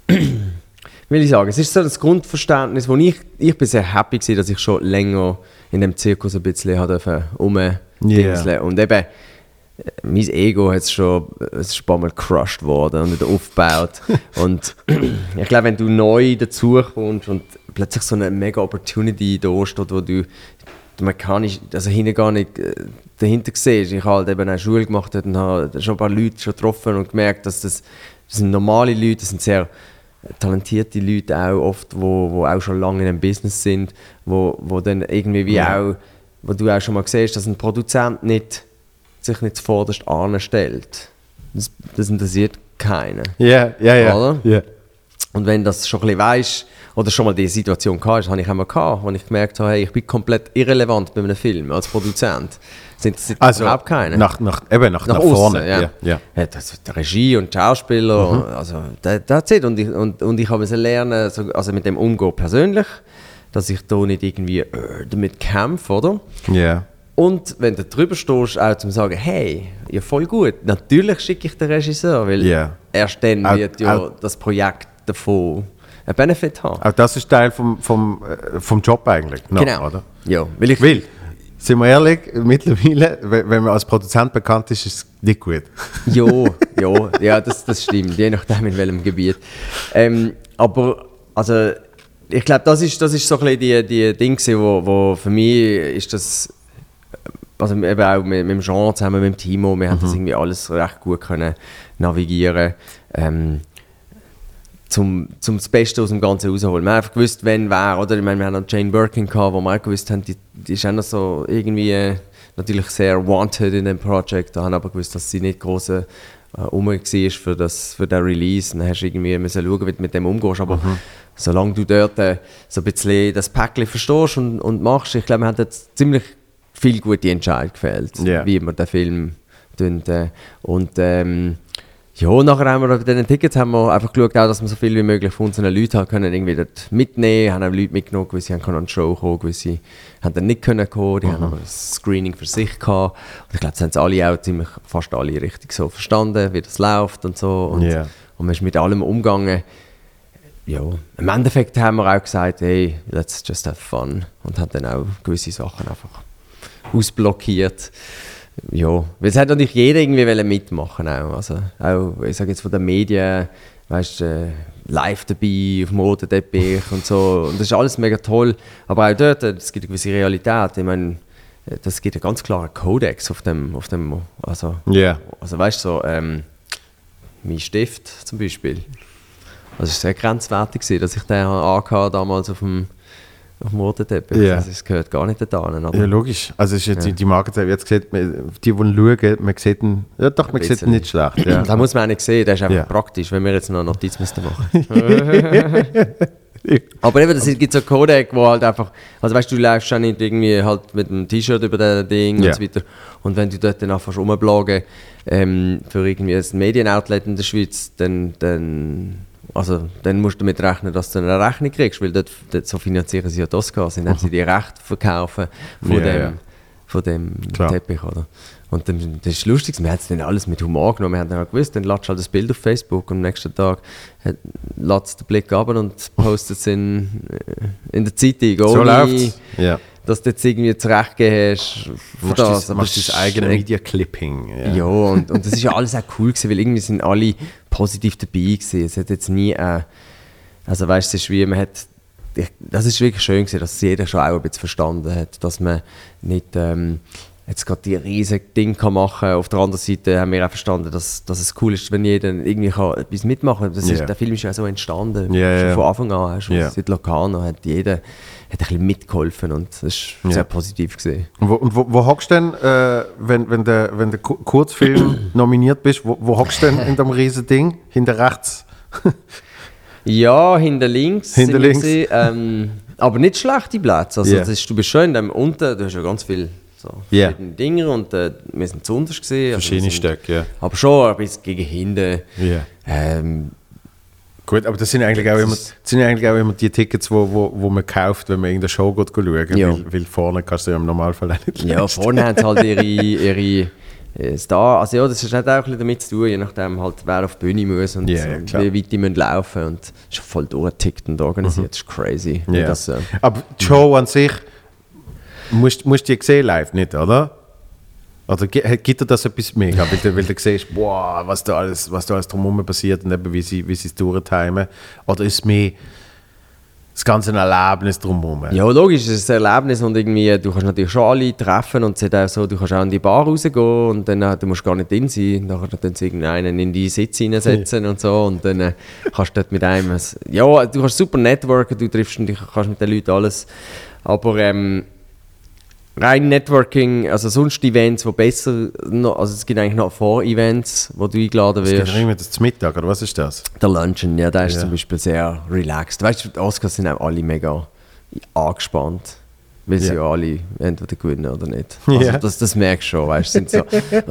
will ich sagen, es ist so das Grundverständnis, wo ich, ich bin sehr happy gewesen, dass ich schon länger in dem Zirkus ein bisschen rumdingseln. Und eben, mein Ego hat schon, ein paar Mal gecrushed worden und wieder aufgebaut. und ich glaube, wenn du neu dazukommst und plötzlich so eine mega Opportunity da steht, wo du man kann nicht, also hinten gar nicht äh, dahinter siehst. Ich habe halt eben eine Schule gemacht und habe schon ein paar Leute schon getroffen und gemerkt, dass das, das sind normale Leute, das sind sehr talentierte Leute auch oft, wo, wo auch schon lange in einem Business sind, wo, wo dann irgendwie wie auch, wo du auch schon mal siehst, dass ein Produzent nicht, sich nicht zuvorderst anstellt. Das, das interessiert keinen. Ja, ja, ja. Und wenn das schon ein bisschen weisst, oder schon mal die Situation gehabt hast, habe ich einmal gehabt, wo ich gemerkt habe, hey, ich bin komplett irrelevant bei einem Film als Produzent. Das interessiert Also überhaupt keinen. nach, nach, eben nach, nach, aussen, vorne. ja. ja. ja. Ja, das, die Regie und die Schauspieler, also da- that's it. Und ich, und, und ich habe es lernen, so, also mit dem umgehen persönlich, dass ich da nicht irgendwie äh, damit kämpfe, oder? Ja. Und wenn du drüber stehst, auch zum sagen, hey, ja voll gut, natürlich schicke ich den Regisseur, weil Ja. erst dann Auch- wird ja auch- das Projekt davon einen Benefit haben. Auch das ist Teil vom, vom, äh, vom Job eigentlich. noch, genau. Oder? Ja, weil ich, Weil, sind wir ehrlich, mittlerweile, wenn man als Produzent bekannt ist, ist es nicht gut. Jo, jo, ja, das, das stimmt, je nachdem in welchem Gebiet. Ähm, aber, also, ich glaube, das ist, das ist so ein bisschen die, die Ding, gewesen, wo, wo für mich ist das, also eben auch mit, mit dem Jean zusammen mit dem Timo, wir haben das irgendwie alles recht gut können navigieren. Ähm, zum, zum das Beste aus dem Ganzen rausholen. Wir haben einfach gewusst, wenn wer, oder? Ich meine, wir haben noch Jane Birkin gehabt, wo wir auch gewusst haben, die, die ist auch noch so irgendwie äh, natürlich sehr wanted in dem Projekt. Da haben aber gewusst, dass sie nicht groß äh, um war für, das, für den Release. Und dann hast du irgendwie müssen schauen, wie du mit dem umgehst. Aber solange du dort äh, so ein bisschen das Päckchen verstehst und, und machst, ich glaube, wir haben jetzt ziemlich viel gute Entscheidungen gefällt, Ja. wie wir den Film tun. Äh, und ähm, ja, nachher haben wir bei diesen Tickets haben wir einfach geschaut, auch, dass wir so viel wie möglich von unseren Leuten haben können irgendwie dort mitnehmen, haben Leute mitgenommen, gewisse haben können an die Show kommen, gewisse haben dann nicht können kommen, die haben noch ein Screening für sich gehabt. Und ich glaube, das haben sie alle auch ziemlich, fast alle richtig so verstanden, wie das läuft und so. Und, Ja. und man ist mit allem umgegangen. Ja, im Endeffekt haben wir auch gesagt, hey, let's just have fun. Und haben dann auch gewisse Sachen einfach ausblockiert. Ja, weil es hat natürlich jeder irgendwie wollen mitmachen auch. Also auch, ich sage jetzt von den Medien, weißt du, äh, live dabei, auf dem roten Teppich und so. Und das ist alles mega toll. Aber auch dort, äh, es gibt eine gewisse Realität. Ich meine, äh, das gibt einen ganz klaren Kodex auf dem, auf dem also, Ja. also weißt du, so, ähm, mein Stift zum Beispiel. Also es war sehr grenzwertig, gewesen, dass ich den angehabt damals auf dem, auf dem. Ja. Also, es gehört gar nicht da hin. Ja, logisch. Also ist jetzt die, die Marke, jetzt sieht man, die, die schauen, man sieht ihn, ja doch, man sieht ihn nicht schlecht. Ja. Da muss man auch nicht sehen, das ist einfach Ja. praktisch, wenn wir jetzt noch eine Notiz müssten machen Aber eben, es gibt so Codec, wo halt einfach, also weißt du, du läufst ja nicht irgendwie halt mit einem T-Shirt über das Ding Ja. und so weiter. Und wenn du dort dann anfängst rumbloggen ähm, für irgendwie ein Medienoutlet in der Schweiz, dann, dann, also, dann musst du damit rechnen, dass du eine Rechnung kriegst, weil dort, dort so finanzieren sie ja die Oscars, indem sie die Rechte verkaufen von Ja, dem, ja. Von dem Klar. Teppich, oder? Und dann, das ist lustig, wir haben es dann alles mit Humor genommen, wir haben dann halt gewusst, dann du halt das Bild auf Facebook und am nächsten Tag du den Blick ab und postet es in, äh, in der Zeitung, So läuft's. Ja. dass du jetzt irgendwie zurechtgegeben hast für Machst das. das, machst das eigene Media Clipping. ja, und, und das ist ja alles auch cool gewesen, weil irgendwie sind alle positiv dabei gewesen. Es hat jetzt nie, äh, also weißt du, es ist wie, man hat, ich, das ist wirklich schön gewesen, dass jeder schon auch ein bisschen verstanden hat, dass man nicht ähm, jetzt gerade die riesigen Dinge kann machen Auf der anderen Seite haben wir auch verstanden, dass, dass es cool ist, wenn jeder irgendwie kann etwas mitmachen kann. Ist, Ja. Der Film ist ja so entstanden, Ja, schon ja. von Anfang an. Schon Ja. Seit Locarno hat jeder hat ein bisschen mitgeholfen und das ist Ja. sehr positiv gesehen. Und wo, und wo, wo hockst du denn, äh, wenn, wenn der, wenn der Ku- Kurzfilm nominiert bist, wo, wo hockst du denn in dem riesen Ding? Hinter rechts? Ja, hinter links. Hinter links. gewesen, Ähm, aber nicht schlechte Plätze. Also, Ja. das ist, du bist schön dem unten, du hast ja ganz viel so Ja. verschiedene Dinge und äh, wir sind zu unterst gesehen. Also, Verschiedene Stöcke, ja. Aber schon ein bisschen gegen hinten. Ja. Ähm, Gut, aber das sind eigentlich auch immer, sind eigentlich auch immer die Tickets, wo, wo, wo man kauft, wenn man in der Show geht schauen Ja. weil, weil vorne kannst du ja im Normalfall auch nicht ja, leisten. vorne haben sie halt ihre, ihre äh, Star. Also ja, das hat auch ein bisschen damit zu tun, je nachdem halt, wer auf die Bühne muss und, ja, und wie weit die müssen laufen und ist voll durchgetickt und organisiert. Das ist crazy. Mhm. Ja. Das, äh, Aber die Show an sich, musst, musst du die sehen live, nicht, oder? Oder gi- gibt dir das etwas mega, weil du, weil du siehst, boah, was da alles, was da alles drumherum passiert und eben, wie sie, wie sie es durchtimen? Oder ist mehr das ganze Erlebnis drumherum? Ja, logisch, es ist ein Erlebnis und irgendwie, du kannst natürlich schon alle treffen und es auch so, du kannst auch in die Bar rausgehen und dann, äh, du musst gar nicht drin sein, dann sie irgendeinen in die Sitz hineinsetzen und so und dann äh, kannst du dort mit einem, ein- ja, du kannst super networken, du triffst und kannst mit den Leuten alles, aber ähm, rein Networking, also sonst Events, die besser, noch, also es gibt eigentlich noch Vor-Events, wo du eingeladen Es gibt wirst. irgendwie das Mittag, oder was ist das? Der Luncheon, ja, der ist Ja. zum Beispiel sehr relaxed. Weißt du, die Oscars sind auch alle mega angespannt. Weil sie Ja. ja alle entweder gewinnen oder nicht. Also Ja. das, das merkst du schon, weißt du, sind so.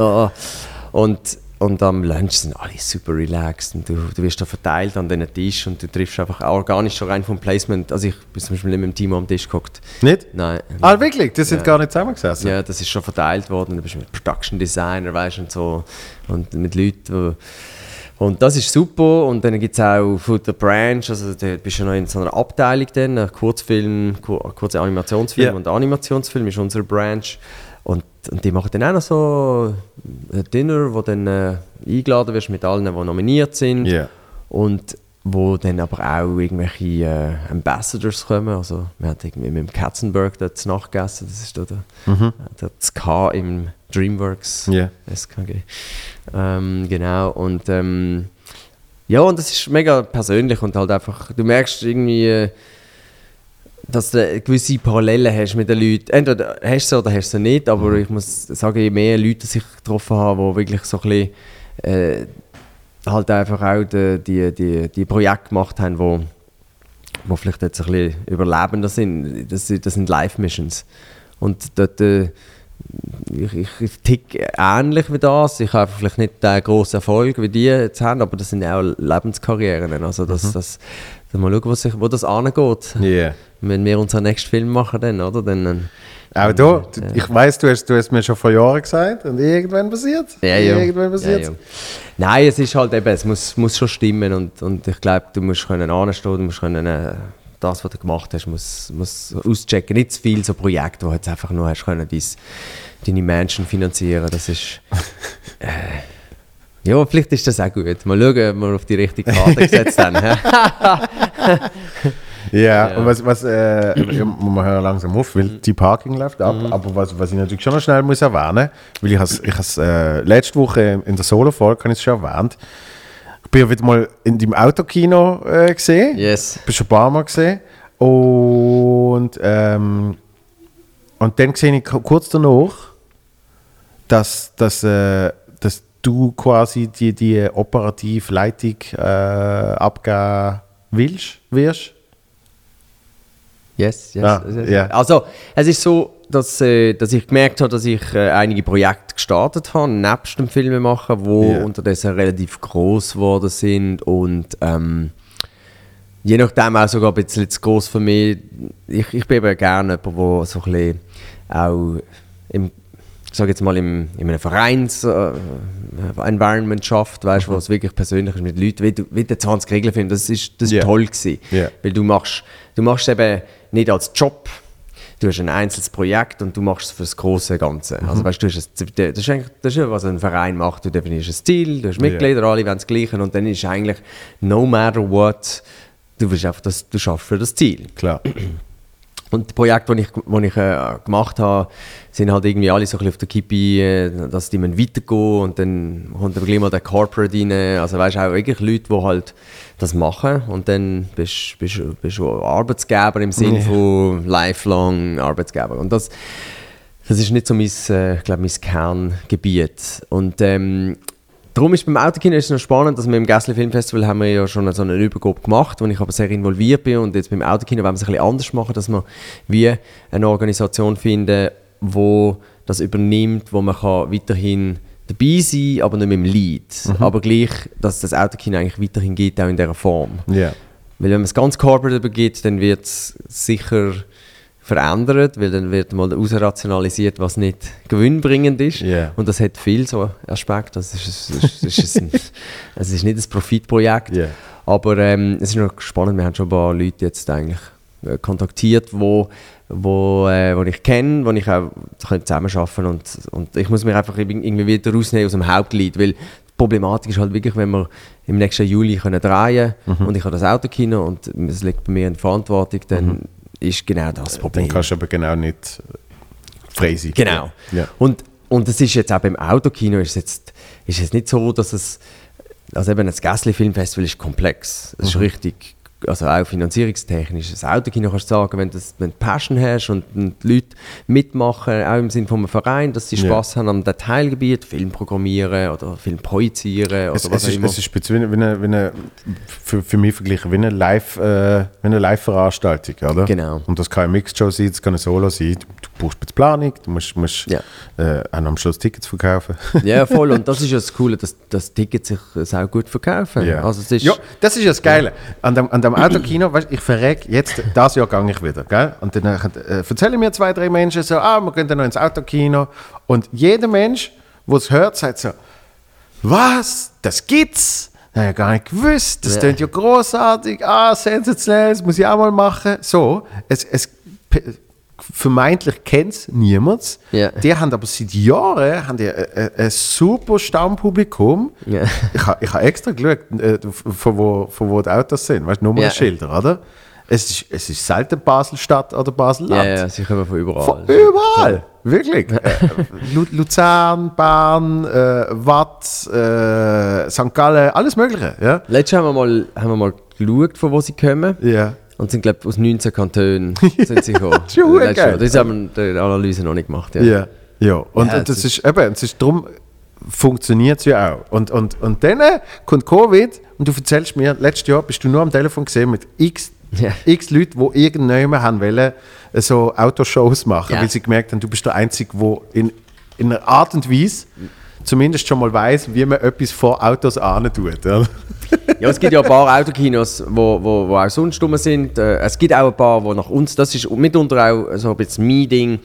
ah. und, und am Lunch sind alle super relaxed und du, du wirst da verteilt an diesen Tisch und du triffst einfach auch organisch schon rein vom Placement. Also ich bin zum Beispiel nicht mit dem Team am Tisch geguckt. Nicht? Nein. Ah, wirklich? Die sind Ja. gar nicht zusammengesessen? Ja, das ist schon verteilt worden. Du bist mit Production Designer, weißt und so. Und mit Leuten, wo und das ist super. Und dann gibt es auch von der Branch, also da bist du noch in so einer Abteilung dann, ein Kurzfilm, kur kurze Animationsfilm Ja. und Animationsfilm ist unsere Branch. Und, und die machen dann auch noch so ein Dinner, wo dann äh, eingeladen wirst mit allen, die nominiert sind. Ja. Und wo dann aber auch irgendwelche äh, Ambassadors kommen. Also wir haben irgendwie mit dem Katzenberg dort zu Nacht gegessen, das ist da der, Mhm. der das K im DreamWorks Ja. SKG. Ähm, genau, und ähm, ja, und das ist mega persönlich und halt einfach, du merkst irgendwie, äh, dass du gewisse Parallelen hast mit den Leuten. Entweder hast du sie oder hast du sie nicht, aber Mhm. ich muss sagen, je mehr Leute sich getroffen haben, die wirklich so ein bisschen äh, halt einfach auch die, die, die, die Projekte gemacht haben, wo, wo vielleicht jetzt ein bisschen überlebender sind. Das, sind- das sind Live-Missions. Und dort, äh, ich, ich, ich tick ähnlich wie das. Ich habe vielleicht nicht den grossen Erfolg wie die jetzt haben, aber das sind auch Lebenskarrieren. Also das, das, dann mal schauen, wo, sich, wo das angeht. Ja. Wenn wir unseren nächsten Film machen, dann, oder? Dann, ähm, Auch da, du- ich weiß, du hast, du hast mir schon vor Jahren gesagt und irgendwann passiert. Ja, ja. Irgendwann passiert. Ja, ja. Nein, es ist halt eben, es muss, muss schon stimmen und, und ich glaube, du musst können anstehen, du musst können, äh, das, was du gemacht hast, muss, muss auschecken. Nicht zu viel so Projekte, wo du jetzt einfach nur hast können, dein, deine Menschen finanzieren. Das ist... Äh, ja, vielleicht ist das auch gut. Mal schauen, ob wir auf die richtige Karte gesetzt haben. Ja, Ja. und was, was äh, wir hören langsam auf, weil die Parking läuft ab. Mhm. Aber was, was ich natürlich schon noch schnell muss erwähnen, weil ich has, ich has, äh, letzte Woche in der Solo-Folge, habe ich es schon erwähnt, ich bin ja wieder mal in deinem Autokino äh, gesehen. Yes. Ich bin schon ein paar Mal gesehen. Und, ähm, und dann sehe ich ku- kurz danach, dass, dass, äh, dass du quasi die, die operative Leitung äh, abgeben willst, wirst. Yes, yes. Ah, yes. ja. Also, es ist so, dass, äh, dass ich gemerkt habe, dass ich äh, einige Projekte gestartet habe, nebst dem Filmemachen, wo Ja. unterdessen relativ groß geworden sind und ähm, je nachdem auch sogar ein bisschen zu groß für mich. Ich, ich bin eben gerne jemand, der so ein bisschen auch im, ich sage jetzt mal im, in einem Vereins-Environment schafft, weißt, wo es wirklich persönlich ist mit Leuten, wie, du, wie der 20 Regeln film das ist, das ist Ja. toll gewesen. Ja. Weil du machst, du machst eben nicht als Job, du hast ein einzelnes Projekt und du machst es für das große Ganze. Mhm. Also weißt, du, hast ein, das, ist eigentlich, das ist ja, was ein Verein macht. Du definierst ein Ziel, du hast Mitglieder, alle wollen das Gleiche und dann ist eigentlich no matter what, du einfach das, du schaffst für das Ziel. Klar. Und die Projekte, die ich, die ich äh, gemacht habe, sind halt irgendwie alle so ein bisschen auf der Kippe, äh, dass die weitergehen und dann kommt aber gleich mal der Corporate rein. Also weißt du, auch wirklich Leute, die halt das machen und dann bist du Arbeitsgeber im Sinne Ja. von lifelong Arbeitsgeber. Und das, das ist nicht so mein, äh, ich glaube, mein Kerngebiet. Und ähm, Darum ist beim Autokino ist es noch spannend, dass wir im Gässli Filmfestival haben wir ja schon so eine Übergabe gemacht, wo ich aber sehr involviert bin und jetzt beim Autokino wollen wir es ein bisschen anders machen, dass wir wie eine Organisation finden, wo das übernimmt, wo man kann weiterhin dabei sein, aber nicht mit dem Lead, aber gleich, dass das Autokino eigentlich weiterhin geht, auch in dieser Form. Ja. Weil wenn man es ganz corporate übergibt, dann wird es sicher verändert, weil dann wird mal ausrationalisiert, was nicht gewinnbringend ist. Ja. Und das hat viel so Aspekte. Das ist, es ist, es ist, ein, es ist nicht ein Profitprojekt. Ja. Aber ähm, es ist noch spannend, wir haben schon ein paar Leute jetzt eigentlich äh, kontaktiert, wo, wo, äh, wo ich kenne, wo ich auch zusammenarbeiten und, und ich muss mich einfach irgendwie wieder rausnehmen aus dem Hauptlied, weil die Problematik ist halt wirklich, wenn wir im nächsten Juli können drehen Mhm. und ich habe das Autokino und es liegt bei mir in Verantwortung, dann ist genau das Problem. Dann kannst du aber genau nicht frei sein. Genau. Ja. Und, und es ist jetzt auch beim Autokino ist jetzt, ist es nicht so, dass es also eben das Gässli Filmfestival ist komplex. Es ist richtig, also auch finanzierungstechnisch. Das Autokino kannst du sagen, wenn, das, wenn du Passion hast und, die Leute mitmachen, auch im Sinne von einem Verein, dass sie Ja. Spaß haben am Teilgebiet, Film programmieren oder Film projizieren oder Es, was es, auch ist, immer. es ist speziell wie eine, wie eine für, für mich verglichen wie eine Live, äh, wie eine Live-Veranstaltung, oder? Genau. Und das kann eine Mixed-Show sein, das kann eine Solo sein. Du, brauchst ein bisschen Planung, du musst, musst Ja. äh, auch am Schluss Tickets verkaufen. ja, voll. Und das ist ja das Coole, dass, dass Tickets sich auch gut verkaufen. Ja. Also es ist, ja, das ist ja das Geile. An dem, an dem Autokino, weißt, ich verreck jetzt, das Jahr gehe ich wieder. Gell? Und dann äh, erzählen mir zwei, drei Menschen so, ah, wir gehen dann noch ins Autokino. Und jeder Mensch, der es hört, sagt so, was, das gibt's? Das habe ich gar nicht gewusst. Das Ja. klingt ja großartig. Ah, sensationell, das muss ich auch mal machen. So, es, es vermeintlich kennt es niemand. Ja. Die haben aber seit Jahren haben die ein, ein, ein super Stammpublikum. Ja. Ich habe ich ha extra geschaut, äh, von, wo, von wo die Autos sind. Weißt du, Nummernschilder, oder? Es ist, es ist selten Basel-Stadt oder ja, Basel-Land. ja, sie kommen von überall. Von überall! Wirklich. äh, Lu Luzern, Bern, äh, Watt, äh, St. Gallen, alles Mögliche. Ja. Letztes Jahr haben wir mal, haben wir mal geschaut, von wo sie kommen. Ja. Und sind, glaube aus 19 Kantonen sind sie gekommen. Verdammt Letztes Jahr. geil. Das haben wir die Analyse noch nicht gemacht. Ja. Ja. ja. Und, Ja, und das es ist, eben, es ist darum funktioniert es ja auch. Und, und, und dann äh, kommt Covid und du erzählst mir, letztes Jahr bist du nur am Telefon gesehen mit x, Ja. x Leuten, die irgendjemand haben wollen, äh, so Autoshows machen, Ja. weil sie gemerkt haben, du bist der Einzige, der in, in einer Art und Weise zumindest schon mal weiß, wie man etwas vor Autos ahnen tut. Ja. Ja, es gibt ja ein paar Autokinos, wo, wo, wo auch sonst rum sind. Äh, Es gibt auch ein paar, wo nach uns, das ist mitunter auch so ein bisschen mein Ding.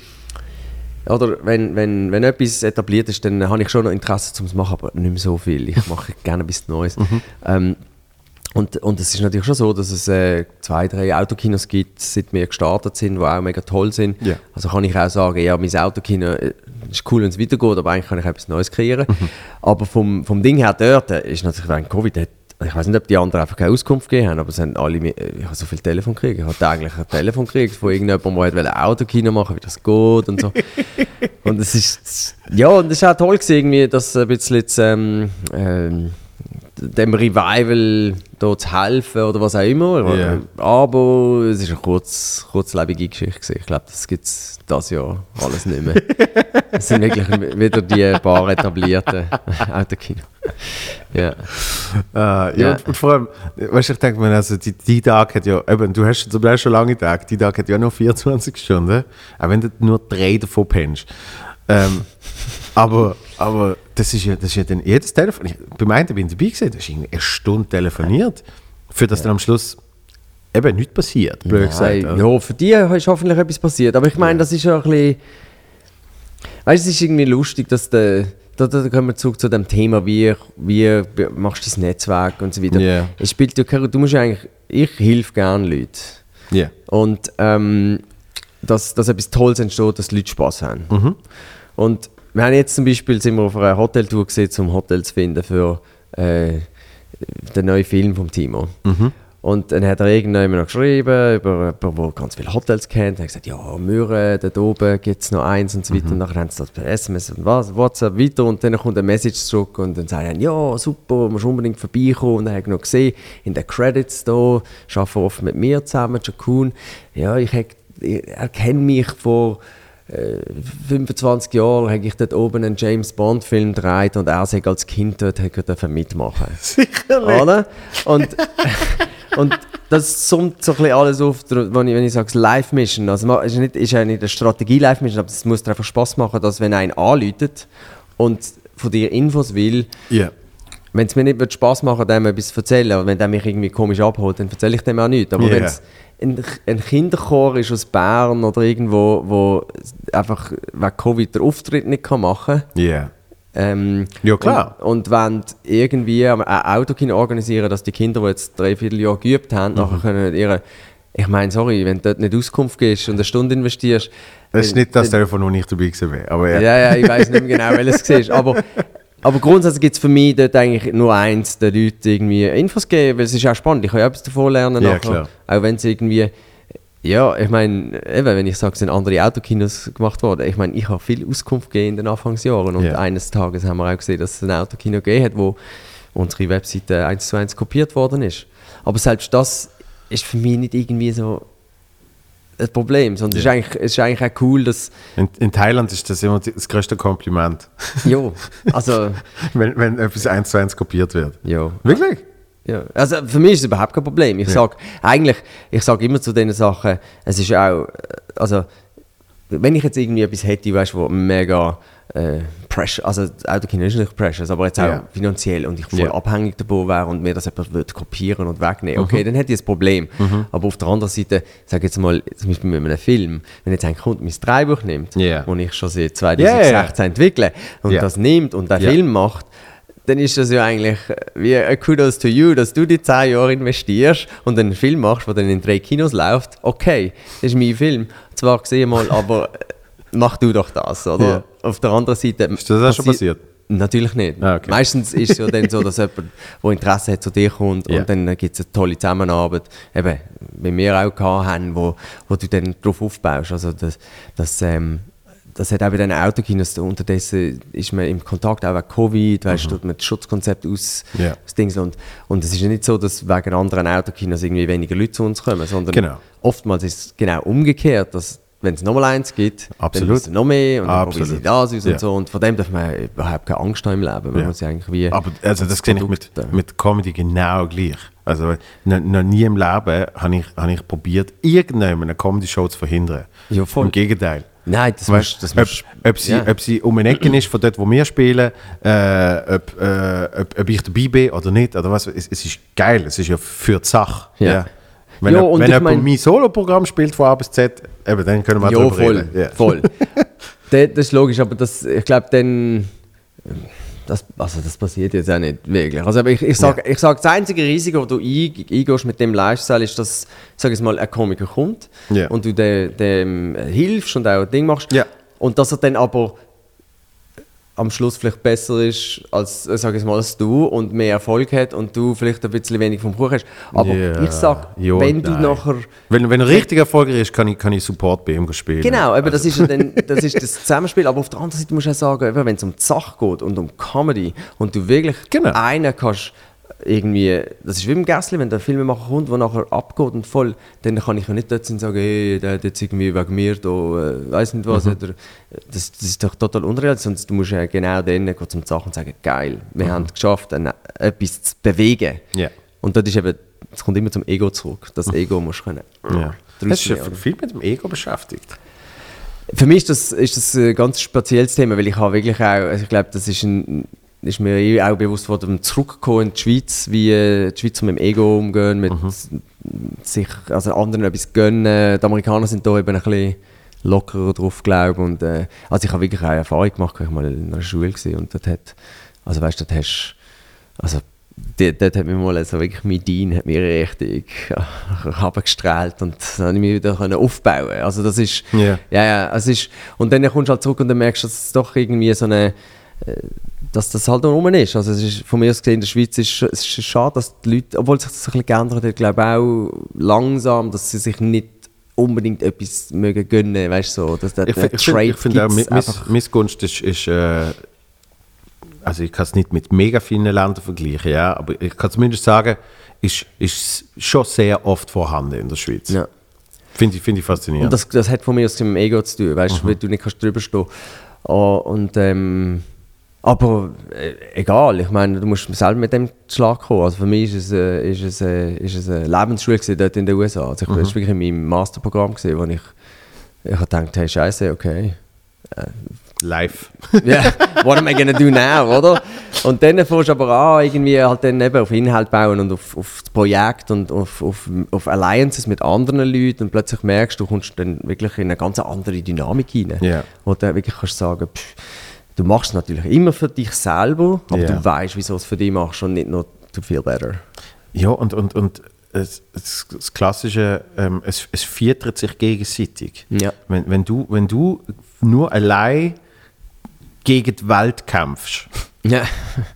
Oder wenn, wenn, wenn etwas etabliert ist, dann habe ich schon noch Interesse zum machen, aber nicht mehr so viel. Ich mache gerne ein bisschen Neues. Ähm, und, und es ist natürlich schon so, dass es äh, zwei, drei Autokinos gibt, seit wir gestartet sind, die auch mega toll sind. Ja. Also kann ich auch sagen, ja, mein Autokino äh, ist cool, wenn es weitergeht, aber eigentlich kann ich etwas Neues kreieren. Aber vom, vom Ding her dort äh, ist natürlich während Covid, hat, ich weiß nicht, ob die anderen einfach keine Auskunft gegeben haben, aber es haben alle, äh, ich habe so viel Telefon gekriegt. Ich habe täglich ein Telefon gekriegt von irgendjemandem, der ein Autokino machen wie das geht und so. und es ist, ja, und es ist auch toll gewesen, irgendwie, dass ein bisschen jetzt, ähm, ähm, dem Revival da zu helfen oder was auch immer. Ja. Aber es ist eine kurz, kurzlebige Geschichte. gewesen. Ich glaube, das gibt es dieses Jahr alles nicht mehr. Es sind wirklich wieder die paar etablierten Autokino. Ja. Äh, ja, Ja. Und, vor allem, weißt du, ich denke mir, also die, die Tag hat ja, eben, du hast zum Beispiel schon lange Tage, die Tag hat ja nur 24 Stunden, auch wenn du nur drei davon pennst. Ähm, aber, aber das ist ja, das ist ja dann jedes Telefon. Ich, beim einen bin ich dabei gewesen, das ist irgendwie eine Stunde telefoniert, für das dann am Schluss eben nichts passiert, blöd gesagt. Nein, ja, für die ist hoffentlich etwas passiert. Aber ich meine, das ist ja ein bisschen. Weißt du, es ist irgendwie lustig, dass der. Da, da kommen wir zurück zu dem Thema, wie, wie machst du das Netzwerk und so weiter. Ja. Es spielt ja keine Du musst ja eigentlich. Ich helfe gerne Leuten. Ja. Und ähm, dass, dass etwas Tolles entsteht, dass die Leute Spaß haben. Mhm. Und wir haben jetzt zum Beispiel sind wir auf einer Hoteltour gesehen, um Hotels zu finden für äh, den neuen Film vom Timo. Mhm. Und dann hat er irgendjemand noch geschrieben, über jemanden, der ganz viele Hotels kennt. Er hat gesagt, ja, Möhren, dort oben gibt es noch eins und so weiter. Und dann haben sie das per SMS und was, WhatsApp weiter. Und dann kommt eine Message zurück und dann sagen sie, ja, super, musst unbedingt vorbeikommen. Und dann habe ich noch gesehen, in den Credits da, arbeiten oft mit mir zusammen, Jakun. Ja, ich, ich erkenne mich äh, 25 Jahren habe ich dort oben einen James Bond Film gedreht und er sagt als Kind dort dürfen mitmachen. Sicherlich. Oder? Und, und das summt so ein bisschen alles auf, wenn ich, wenn ich sage, Live-Mission. Also, ma- ist, nicht, ist ja nicht eine Strategie-Live-Mission, aber es muss dir einfach Spaß machen, dass wenn einer anläutet und von dir Infos will, Ja. Wenn es mir nicht Spaß machen dem etwas zu erzählen, aber wenn der mich irgendwie komisch abholt, dann erzähle ich dem auch nichts. Aber Ja. wenn es ein, ein Kinderchor ist aus Bern oder irgendwo, wo einfach wegen Covid den Auftritt nicht kann machen kann, Ja. ähm, Ja, klar. Und, und wenn irgendwie ein Autokino organisieren, dass die Kinder, die jetzt drei Vierteljahr geübt haben, Mhm. nachher können ihre. Ich meine, sorry, wenn du dort nicht Auskunft gibst und eine Stunde investierst. Das ist nicht das Telefon, wo ich dabei bin. Aber ja. ja, ja, ich weiß nicht mehr genau, welches es war. Aber, aber grundsätzlich gibt es für mich dort eigentlich nur eins, den Leuten irgendwie Infos geben, weil es ist auch spannend. Ich kann ja etwas davon lernen. Ja, nachher. klar. Auch wenn es irgendwie. Ja, ich meine, eben, wenn ich sage, es sind andere Autokinos gemacht worden. Ich meine, ich habe viel Auskunft gegeben in den Anfangsjahren. Und Ja. eines Tages haben wir auch gesehen, dass es ein Autokino gegeben hat, wo unsere Webseite eins zu eins kopiert worden ist. Aber selbst das ist für mich nicht irgendwie so ein Problem. Sondern es, ist eigentlich, es ist eigentlich auch cool, dass. In, in Thailand ist das immer das größte Kompliment, Ja, also. wenn, wenn etwas eins zu eins kopiert wird. Ja. Wirklich? Ja, also für mich ist es überhaupt kein Problem. Ich Ja. sage eigentlich, ich sage immer zu diesen Sachen, es ist auch, äh, also wenn ich jetzt irgendwie etwas hätte, weißt du, wo mega äh, pressure, also das Autokino ist nicht precious, aber jetzt auch Ja. finanziell und ich voll Ja. abhängig davon wäre und mir das jemand würde kopieren und wegnehmen, okay, dann hätte ich ein Problem. Aber auf der anderen Seite, sage jetzt mal, zum Beispiel mit einem Film, wenn jetzt ein Kunde mein Drehbuch nimmt, Ja. und ich schon seit Ja, 2016 ja, ja. entwickle und das nimmt und Ja. Film macht, dann ist das ja eigentlich wie ein Kudos to you, dass du die 10 Jahre investierst und einen Film machst, der dann in drei Kinos läuft. Okay, das ist mein Film. Zwar gesehen mal, aber mach du doch das, oder? Auf der anderen Seite. Ist das auch schon passi- passiert? Natürlich nicht. Ah, okay. Meistens ist es ja dann so, dass jemand, der Interesse hat, zu dir kommt Ja. und dann gibt es eine tolle Zusammenarbeit, eben, wie wir auch gehabt haben, wo, wo du dann darauf aufbaust. Also das, das, ähm, das hat auch bei den Autokinos, unterdessen ist man im Kontakt, auch wegen Covid, weißt du, tut man das Schutzkonzept aus, Mhm. Ja. aus Dings und, und es ist ja nicht so, dass wegen anderen Autokinos irgendwie weniger Leute zu uns kommen, sondern Genau. oftmals ist es genau umgekehrt, dass wenn es nochmal eins gibt, Absolut. dann noch mehr und dann probieren sie das aus Ja. und so und von dem darf man überhaupt keine Angst haben im Leben. Man Ja. muss eigentlich wie Aber also das sehe ich mit, mit Comedy genau gleich. Also noch, noch nie im Leben habe ich, habe ich probiert, irgendjemanden eine Comedy-Show zu verhindern. Ja, voll. Im Gegenteil. Nein, das Weißt, musst das ob, musst- ob, sie, ja. ob sie um eine Ecke ist von dort, wo wir spielen, äh, ob, äh, ob, ob ich dabei bin oder nicht, oder was, es, es ist geil, es ist ja für die Sache. Ja. Wenn, Ja, er- wenn ich mein- mein Solo-Programm spielt von A bis Z, eben, dann können wir Ja, darüber voll. reden. Ja. voll. das, das ist logisch, aber das, ich glaube, dann. Das, also das passiert jetzt auch nicht wirklich. Also, ich, ich sage, ich sag, das einzige Risiko, das du ein- eingehst mit dem Lifestyle, ist, dass sag ich mal, ein Komiker kommt Ja. und du dem, dem hilfst und auch ein Ding machst. Ja. Und dass er dann aber am Schluss vielleicht besser ist als, äh, sag ich mal, als du und mehr Erfolg hat und du vielleicht ein bisschen wenig vom Kuchen hast. Aber Ja. ich sag, Ja wenn du nein. nachher Wenn, wenn er richtig erfolgreich ist, kann ich, kann ich Support bei ihm spielen. Genau, aber das, ist ja dann, das ist das Zusammenspiel. Aber auf der anderen Seite musst du auch sagen, eben, wenn es um die Sache geht und um Comedy und du wirklich Genau. einen kannst irgendwie, das ist wie im Gässli, wenn der Filmemacher kommt, der nachher abgeht und voll, dann kann ich ja nicht dort sein und sagen, hey, der hat jetzt irgendwie wegen mir da, äh, weiß nicht was, oder, das, das ist doch total unrealistisch, sondern du musst ja genau dann zum Sachen und sagen, geil, wir haben es geschafft, dann etwas zu bewegen. Ja. Und das ist eben, es kommt immer zum Ego zurück, das Ego musst du können. Ja. Hast du dich viel mit dem Ego beschäftigt? Für mich ist das, ist das ein ganz spezielles Thema, weil ich habe wirklich auch, also ich glaube, das ist, ein, ist mir eh auch bewusst worden, zurückgekommen in die Schweiz, wie äh, die Schweizer mit dem Ego umgehen, mit sich, also anderen etwas gönnen. Die Amerikaner sind da eben ein bisschen lockerer drauf, glaube ich. Und, äh, also ich habe wirklich auch Erfahrung gemacht, ich war mal in einer Schule gewesen und dort hat, also weißt du, dort hast also dort, dort hat mich mal also wirklich mein Dean hat mich richtig runtergestrahlt und dann habe ich mich wieder können aufbauen Also das ist, Ja. ja, ja, es ist, und dann kommst du halt zurück und dann merkst du, dass es doch irgendwie so eine, äh, dass das halt da rum ist. Also es ist, von mir aus gesehen, in der Schweiz ist es ist schade, dass die Leute, obwohl sich das ein bisschen geändert hat, glaube ich auch langsam, dass sie sich nicht unbedingt etwas mögen gönnen, weißt du, so, dass der, Ich, der ich finde ich find auch, Mi- Miss, einfach- Missgunst ist, ist äh, also ich kann es nicht mit mega vielen Ländern vergleichen, ja, aber ich kann zumindest sagen, ist, ist schon sehr oft vorhanden in der Schweiz. Ja. Finde ich, find ich faszinierend. Und das, das hat von mir aus mit dem Ego zu tun, weißt du, weil du nicht kannst drüber stehen. Oh, und, ähm, aber äh, egal, ich meine, du musst selber mit dem Schlag kommen. Also für mich ist es, äh, ist es, äh, ist es eine Lebensschule gewesen, dort in den USA. Also ich, Das war wirklich in meinem Masterprogramm, gewesen, wo ich, ich habe gedacht, hey, scheiße, okay. Live. Ja, what am I gonna do now, oder? Und dann fängst du aber an, irgendwie halt dann eben auf Inhalt bauen und auf, auf das Projekt und auf, auf, auf Alliances mit anderen Leuten und plötzlich merkst du, du kommst dann wirklich in eine ganz andere Dynamik rein, Ja. wo du dann wirklich kannst sagen, pff, du machst es natürlich immer für dich selber, aber Ja. du weißt, wieso es für dich machst und nicht nur to feel better. Ja, und, und, und es, das Klassische, ähm, es, es viertert sich gegenseitig. Ja. Wenn, wenn, du, wenn du nur allein gegen die Welt kämpfst, Ja.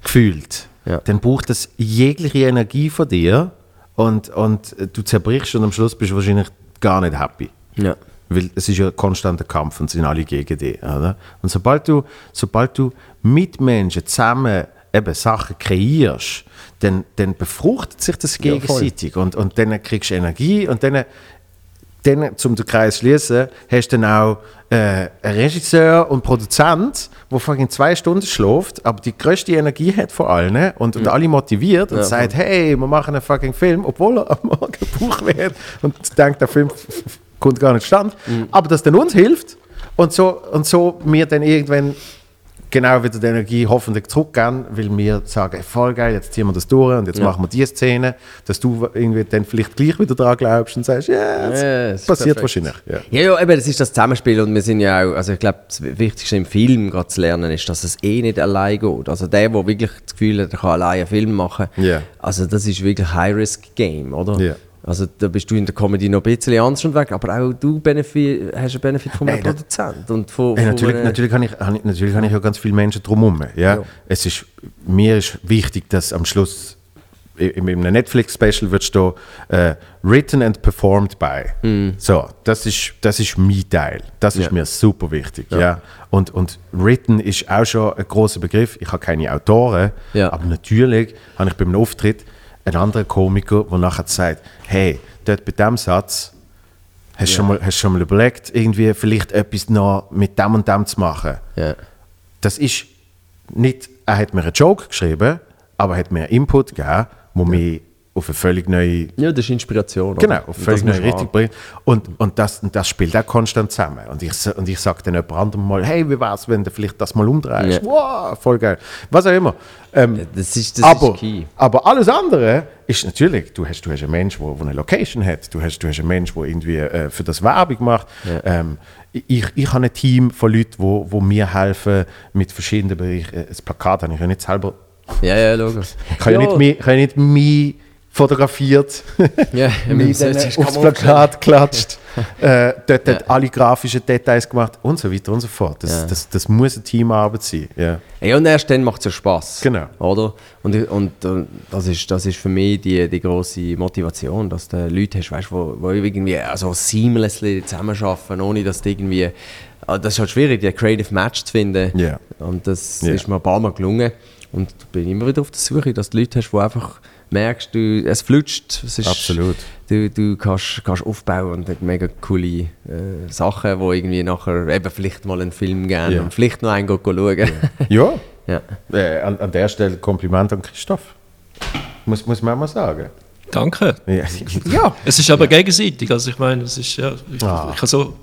gefühlt, Ja. dann braucht das jegliche Energie von dir und, und du zerbrichst und am Schluss bist du wahrscheinlich gar nicht happy. Ja. Weil es ist ja ein konstanter Kampf und sind alle gegen dich. Oder? Und sobald du, sobald du mit Menschen zusammen eben Sachen kreierst, dann, dann befruchtet sich das Ja, gegenseitig und, und dann kriegst du Energie und dann, dann um den Kreis zu schließen, hast du dann auch äh, einen Regisseur und Produzent, der fucking zwei Stunden schläft, aber die größte Energie hat von allen und, und alle motiviert und Ja, sagt, hey, wir machen einen fucking Film, obwohl er am Morgen gebucht wird und denkt, der Film kommt gar nicht stand. Aber das dann uns hilft und so, und so wir dann irgendwann genau wieder die Energie hoffentlich zurückgeben, weil wir sagen, ey, voll geil, jetzt ziehen wir das durch und jetzt Ja. machen wir die Szene, dass du irgendwie dann vielleicht gleich wieder dran glaubst und sagst, ja, das Ja, das passiert perfekt. wahrscheinlich. Ja. Ja, ja, eben, das ist das Zusammenspiel und wir sind ja auch, also ich glaube, das Wichtigste im Film gerade zu lernen ist, dass es eh nicht allein geht. Also der, der wirklich das Gefühl hat, er kann allein einen Film machen, Ja. also das ist wirklich High-Risk-Game, oder? Ja. Also da bist du in der Comedy noch ein bisschen anders und weg, aber auch du Benefit, hast einen Benefit von einem Ey, da- Produzent und von, Hey, von natürlich, einem- natürlich, habe ich, natürlich habe ich ja ganz viele Menschen drumherum. Ja? Ja. Es ist, mir ist wichtig, dass am Schluss in in einem Netflix-Special wird stehen, äh, written and performed by. So, das ist, das ist mein Teil. Das ist. Ja. mir super wichtig. Ja. Und, und written ist auch schon ein großer Begriff. Ich habe keine Autoren, Ja. aber natürlich habe ich beim Auftritt einen anderen Komiker, der nachher sagt, hey, dort bei diesem Satz hast du schon, mal- hast schon mal überlegt, irgendwie vielleicht etwas noch mit dem und dem zu machen? Ja. das ist nicht, er hat mir einen Joke geschrieben, aber er hat mir Input gegeben, wo mich auf eine völlig neue, ja, das ist Inspiration. genau, auf eine völlig neue Richtung bringt. Und, und, das, und das spielt auch konstant zusammen. Und ich, und ich sage dann jemand anderem mal, hey, wie wär's, wenn du vielleicht das mal umdrehst? Ja. Wow, voll geil. Was auch immer. Ähm, haben. Das ist, das aber, ist key. aber alles andere ist natürlich, du hast, du hast einen Mensch, der eine Location hat, du hast, du hast einen Mensch, der irgendwie äh, für das Werbung macht. Ja. Ähm, ich, ich habe ein Team von Leuten, wo, wo mir helfen mit verschiedenen Bereichen. Äh, Das Plakat habe ich ja nicht selber, Ja, ja, logisch. ich habe ja, nicht, ja nicht mich fotografiert, Ja, mich dann aufs Plakat geklatscht, äh, dort hat alle grafischen Details gemacht und so weiter und so fort. Das, Ja. das, das muss eine Teamarbeit sein. Ja. Ja, und erst dann macht es ja Spass. Genau. Oder? Und, und, und das, ist, das ist für mich die, die grosse Motivation, dass du Leute hast, weißt, wo, wo irgendwie also seamlessly zusammenarbeiten, ohne dass du irgendwie. ah, Das ist halt schwierig, die Creative Match zu finden. Ja. Und das Ja. ist mir ein paar Mal gelungen. Und du bin immer wieder auf der Suche, dass du Leute hast, die einfach merkst, du, es flutscht. Es ist, Absolut. Du, du kannst, kannst aufbauen und mega coole äh, Sachen, wo irgendwie nachher eben vielleicht mal einen Film geben Ja. und vielleicht noch einen gehen schauen. Ja, Ja. äh, an, an der Stelle Kompliment an Christoph. Muss, muss man auch mal sagen. Danke. Ja, ja. Es ist aber gegenseitig. Also ich meine, es ist ja, ich, Ah. ich kann so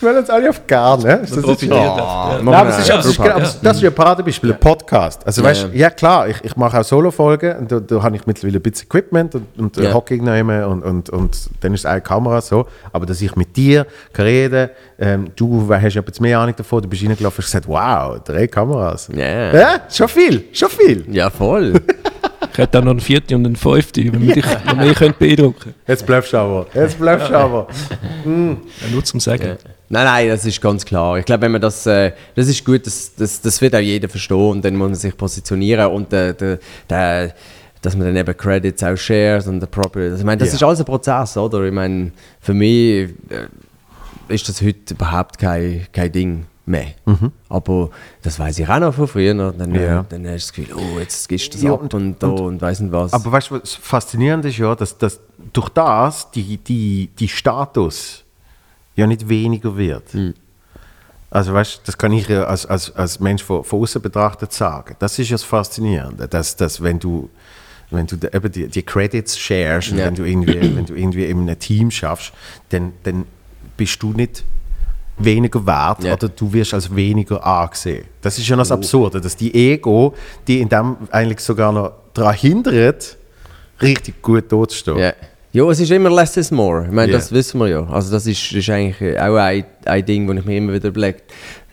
wir wollen uns alle auf gar, ne? Das ist profitiert. ja. Ja. Nein, aber es ist, Ja, aber es ist, super, aber ja. es- das ist ja ein Paradebeispiel, ein Podcast. Also Ja, weißt, ja. ja klar, ich, ich mache auch Solo-Folgen und da, da habe ich mittlerweile ein bisschen Equipment und, und Ja. ja. Hockey nehmen und, und, und dann ist es eine Kamera so. Aber dass ich mit dir kann reden ähm, du hast ja etwas mehr Ahnung davon, du bist reingelaufen und gesagt, wow, drei Kameras. Ja. Ja, schon viel, schon viel. Ja, voll. Ich hätte auch noch einen vierten und einen fünften, wenn wir dich noch mehr könnt beeindrucken Jetzt bleibst du aber, jetzt bleibst du aber. können. Nur zum Sagen. Ja. Nein, nein, das ist ganz klar. Ich glaube, wenn man das, äh, das ist gut, das, das, das wird auch jeder verstehen und dann muss man sich positionieren und der, der, der, dass man dann eben Credits auch shares und appropriate. Also, ich meine, das Ja. ist alles ein Prozess, oder? Ich meine, für mich äh, ist das heute überhaupt kein, kein Ding mehr. Aber das weiß ich auch noch von früher. Dann, Mhm. Ja. äh, dann hast du das Gefühl, oh, jetzt gehst du das Ja, ab und- und, da und, weiss nicht was. Aber weißt du, was faszinierend ist ja, dass, dass durch das die, die, die Status ja nicht weniger wird. Also weißt du, das kann ich ja als, als, als Mensch von, von außen betrachtet sagen. Das ist ja das Faszinierende, dass, dass wenn du wenn du eben die, die Credits shares und Ja. wenn du irgendwie wenn du irgendwie in einem Team schaffst, dann, dann bist du nicht weniger wert Ja. oder du wirst als weniger angesehen. Das ist ja das Absurde, dass die Ego, die in dem eigentlich sogar noch daran hindert, richtig gut dort. Ja. Ja, es ist immer less is more. Ich meine, Ja. das wissen wir ja. Also das ist, ist eigentlich auch ein, ein Ding, das ich mir immer wieder überlege,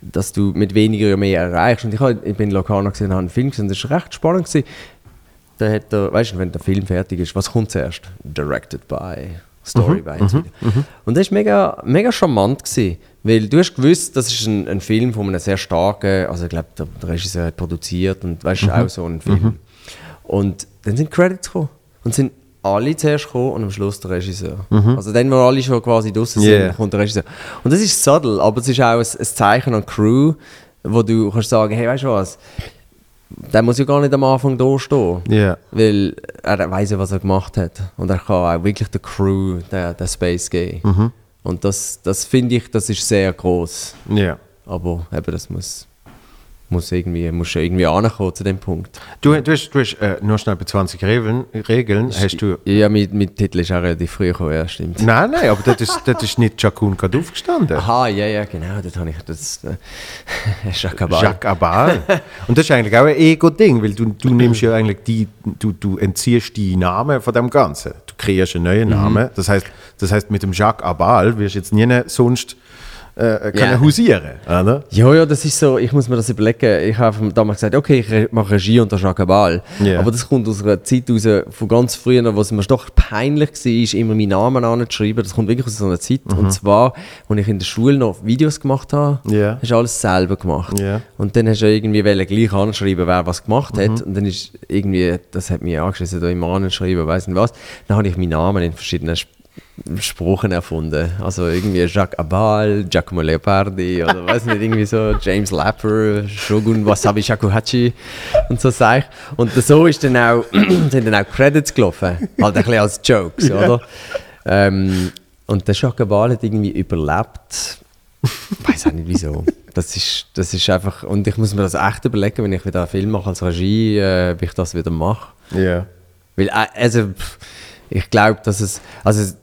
dass du mit weniger mehr erreichst. Und ich, hab, ich bin in Locarno gesehen, habe einen Film gesehen, das war recht spannend. Gewesen. Da hat er, weißt du, wenn der Film fertig ist, was kommt zuerst? Directed by, Story by und so weiter. Und das war mega, mega charmant, gewesen, weil du hast gewusst, das ist ein, ein Film von einem sehr starken, also ich glaube, der, der Regisseur hat produziert und weißt du, auch so ein Film. Und dann sind Credits gekommen. Und sind alle zuerst gekommen und am Schluss der Regisseur. Also dann, wo alle schon quasi draußen sind, Yeah. kommt der Regisseur. Und das ist subtle, aber es ist auch ein, ein Zeichen an die Crew, wo du kannst sagen, hey, weißt du was, der muss ja gar nicht am Anfang da stehen. Ja. Weil er weiß ja, was er gemacht hat. Und er kann auch wirklich der Crew den, den Space geben. Und das, das finde ich, das ist sehr groß. Ja. Aber eben, das muss, muss irgendwie, muss irgendwie ankommen zu dem Punkt. Du, du hast, du hast äh, nur schnell bei 20 Regeln, Regeln hast du... Ja, mit, mit Titel ist auch relativ früh gekommen, ja, stimmt. Nein, nein, aber das ist, das ist nicht Jakun Kaduf gestanden. Aha, ja, ja, genau, das habe ich, das, äh, Jacques Abal. Jacques Abal. Und das ist eigentlich auch ein Ego-Ding, weil du, du nimmst ja eigentlich die, du, du entziehst die Namen von dem Ganzen. Du kreierst einen neuen Namen. Das heißt, das heißt, mit dem Jacques Abal wirst du jetzt nie sonst äh, können Ja. hausieren, oder? Ja, ja, das ist so, ich muss mir das überlegen. Ich habe damals gesagt, okay, ich mache Regie unter Jacques Abal. Ja. Aber das kommt aus einer Zeit raus, von ganz früher, wo es mir doch peinlich war, immer meinen Namen anzuschreiben. Das kommt wirklich aus so einer Zeit. Und zwar, als ich in der Schule noch Videos gemacht habe, Ja. hast du alles selber gemacht. Ja. Und dann hast du irgendwie gleich anschreiben, wer was gemacht hat. Und dann ist irgendwie, das hat mich angeschissen, da immer anschreiben, weiss nicht was. Dann habe ich meinen Namen in verschiedenen Sp Sprachen erfunden. Also irgendwie Jacques Abal, Giacomo Leopardi oder weiß nicht, irgendwie so James Lapper, Shogun Wasabi Shakuhachi und so Sachen. Und so ist dann auch, sind dann auch Credits gelaufen. Halt ein bisschen als Jokes, oder? Ähm, und der Jacques Abal hat irgendwie überlebt. Ich weiß auch nicht wieso. Das ist, das ist einfach, und ich muss mir das echt überlegen, wenn ich wieder einen Film mache als Regie, äh, ob ich das wieder mache. Ja. Weil, äh, also, ich glaube, dass es, also, es-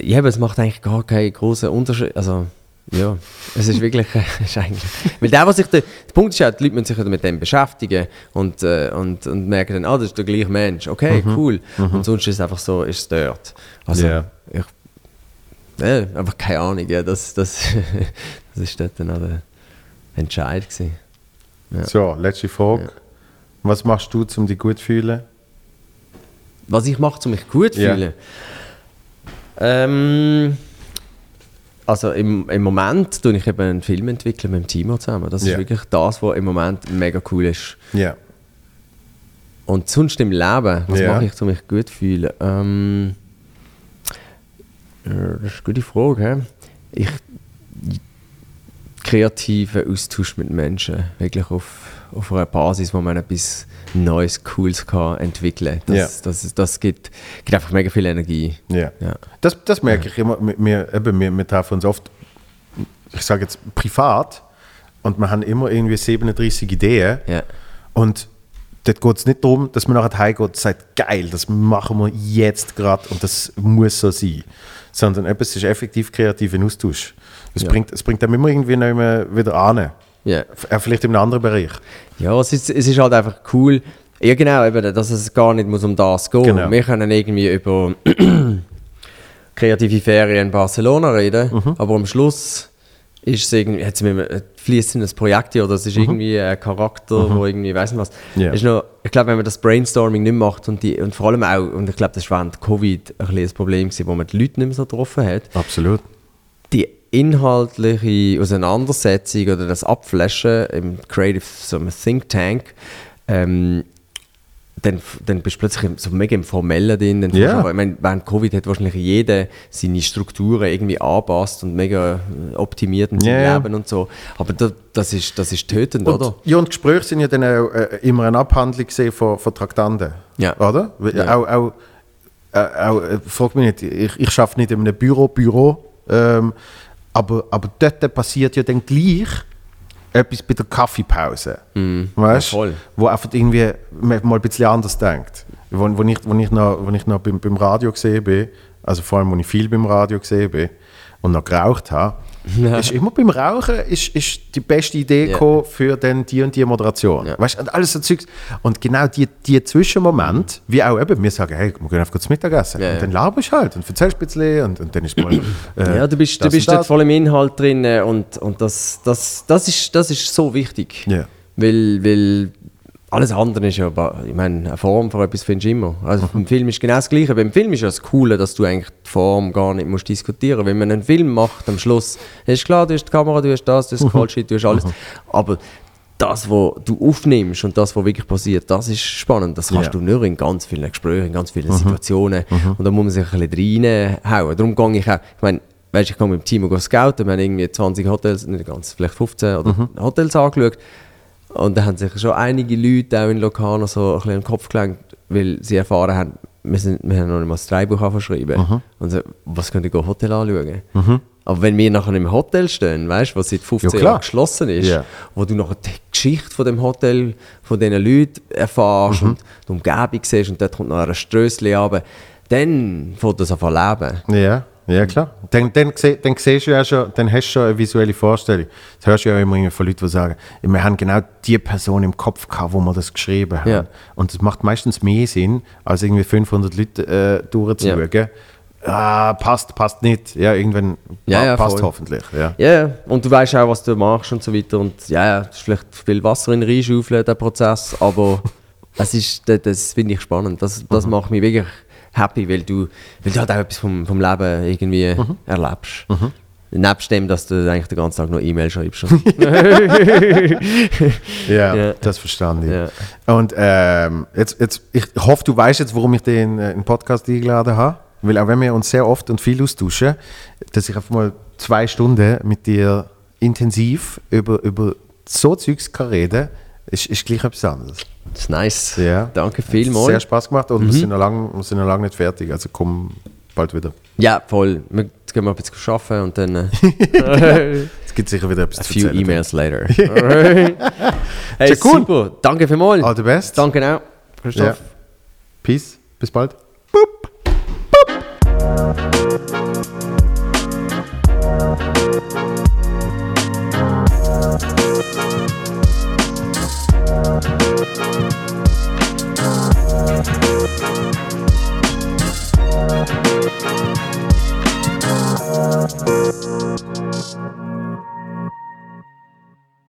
ja, aber es macht eigentlich gar keinen großen Unterschied. Also, ja, es ist wirklich, es ist eigentlich, weil der, was sich, der, der Punkt ist ja, die Leute müssen sich ja mit dem beschäftigen und, äh, und, und merken dann, ah, das ist der gleiche Mensch, okay, cool. Und sonst ist es einfach so, ist es dort. Also, Ja. ich, ja, einfach keine Ahnung, ja, das, das, das ist dort dann auch der Entscheid gewesen. Ja. So, letzte Frage. Was machst du, um dich gut zu fühlen? Was ich mache, um mich gut zu Ja. fühlen? Ähm, also im, im Moment tue ich eben einen Film entwickeln mit dem Timo zusammen. Das Ja. ist wirklich das, was im Moment mega cool ist. Ja. Und sonst im Leben, was Ja. mache ich, um mich gut zu fühlen? Ähm, äh, das ist eine gute Frage. Ich kreativen Austausch mit Menschen, wirklich auf, auf einer Basis, wo man etwas Neues, Cooles kann entwickeln kann. Das, Ja. das, das, gibt, gibt einfach mega viel Energie. Ja. Ja. Das, das merke ich immer. Wir, eben, wir, wir treffen uns oft, ich sage jetzt privat, und wir haben immer irgendwie 37 Ideen. Ja. Und dort geht es nicht darum, dass man nachher heimgeht und sagt, geil, das machen wir jetzt gerade und das muss so sein. Sondern eben, es ist effektiv kreativer Austausch. Es, Ja. bringt, es bringt einem immer irgendwie wieder an. Ja. F- äh, Vielleicht in einem anderen Bereich. Ja, es ist, es ist halt einfach cool. Ja, genau, eben, dass es gar nicht muss um das gehen Genau. Wir können irgendwie über kreative Ferien in Barcelona reden, Mhm. aber am Schluss ist es irgendwie, hat's mit einem fließendes Projekt oder es ist irgendwie ein Charakter, wo irgendwie, weiß nicht was. Mhm. Ja. Ist noch, ich glaube, wenn man das Brainstorming nicht macht und, die, und vor allem auch, und ich glaube, das war während Covid ein bisschen das Problem, gewesen, wo man die Leute nicht mehr so getroffen hat, Absolut. die inhaltliche Auseinandersetzung oder das Abflashen im Creative so einem Think Tank, ähm, dann, dann bist du plötzlich so mega im Formellen drin. Dann Ja. aber, ich meine, während Covid hat wahrscheinlich jeder seine Strukturen irgendwie angepasst und mega äh, optimiert in seinem Ja. Leben und so. Aber da, das, ist, das ist tötend, oder? Und, ja, und Gespräche sind ja dann auch äh, immer eine Abhandlung von, von Traktanten. Ja. Oder? Ja. Auch, auch, äh, auch, äh, frag mich nicht, ich, ich arbeite nicht in einem Büro, Büro ähm, aber, aber dort passiert ja dann gleich etwas bei der Kaffeepause. Weißt Ja. Wo einfach irgendwie mal ein bisschen anders denkt. Wo, wo, ich, wo ich noch, wo ich noch beim, beim Radio gesehen bin, also vor allem, wo ich viel beim Radio gesehen bin und noch geraucht habe, ist immer beim Rauchen ist, ist die beste Idee Ja. für dann die und die Moderation. Ja. Weißt und alles so Zeugs. Und genau die, die Zwischenmomente, wie auch eben, wir sagen, hey, wir gehen einfach kurz Mittagessen. Ja, und ja. dann laberst du halt und erzählst ein bisschen und, und dann ist mal. äh, ja, du bist, du bist dort voll im Inhalt drin und, und das, das, das, ist, das ist so wichtig. Ja. Weil, weil alles andere ist ja, ich meine, eine Form von etwas findest du immer. Also Mhm. im Film ist genau das Gleiche. Beim Film ist ja das Coole, dass du eigentlich die Form gar nicht musst diskutieren Wenn man einen Film macht, am Schluss, ist klar, du hast die Kamera, du hast das, du hast Mhm. das Callsheet, du hast alles. Aber das, was du aufnimmst und das, was wirklich passiert, das ist spannend. Das kannst Ja. Mhm. du nur in ganz vielen Gesprächen, in ganz vielen Situationen. Und da muss man sich ein bisschen reinhauen. Darum gehe ich auch, ich meine, weißt, ich gehe mit dem Team go scouten, wir haben irgendwie 20 Hotels, nicht ganz, vielleicht 15 oder Mhm. Hotels angeschaut. Und da haben sich schon einige Leute auch in Locarno so ein bisschen in den Kopf gelenkt, weil sie erfahren haben, wir, sind, wir haben noch nicht mal das Drehbuch verschrieben. Mhm. Und so, was könnt ihr Hotel anschauen? Aber wenn wir nachher im Hotel stehen, weißt du, was seit 15 Ja. Jahren geschlossen ist, Ja. wo du nachher die Geschichte von dem Hotel, von diesen Leuten erfährst Mhm. und die Umgebung siehst und dort kommt noch ein Strössli runter, dann fängt das an leben. Ja, ja klar. Dann, dann, dann siehst du ja schon, dann hast du schon eine visuelle Vorstellung. Das hörst du ja immer irgendwie von Leuten, die sagen, wir haben genau die Person im Kopf gehabt, wo wir das geschrieben haben. Ja. Und das macht meistens mehr Sinn, als irgendwie 500 Leute äh, durchzuschauen. Ah, passt, passt nicht. Ja, irgendwann Ja, pa- ja, passt voll. hoffentlich. Ja. Ja, ja. und du weißt auch, was du machst und so weiter. Und ja, ja, es ist vielleicht viel Wasser in den Rhein schaufeln, der Prozess, aber es ist, das, das finde ich spannend. Das, Mhm. das macht mich wirklich happy, weil du, weil du halt auch etwas vom, vom Leben irgendwie Mhm. erlebst. Nebst dem, dass du eigentlich den ganzen Tag nur E-Mail schreibst. Ja, Ja. das verstand ich. Ja. Und ähm, jetzt, jetzt, ich hoffe, du weißt jetzt, warum ich den äh, in den Podcast eingeladen habe. Weil auch wenn wir uns sehr oft und viel austauschen, dass ich einfach mal zwei Stunden mit dir intensiv über, über so Zeugs kann reden, ist, ist gleich etwas anderes. Das ist nice. Ja. Danke Sehr vielmals. Spaß gemacht und wir, sind noch lang, wir sind noch lange nicht fertig. Also komm bald wieder. Ja, voll. Wir- Jetzt gehen wir ein bisschen arbeiten und dann äh, Es gibt sicher wieder etwas a zu few emails later. hey, Sehr cool. super. Danke vielmals. All the best. Danke auch, Christoph. Ja. Peace. Bis bald. Boop. Música